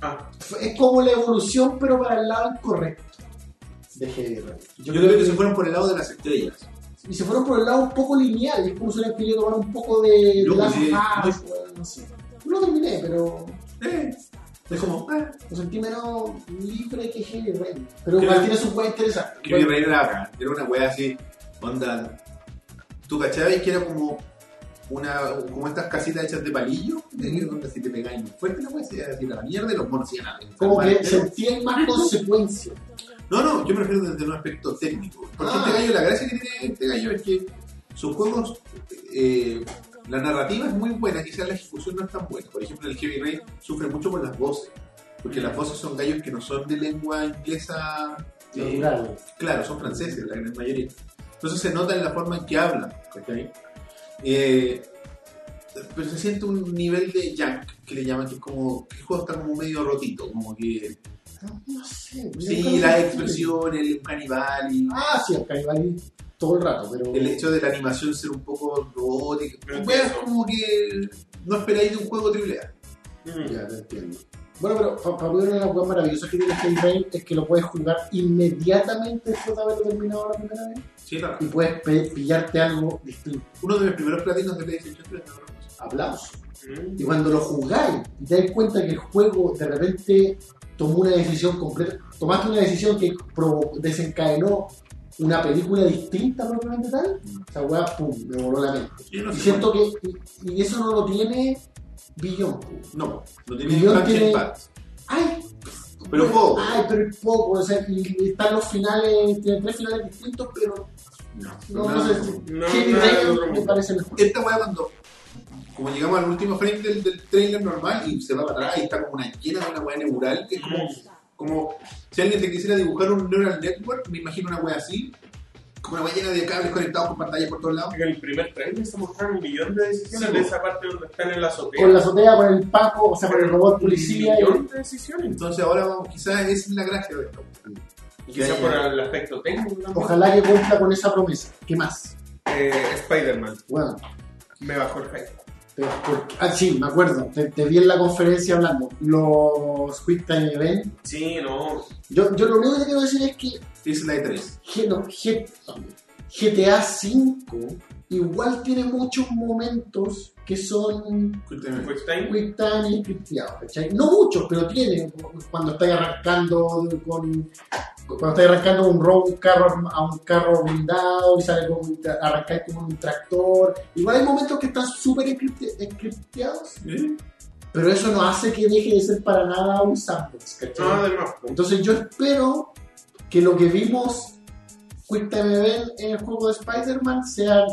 Ah, es como la evolución, pero para el lado incorrecto de Heavy Rain. Yo creo que se fueron por el lado de las estrellas. Y se fueron por el lado un poco lineal, es como si hubieran querido tomar un poco de, Yo, de Last sí, of Us, weón, no sé. No lo terminé, pero Eh, es como, ah, lo sentí menos libre que Heavy Rain. Pero igual tiene sus weas interesantes. que mi reina era. Era una wea así, onda. ¿Tú cachabas que era como una como estas casitas hechas de palillo? De que onda, si te pegáis muy fuerte, la a decir a la mierda y los monos iban a como que sentían más consecuencias. No, no, yo me refiero desde un aspecto técnico. Porque Ah. este gallo, la gracia que tiene este gallo es que sus juegos, eh, la narrativa es muy buena, quizás la ejecución no es tan buena. Por ejemplo, el Heavy Rain sufre mucho por las voces. Porque las voces son gallos que no son de lengua inglesa. eh, Natural. claro, son franceses, la gran mayoría. Entonces se nota en la forma en que hablan. Eh, pero se siente un nivel de junk que le llaman, que es como. que el juego está como medio rotito, como que. No, no sé. Sí, nunca la lo expresión, el canibal Ah, sí, el canibal todo el rato, pero. el hecho de la animación ser un poco robótica. Eso. como que no esperáis de un juego AAA. mm. Ya, te entiendo. Bueno, pero para mí una de las cosas maravillosas que tiene Heavy Rain es que lo puedes jugar inmediatamente después de haberlo terminado la primera vez Sí, claro. y puedes pillarte algo distinto. Uno de mis primeros platinos de PlayStation 3. no lo recuerdo. Aplausos. Mm. Y cuando lo jugáis y te das cuenta que el juego de repente tomó una decisión completa, tomaste una decisión que desencadenó una película distinta propiamente tal, esa weá, pum, me voló la mente. Yo no Y siento que, y, y eso no lo tiene cuál- No, no tiene Punch tiene-. ¡Ay! Pero poco. Ay, pero es poco, o sea, y están los finales, tienen tres finales distintos, pero No, no, no, no sé, No, nada otro me parece mejor. Esta weá cuando. Como llegamos al último frame del, del trailer normal y se va para atrás y está como una llena de una weá neural, que es como, como si alguien te quisiera dibujar un neural network, me imagino una weá así, como una weá llena de cables conectados con pantalla por todos lados. En el primer trailer se mostraron un millón de decisiones Sí, de esa parte donde están en la azotea. Con la azotea, con el Paco, o sea, con el robot policía. Un y- millón de decisiones. Entonces ahora vamos, quizás esa es la gracia de esto. Y quizás por el aspecto técnico. Ojalá que cumpla con esa promesa. ¿Qué más? Eh, Spider-Man. Bueno, Me bajó el hype. Pero, ¿por qué? ah, sí, me acuerdo. Te, te vi en la conferencia hablando. Los Quick Time Event. Sí, no. Yo, yo lo único que te quiero decir es que Es la E3. G- no, G- GTA V igual tiene muchos momentos que son. Quick Time. quick time y scripteados, ¿cachai? No muchos, pero tiene. Cuando estáis arrancando con. Cuando estáis arrancando un, ro- un carro a un carro blindado y sale como arrancáis como un tractor. Igual hay momentos que están súper ¿Eh? pero eso no hace que deje de ser para nada un sandbox, ¿cachai? No, además. Entonces yo espero que lo que vimos Quick Time Event en el juego de Spider-Man sea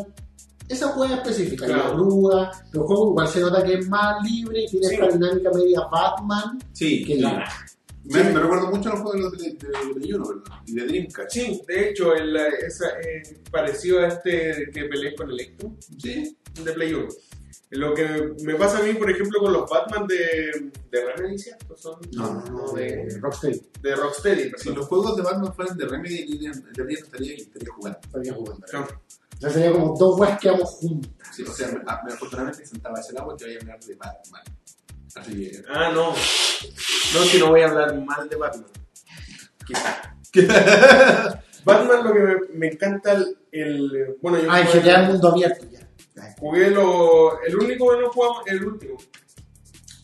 esa juega específica, Claro. la grúa, pero el juego igual se nota que es más libre y tiene Sí. esta dinámica media Batman Sí. que la Me, me recuerdo mucho a los juegos de, de, de, 1, ¿verdad? Y de Dreamcast. Sí, de hecho, el, esa, eh, parecido a este que peleé con Electro Sí. de Play 1. Lo que me pasa a mí, por ejemplo, con los Batman de, de Remedy, ¿cierto? Son No, no, no, de de, Rocksteady de Rocksteady, Si los juegos de Batman fueran de Remedy, en realidad estaría, estaría jugando. estaría jugando. No. Entonces sería como dos weas que vamos juntas. Sí, o sea, me, a- me- afortunadamente sentaba ese agua que vaya a hablar de Batman. Así que. Ah, no. No, si no voy a hablar mal de Batman. Quizá. *laughs* Batman lo que me, me encanta el, el- bueno yo Ah, en GTA el mundo abierto ya. jugué lo el único que no jugamos el último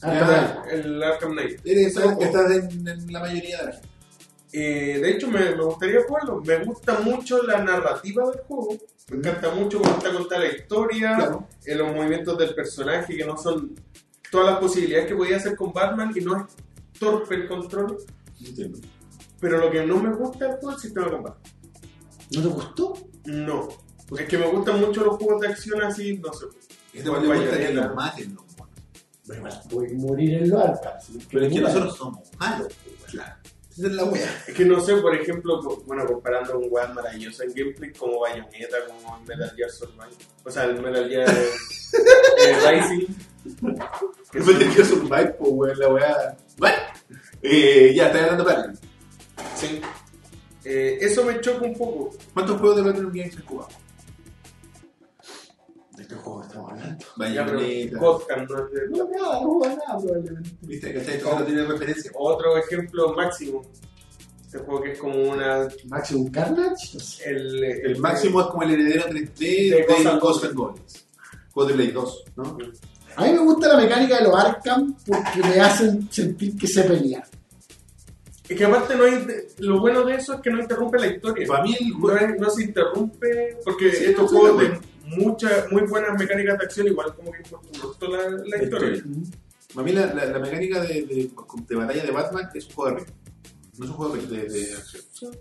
Ah, bien. el Arkham Knight que estás en, en la mayoría de la gente. Eh, de hecho me, me gustaría jugarlo me gusta mucho la narrativa del juego me encanta mucho cómo está contada la historia Claro. eh, los movimientos del personaje que no son todas las posibilidades que podía hacer con Batman y no es torpe el control Entiendo. pero lo que no me gusta es todo el sistema de combate ¿No te gustó? No, es que me gustan mucho los juegos de acción así, no sé. Este me gusta que los maten los monos. Bueno, voy a morir en los Arkham. Pero es que nosotros somos malos. Esa es la wea. Es que no sé, por ejemplo, bueno, comparando un weón maravilloso en gameplay como Bayonetta, como el Metal Gear Survive, o sea, el Metal Gear eh, *laughs* Rising. que Después son- te quiero survive, pues weón, la wea. Bueno, eh, ya, estoy hablando para sí. Eh, eso me choca un poco. ¿Cuántos juegos de Battle Games has jugado? ¿De qué juego estamos hablando? Ya, pero. Gotham no es de- No, nada, no juego nada probablemente. ¿Viste? ¿Cachai? Todo no tiene referencia. Otro ejemplo máximo. Este juego que es como una. Maximum Carnage, no sé. El, El máximo es como el heredero 3D De de Ghost and Goblins. Juego de Play 2, ¿no? A mí me gusta la mecánica de los Arkham porque me hacen sentir que sé pelear. Es que aparte no hay, lo bueno de eso es que no interrumpe la historia. Para mí el No, es- no se interrumpe porque Sí, estos no, juegos de muchas, muy buenas mecánicas de acción igual como que importa la, la historia. Para mí la, la, la mecánica de, de, de batalla de Batman es un juego de ritmo. No es un juego de, de, acción.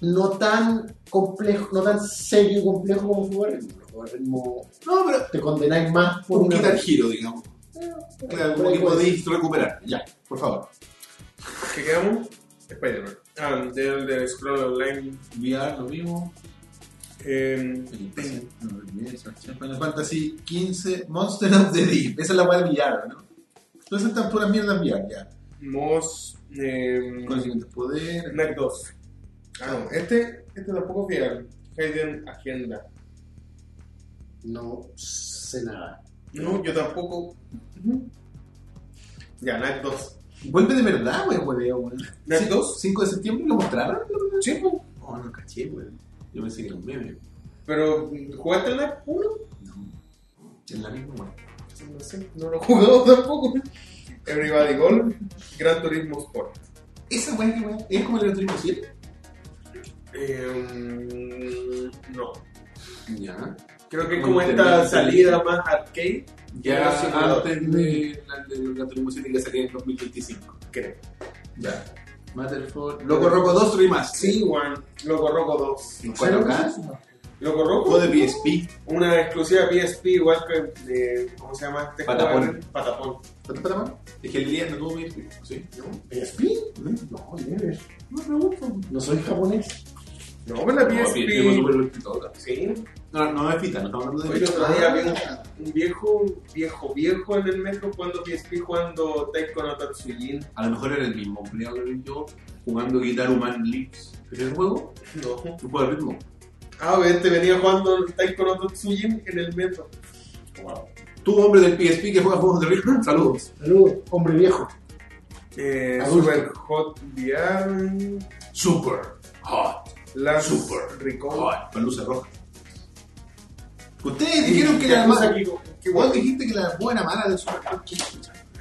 No tan complejo, no tan serio y complejo como ritmo. Los juegos de ritmo No, pero te condenáis más por un una Guitar Hero, digamos. Eh, Claro, como que podéis recuperar. Ya, por favor. ¿Qué quedamos? Spider-Man. Ah, del de Scroll Online. VR, lo mismo. Eh, Final Fantasy 15, Monster of the Deep. Esa es la del VR, ¿no? Todas estas puras mierdas VR, ya. Moss. Eh, Conocimientos de poder. Knight 2. Ah, no. Este, este tampoco es fiel. Hidden Agenda. No sé nada. No, yo tampoco. Ya, Knight 2. Vuelve de verdad, wey, hueveo, weón. ¿Knight 2? 5 de septiembre lo mostraron. Sí. Oh, no caché, weón. Yo pensé que era un meme. Pero, ¿jugaste el Knight 1? No. Es la misma. No sé, no lo he jugado *laughs* tampoco. Everybody Golf, Gran Turismo Sport. Esa weá que weón. Es como el Gran Turismo 7. Eh, no. Ya. Creo que es Como esta salida más arcade, Ya antes de la del Gran Turismo 7 que salía en 2025. creo. Ya. Matterford. Loco Roco 2 Remaster. Sí, Juan. Loco Roco 2. En 4K. Loco Roco, Juego de PSP. una exclusiva PSP, igual que de. ¿Cómo se llama este Patapón. juego? Patapón. ¿Cuánto para más? Es que el día no tuvo PSP. Sí. ¿PSP? ¿Mm? No, never. No me gusta. No soy japonés. No, pero la No, PSP. vertical. Sí. No, no es fita, no estamos hablando de Hoy el fita. otro día vi un, un viejo, viejo, viejo en el metro jugando PSP, jugando Taiko no Tatsujin. A lo mejor era el mismo que vi yo jugando Guitar Human Leaps. ¿Es el juego? No. Un juego de ritmo. Ah, este venía jugando Taiko no Tatsujin en el metro. Tú, hombre del PSP que juega juegos de ritmo, *laughs* saludos. Saludos, hombre viejo. Eh. Super Hot VR. Super hot, Last Super Recall. hot, palusa roja. Ustedes dijeron que la mala. Que vos dijiste que la buena mala del Super.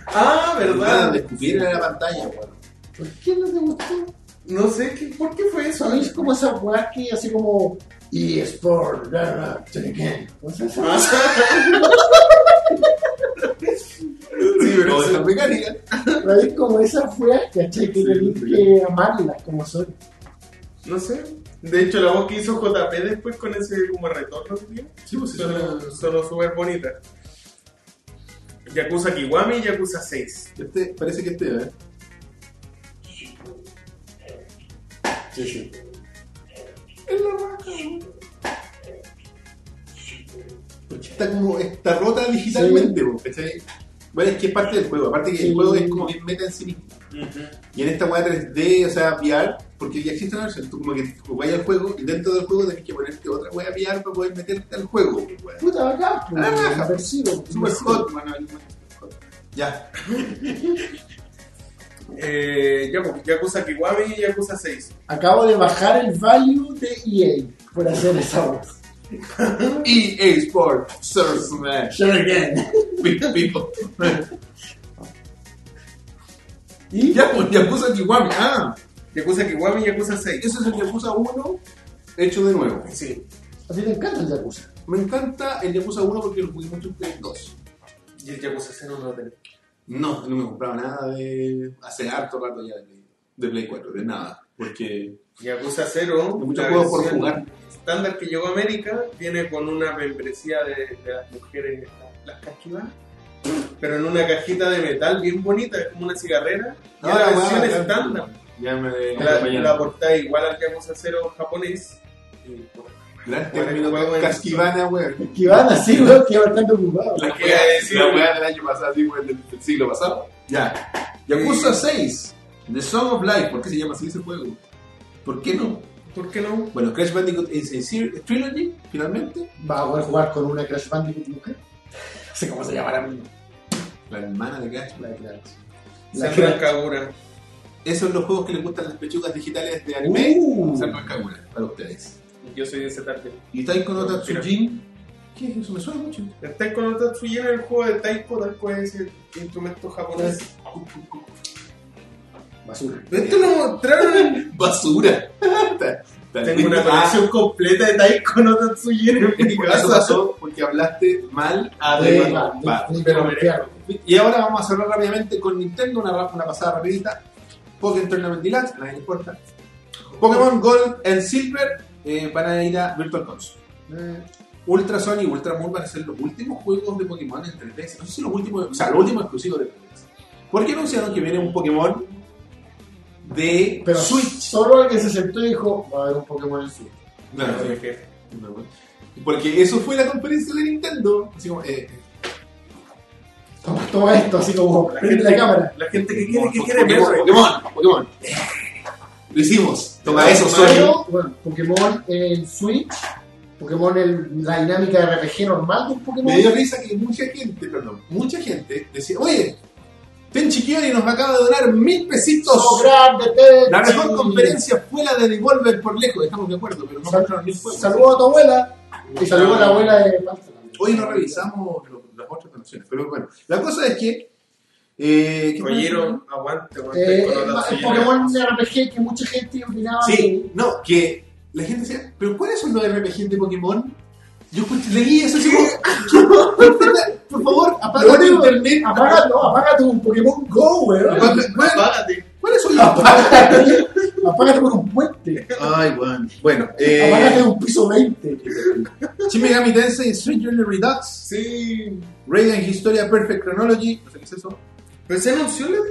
Ah, ¿verdad? De escupir en la pantalla, weón. ¿Por qué no te gustó? No sé, ¿qué, ¿por qué fue eso? ¿Sabéis como esas weas que así como eSport, bla, bla, se llama? Ah, Sí, pero de la mecánica. ¿Sabéis como esas weas, cachai? Que tenéis que amarlas como son. No sé. De hecho, la voz que hizo JP después con ese como retorno que tiene, Sí, pues sonó sonó súper bonita. Yakuza Kiwami y Yakuza 6. Este, parece que este, ¿eh? Sí, sí. Porque está como, está rota digitalmente, po, ¿cachai? Bueno, es que es parte del juego, aparte que Sí. el juego es como bien meta en sí mismo. Y en esta weá 3D, o sea, VR, porque ya existe una versión, tú como que jugáis al juego y dentro del juego tenés que ponerte otra weá VR para poder meterte al juego, weá. Puta bacán, pues, Ah, raja. inmersivo, Super inmersivo. hot, mano. Ya. *laughs* Eh, ya, pues, Yakuza Kiwami y Yakuza 6. Acabo de bajar el value de EA por hacer esa voz. *laughs* EA Sport, Surf Smash, Sure again. *laughs* People. Y ya, pues, Yakuza Kiwami. Ah, Yakuza Kiwami y Yakuza 6. ese es el Yakuza 1 hecho de nuevo. Sí. a ti te encanta el Yakuza. Me encanta el Yakuza 1 porque lo jugué mucho en Play 2. Y el Yakuza 0 no lo tengo. No, no me compraba nada de. Hace harto rato ya de Play, de Play 4, de nada. Porque Yakuza 0, hay muchos juegos por jugar. estándar que llegó a América, viene con una membresía de, de las mujeres, las casquivanas, pero en una cajita de metal bien bonita, es como una cigarrera. Y es la versión estándar. Ya me La, la portada igual al Yakuza 0 japonés. Y, Gran término en- casquivana, weón. Que van así, weón, que bastante ocupado. La a decir- la weá del año pasado, sí, weón, del, del siglo pasado. Ya. Yakuza 6, The Song of Life. ¿Por qué se llama así ese juego? ¿Por qué no? ¿Por qué no? Bueno, Crash Bandicoot Ser- Trilogy, finalmente. Va a poder jugar con una Crash Bandicoot mujer. No sé cómo se llamará mismo. La hermana de Crash. La de Crash. La Crash. Esos son los juegos que les gustan las pechugas digitales de anime. Uh. Salva Kagura, para ustedes. Yo soy de ese tarde. Y Taiko no Tatsujin. ¿Qué es eso? Me suena mucho. El Taiko no Tatsujin es el juego de Taiko, tal cual es el instrumento japonés. Basura. Esto lo mostraron. *laughs* Basura. *laughs* Tengo una colección completa de Taiko no Tatsujin en mi *laughs* Eso casa. pasó porque hablaste mal a De- pero Y ahora vamos a cerrar rápidamente con Nintendo, una pasada rapidita. Pokémon Tournament Deluxe, a nadie le importa. Pokémon Gold and Silver eh, van a ir a Virtual Console. Eh, Ultra Sun y Ultra Moon van a ser los últimos juegos de Pokémon en 3DS. No sé si los últimos, o sea, los últimos exclusivos de 3DS. Porque anunciaron que viene un Pokémon de Pero Switch. solo alguien se sentó y dijo, va a haber un Pokémon en Switch. No, No, mi jefe. Porque eso fue la conferencia de Nintendo. Así como, eh, Toma, toma esto, así como, La prende gente, la cámara. la gente que quiere, que quiere Pokémon. Pokémon, Pokémon. Lo hicimos. Toma eso, bueno, Pokémon en Switch, Pokémon en la dinámica de RPG normal de un Pokémon. Me dio risa que mucha gente, perdón, mucha gente decía, oye, Tenchi Kiori nos acaba de donar mil pesitos. ¡So grande, Tenchi! La mejor conferencia fue la de Devolver por lejos, estamos de acuerdo, pero no Sal-. Saludos a tu abuela. Y saludos a la abuela de también. Hoy no revisamos lo- las otras donaciones, pero bueno, la cosa es que... Eh, ¿qué Collero, aguante, aguante. Eh, con el. Pokémon RPG que mucha gente opinaba Sí, no, que la gente decía, ¿pero cuáles son los RPG de Pokémon? Yo pues, leí eso así como, por favor, apaga tu internet. Apaga, no, apaga tu Pokémon Go, weón. ¿Cuál- cuál- Apágate. ¿Cuáles son los Apágate, apágate por un puente. Ay, bueno. Bueno, Apágate de eh, un piso 20. Shin Megami Tensei Stranger Redux, Sí. Radiant Historia Perfect Chronology, no sé qué es eso. ¿Pero se anunció la 3?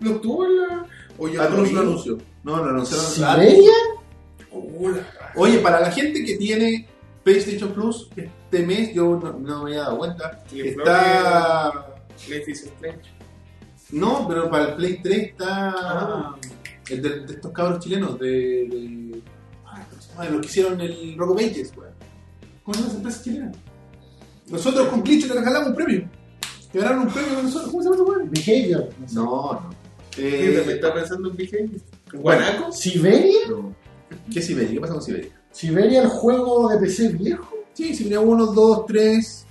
¿No estuvo en la.? O yo no lo anunció. No, no anunciaron. ¿Siberia? Oh, la- Oye, para la gente que tiene PlayStation Plus, este mes yo no, no me había dado cuenta. Está. Strange. No, pero para el Play 3 está. Ah. El de, de estos cabros chilenos, de. de. De los que hicieron el Roco Pages, weón. ¿Cómo se llama esa empresa chilena? Nosotros con Glitch le regalamos un premio. Te ganaron un premio con nosotros. ¿Cómo se llama ese juego? Behavior. no. No, no. ¿Qué te Eh, está pensando en Behavior? ¿Guanaco? ¿Siberia? no. ¿Qué es Siberia? ¿Qué pasa con Siberia? ¿Siberia el juego de PC viejo? Sí, Siberia 1, 2, 3.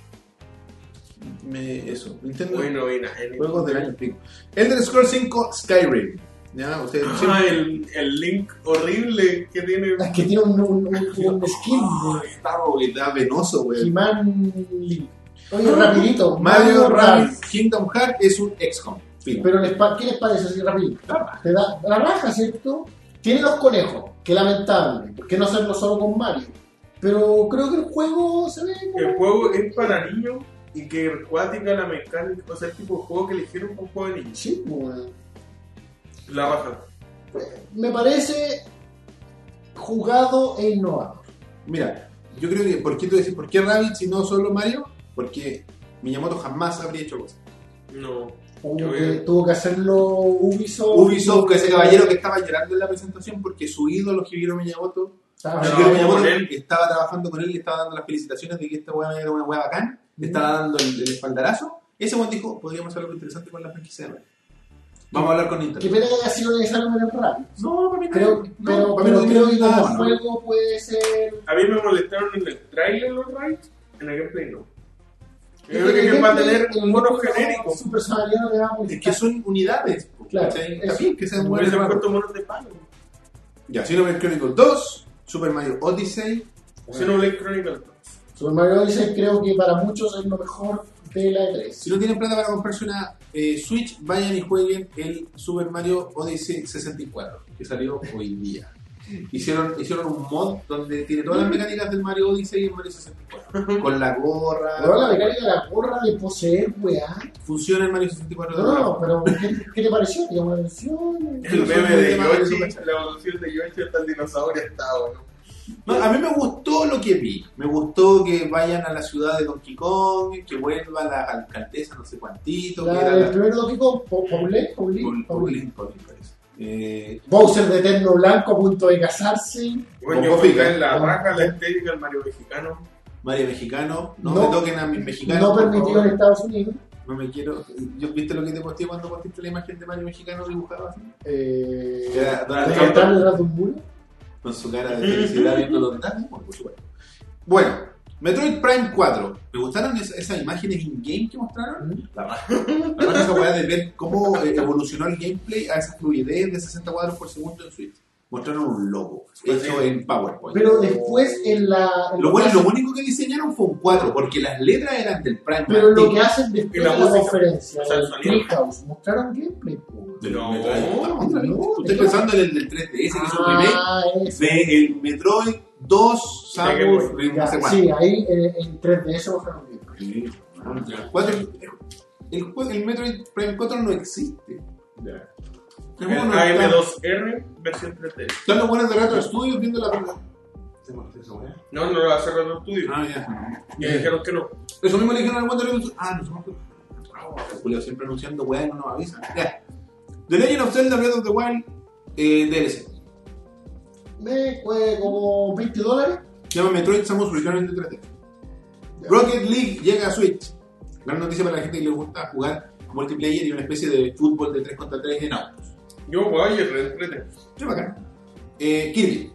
Me, eso, Nintendo. Bueno, bien, en Juegos del año pico. Elder Scrolls 5 Skyrim. Ya, ustedes Ah, siempre- el, el link horrible que tiene. Es que tiene un, un, un, un *laughs* skin. Ay, está, está venoso, güey. He-Man Link. Oye, rapidito. Mario. Rabbids Kingdom Hearts es un XCOM. Pero les pa- ¿qué les parece así rapidito? Te da la raja, ¿cierto? Tiene los conejos, que lamentable. ¿Por qué no hacerlo solo con Mario? Pero creo que el juego se ve como... El juego es para niños y que cuática la mecánica, o sea, el tipo de juego que eligieron fue un juego de niños. Sí, pues, La baja. me parece jugado e innovador. Mira, yo creo que, ¿por qué tú decís, por qué Rabbids y no solo Mario? Porque Miyamoto jamás habría hecho cosas. No. Tuvo que, tuvo que hacerlo Ubisoft. Ubisoft, que ese caballero que estaba llorando en la presentación porque su ídolo, Shigeru Miyamoto, Estaba- No, Shigeru Miyamoto con él. estaba trabajando con él y le estaba dando las felicitaciones de que esta weá era una weá bacán, le estaba dando el, el espaldarazo. Ese weón dijo, podríamos hacer algo interesante con la franquicia de. Vamos a hablar con Qué Nintendo. pena que haya sido necesario ver el rap. No, para mí no. Creo, no, pero, para mí pero no creo que como ¿no? juego puede ser... A mí me molestaron en el trailer los rights, en el gameplay no. Yo creo El que va a tener un mono genérico. Su personalidad no le va a Es que son unidades. Claro. Está bien que buenas. hubiesen puesto monos de palo. Ya, Xenoblade Chronicles 2, Super Mario Odyssey. Xenoblade Chronicles 2. Super Mario Odyssey creo que para muchos es lo mejor de la E3. Si no tienen plata para comprarse una eh, Switch, vayan y jueguen el Super Mario Odyssey 64, que salió hoy día. Hicieron, hicieron un mod donde tiene todas las mecánicas del Mario Odyssey y el Mario 64. *laughs* Con la gorra. Pero la mecánica de la porra de poseer, weá. Funciona el Mario 64 de No, no, pero ¿qué, qué te pareció? ¿Te llamó la atención? El meme de Yoshi, la evolución de Yoshi hasta el dinosaurio está bueno. No, a mí me gustó lo que vi. Me gustó que vayan a la ciudad de Donkey Kong, que vuelva la alcaldesa no sé cuantito, que La, era el la... primer Donkey Kong, Pa- Paulette, Paulette, Paul- Eh, Bowser de Eterno Blanco a punto de casarse. Bueno, yo en la raja la estética del Mario mexicano. Mario mexicano, no, No- me toquen a mis mexicanos. No permitido en Estados Unidos. No me quiero. ¿Yo, ¿Viste lo que te posté cuando posteaste la imagen de Mario mexicano dibujado así? Eh, Era Donald Trump detrás de un muro. con su cara de felicidad viendo los detalles. Bueno, por supuesto. Bueno, Metroid Prime 4. ¿Me gustaron esas, esas imágenes in-game que mostraron? La raja. La raja esa weá de ver cómo eh, evolucionó el gameplay a esa fluidez de 60 cuadros por segundo en Switch. Mostraron un logo hecho en PowerPoint. Pero después en la. en lo, bueno, lo único que diseñaron fue un 4, porque las letras eran del Prime. Pero lo que hacen después la de la música. conferencia, O sea, el el sonido. Treehouse, mostraron gameplay. Del No, Metroid. vez. no, no. pensando en el del 3DS, que es un remake Ah, eso. de el Metroid 2 Game Samus, Boy. no sé Ya, cuánto. sí, ahí eh, en 3DS mostraron gameplay. Sí. El, cuatro- el, jue- el Metroid Prime 4 no existe. El está. AM2R versión 3D. Están los buenos de Retro Studios viendo la película. ¿Se conoce esa weá? No, no lo va a hacer Retro Studio. Ah, ya. Y dijeron que no. Eso mismo le dijeron al Wonder Woman. Ah, no somos. Oh, Julio siempre anunciando weá y no nos avisa. Ya. The Legend of Zelda Breath of the Wild eh, DLC. Me fue como 20 dólares. Se llama Metroid Samus Return de 3D. Rocket League llega a Switch. Gran noticia para la gente que le gusta jugar multiplayer y una especie de fútbol de 3 contra 3 en autos. Yo voy y reentrete. Qué bacán. Eh, Kirby.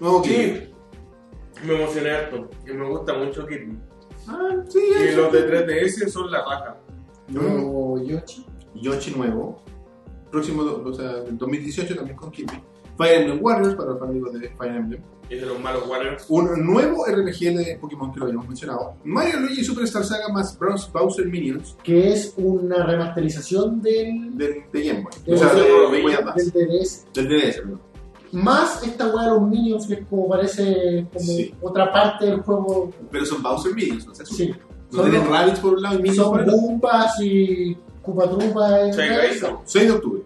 Nuevo Kirby. Sí. Me emocioné harto. Y me gusta mucho Kirby. Ah, sí, Y los de 3DS son la raja. Nuevo Yoshi. Yoshi nuevo. Próximo, o sea, en 2018 también con Kirby. Fire Emblem Warriors para los amigos de Fire Emblem. Y de los malos Warriors. Un nuevo RPG de Pokémon que lo habíamos mencionado. Mario Luigi Superstar Saga más Bros. Bowser Minions Que es una remasterización del, de, de Game Boy. del, O sea, de, de del DDS. Del DDS, perdón. Más esta weá de los Minions, que es como parece como Sí. otra parte del juego. Pero son Bowser Minions, no sé. Sí. No tienen Son, Rabbids por un lado y Minions son por el otro. Bumpas y son. 6 de octubre.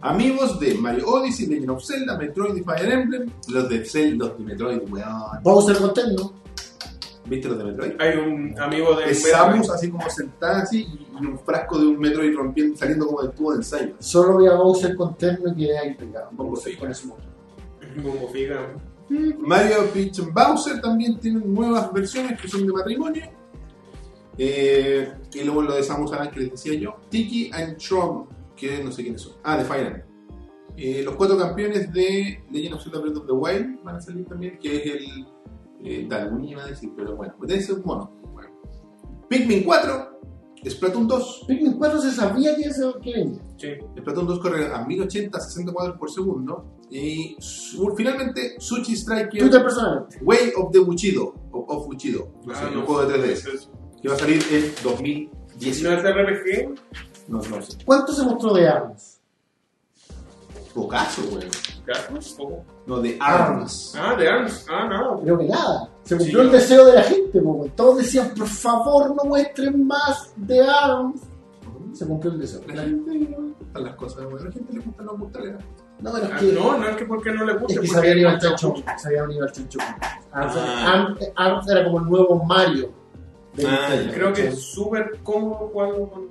Amigos de Mario Odyssey, Legend of Zelda, Metroid y Fire Emblem. Los de Zelda, los de Metroid, weón. Bowser contento. ¿Viste los de Metroid? Hay un amigo de Es Samus así como sentada así y, un frasco de un Metroid rompiendo, saliendo como del tubo de ensayo. Solo vi a Bowser contento y quedé ahí pegado. Poco feo. Con ese motor. Como figa. Mario Peach and Bowser también tienen nuevas versiones que son de matrimonio. Eh, y luego lo de Samus Aran que les decía yo. Tiki and Tron, que no sé quiénes son. Ah, de Fire Emblem. Eh, los cuatro campeones de Legend of Zelda Breath of the Wild van a salir también, que es el. Eh, Dalguni iba a decir, pero bueno, pues ese es un mono. Bueno. Pikmin 4, Splatoon 2. Pikmin 4 se sabía que eso que venía. Sí. Splatoon 2 corre a 1080, 60 cuadros por segundo. Y su- finalmente, Sushi Striker. Way of the Bushido. O of Bushido. No sé, Ah, un no. juego de 3DS. Eso. Que va a salir en ¿Y no 2019. es RPG? No, no sé. ¿Cuánto se mostró de ARMS? Pocaso, weón. Claro, poco. No, de ARMS. Ah, de ARMS. Ah, no. Creo que nada. Se cumplió Sí. el deseo de la gente. po. Todos decían, por favor, no muestren más de ARMS. Se cumplió el deseo. La gente le gustan las cosas, weón. A la gente le gustan los mortales. No, pero es Ah, que, no, no es que porque no le guste. es que se porque habían ido al chancho. Se habían ido al chancho. ARMS, Ah. ARMS- ARMS era como el nuevo Mario. de Ah, Nintendo, Creo que es súper cómodo cuando.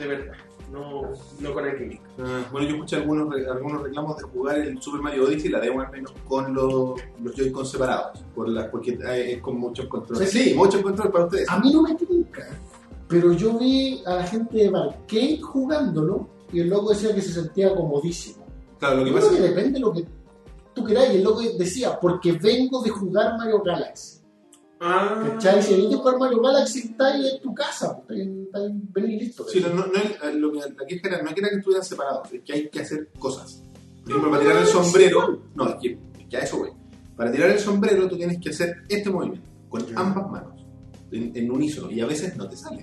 De verdad. No, no con el gimmick. Ah, bueno, yo escuché algunos, algunos reclamos de jugar el Super Mario Odyssey, la demo al menos, con los, los Joy-Con separados. Por las, porque eh, es con muchos controles. Sí. Sí, muchos controles para ustedes. A mí no me tinca, pero yo vi a la gente de Barcade jugándolo y el loco decía que se sentía comodísimo. Claro, lo que Yo pasa creo es que depende de lo que tú queráis. Y el loco decía, porque vengo de jugar Mario Galaxy. Ah. ¿Cachai? Si venís jugar Mario Galaxy, estás ahí en tu casa. En- venís listo. Sí, no, no, no es- lo que la queja era, no era que estuvieran separados, es que hay que hacer cosas. Por ejemplo, para tirar el sombrero, no, es que, es que a eso voy. Para tirar el sombrero tú tienes que hacer este movimiento, con ambas manos, en, en unísono, y a veces no te sale.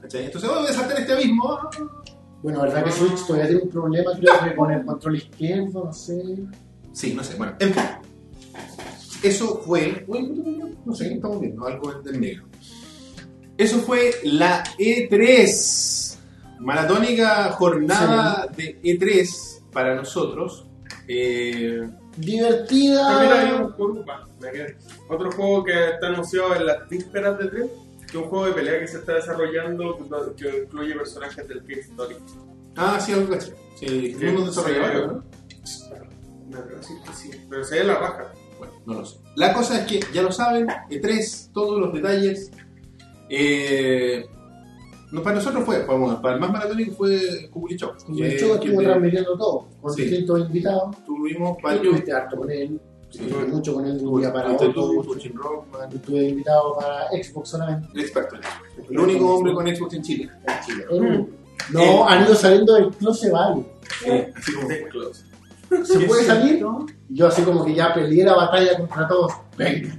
¿Cachai? Entonces, oh, voy a saltar este abismo. ah. Bueno, verdad que Switch todavía tiene un problema, creo que con el control izquierdo, no sé. Sí, no sé, bueno, en fin. Eso fue, uy, no sé estamos viendo, algo del negro. Eso fue la E3, maratónica jornada de E3 para nosotros. Eh, También hay Divertida. un juego. Otro juego que está anunciado en las vísperas de 3, que es un juego de pelea que se está desarrollando que incluye personajes del Cave Story. ah, sí, algo caché. Sí, Sí, uno desarrollador, ¿no? Me parece que sí, pero se ve la raja. Bueno, no lo sé. La cosa es que, ya lo saben, E3, todos los detalles. Eh, no, para nosotros fue, vamos, para el más maratónico fue Kukulichov. Como el show estuvo transmitiendo todo, con Sí. distintos invitados. Tuvimos Yo varios. estuviste harto con él, Sí. estuve mucho con él de un día para otro. Rockman, Estuve invitado para Xbox solamente. el experto en Xbox. El único hombre con Xbox en Chile. en Chile. No, han ido saliendo del closet varios. Eh, así como, De Close. ¿Se puede salir? Yo así como que ya peleé la batalla contra todos. Venga.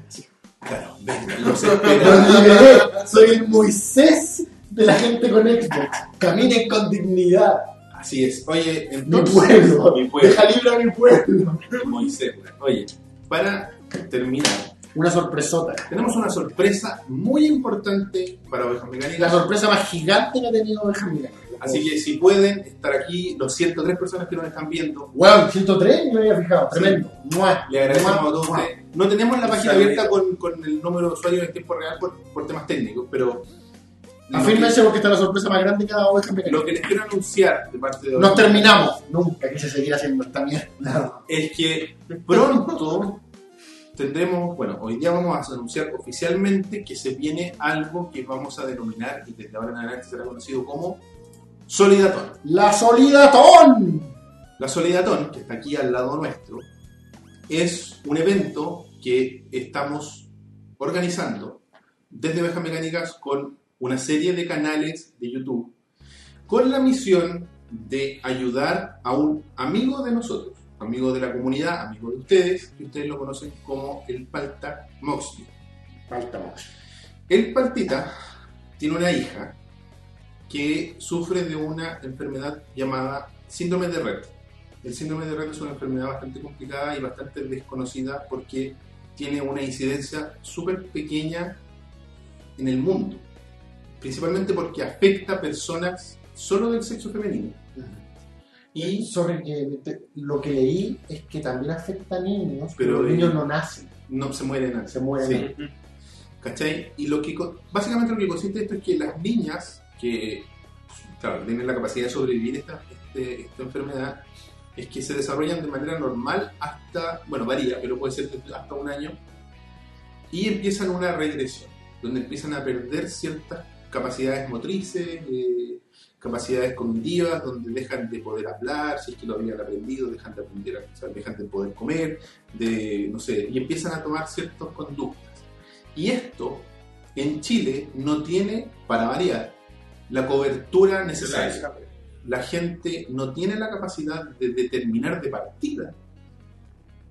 claro, venga, los. *laughs* Soy el Moisés de la gente con Xbox. Caminen con dignidad. Así es. Oye, Mi entonces. pueblo. *laughs* Mi pueblo. Deja libre a mi pueblo. Moisés. Oye, para terminar, Una sorpresota. tenemos una sorpresa muy importante para Ovejas La Mecánicas. sorpresa más gigante que ha tenido Benjamín. Así que si pueden estar aquí, los 103 personas que nos están viendo, Wow, 103, no me había fijado. Tremendo. Mua, le agradecemos mua, a todos ustedes. No tenemos la página abierta con, con el número de usuarios en tiempo real por, por temas técnicos, pero Afírmense porque esta es la sorpresa más grande que ha dado Ovejas lo que les quiero anunciar de parte de Nos terminamos. Nunca quise seguir haciendo esta mierda. es que pronto tendremos, bueno, hoy día vamos a anunciar oficialmente que se viene algo que vamos a denominar y desde ahora en adelante será conocido como Solidatón. La Solidatón. La Solidatón, que está aquí al lado nuestro, es un evento que estamos organizando desde Ovejas Mecánicas con una serie de canales de YouTube con la misión de ayudar a un amigo de nosotros, amigo de la comunidad, amigo de ustedes, que ustedes lo conocen como el Palta Moxley. Faltamos. El Paltita tiene una hija que sufre de una enfermedad llamada síndrome de Rett. El síndrome de Rett es una enfermedad bastante complicada y bastante desconocida porque tiene una incidencia súper pequeña en el mundo, principalmente porque afecta a personas solo del sexo femenino. Y sobre que te- lo que leí es que también afecta a niños, Pero los niños no nacen, no se muere nadie. se mueren. Sí. ¿Cachai? Y lo que básicamente lo que consiste esto es que las niñas que claro, tienen la capacidad de sobrevivir esta, este- esta enfermedad es que se desarrollan de manera normal hasta, bueno, varía, pero puede ser hasta un año y empiezan una regresión. donde empiezan a perder ciertas capacidades motrices, eh, capacidades cognitivas, donde dejan de poder hablar, si es que lo habían aprendido, dejan de aprender, o sea, dejan de poder comer, de, no sé, y empiezan a tomar ciertas conductas. Y esto en Chile no tiene, para variar, la cobertura necesaria. La gente no tiene la capacidad de determinar de partida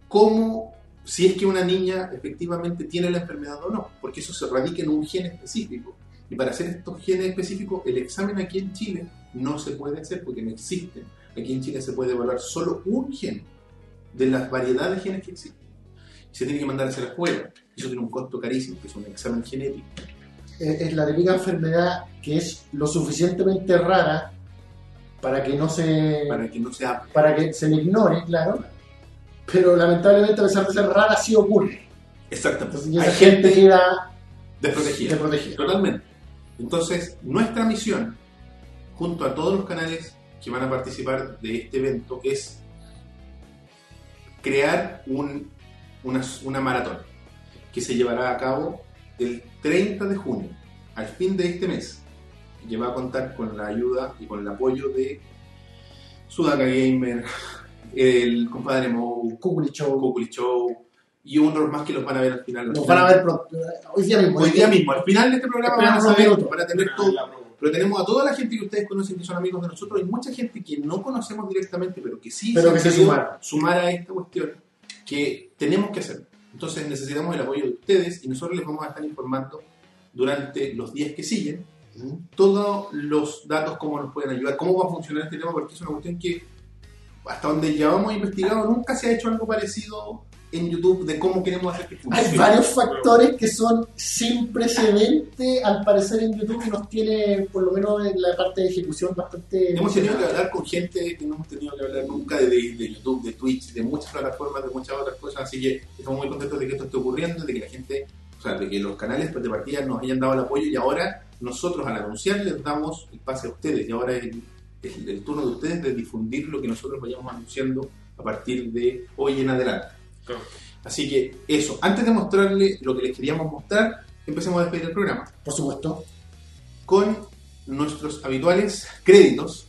cómo, si es que una niña efectivamente tiene la enfermedad o no, porque eso se radica en un gen específico. Y para hacer estos genes específicos, el examen aquí en Chile no se puede hacer porque no existen. Aquí en Chile se puede evaluar solo un gen de las variedades de genes que existen. Y se tiene que mandar hacia la escuela. Eso tiene un costo carísimo, que es un examen genético. Es, la típica enfermedad que es lo suficientemente rara para que no se para que no se hable. para que se le ignore, claro. Pero lamentablemente, a pesar de ser rara, sí ocurre. Exactamente. Entonces, Hay gente gente queda desprotegida. desprotegida. Totalmente. Entonces, nuestra misión, junto a todos los canales que van a participar de este evento, es crear un- una, una maratón que se llevará a cabo el 30 de junio, al fin de este mes, que va a contar con la ayuda y con el apoyo de Sudaka Gamer, el compadre Mo, Kukuli Show. Kukuli Show y otros más que los van a ver al final. final. van a ver pronto. Hoy día mismo. Hoy día mismo, al final de este programa van a unos saber, van a tener todo. Pero tenemos a toda la gente que ustedes conocen que son amigos de nosotros y mucha gente que no conocemos directamente, pero que sí Pero han que se sumar a esta cuestión que tenemos que hacer. Entonces necesitamos el apoyo de ustedes y nosotros les vamos a estar informando durante los días que siguen todos los datos, cómo nos pueden ayudar, cómo va a funcionar este tema, porque es una cuestión que hasta donde ya hemos investigado nunca se ha hecho algo parecido en YouTube de cómo queremos hacer que funcione. Hay varios factores que son sin precedente, al parecer, en YouTube y nos tiene, por lo menos en la parte de ejecución, bastante. Hemos tenido que hablar con gente que no hemos tenido que hablar nunca de, de YouTube, de Twitch, de muchas plataformas, de muchas otras cosas, así que estamos muy contentos de que esto esté ocurriendo, de que la gente, o sea, de que los canales pues, de partida nos hayan dado el apoyo y ahora nosotros al anunciar les damos el pase a ustedes y ahora es el, es el turno de ustedes de difundir lo que nosotros vayamos anunciando a partir de hoy en adelante. Claro. Así que eso, antes de mostrarles lo que les queríamos mostrar, empecemos a despedir el programa Por supuesto. con nuestros habituales créditos.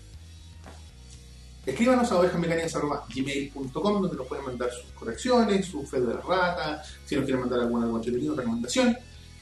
Escríbanos a ovejasmecánicas.gmail.com donde nos pueden mandar sus correcciones, su fe de la rata, si nos quieren mandar alguna o recomendación.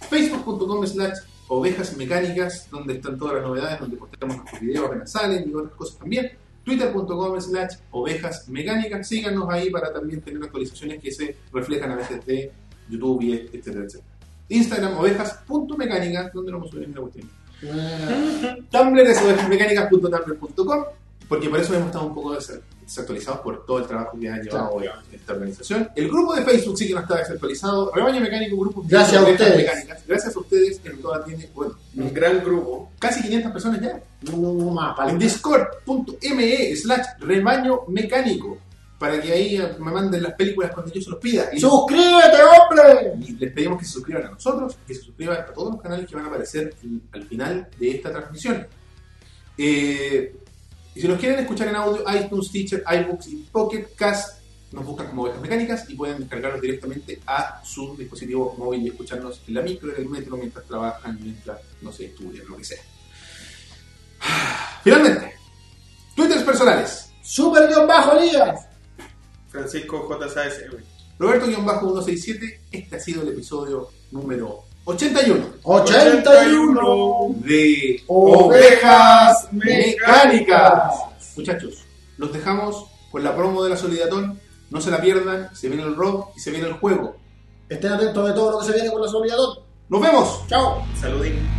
Facebook.com slash ovejas mecánicas, donde están todas las novedades, donde posteamos nuestros videos salen y otras cosas también. Twitter.com slash ovejas mecánicas, síganos ahí para también tener actualizaciones que se reflejan a veces de YouTube y etcétera, etcétera. Instagram ovejas.mecánicas, donde nos suben la cuestión. Eh, Tumblr es ovejasmecánicas.tumblr.com porque por eso hemos estado un poco des- desactualizados por todo el trabajo que ha llevado esta organización. El grupo de Facebook sí que no está desactualizado. Rebaño Mecánico, grupo Gracias a ustedes. Mecánicas. Gracias a ustedes que toda tiene, bueno, Un gran grupo. casi 500 personas ya. no, no, no más. En discord.me slash rebaño mecánico para que ahí me manden las películas cuando yo se los pida. Y ¡Suscríbete, hombre! y les pedimos que se suscriban a nosotros, que se suscriban a todos los canales que van a aparecer en- al final de esta transmisión. Eh, y si nos quieren escuchar en audio, iTunes, Teacher, iBooks y Pocket Cast, nos buscan como ovejas mecánicas y pueden descargarlos directamente a su dispositivo móvil y escucharnos en la micro, en el metro, mientras trabajan, mientras, no sé, estudian, lo que sea. Finalmente, Twitters personales. Super guion bajo Elías. Francisco JSASM. Roberto-167, este ha sido el episodio número 81 81 de Ovejas Mecánicas. Muchachos, los dejamos con la promo de la Solidatón. No se la pierdan, se viene el rock y se viene el juego. Estén atentos de todo lo que se viene con la solidaridad. ¡Nos vemos! Chao. Saludín.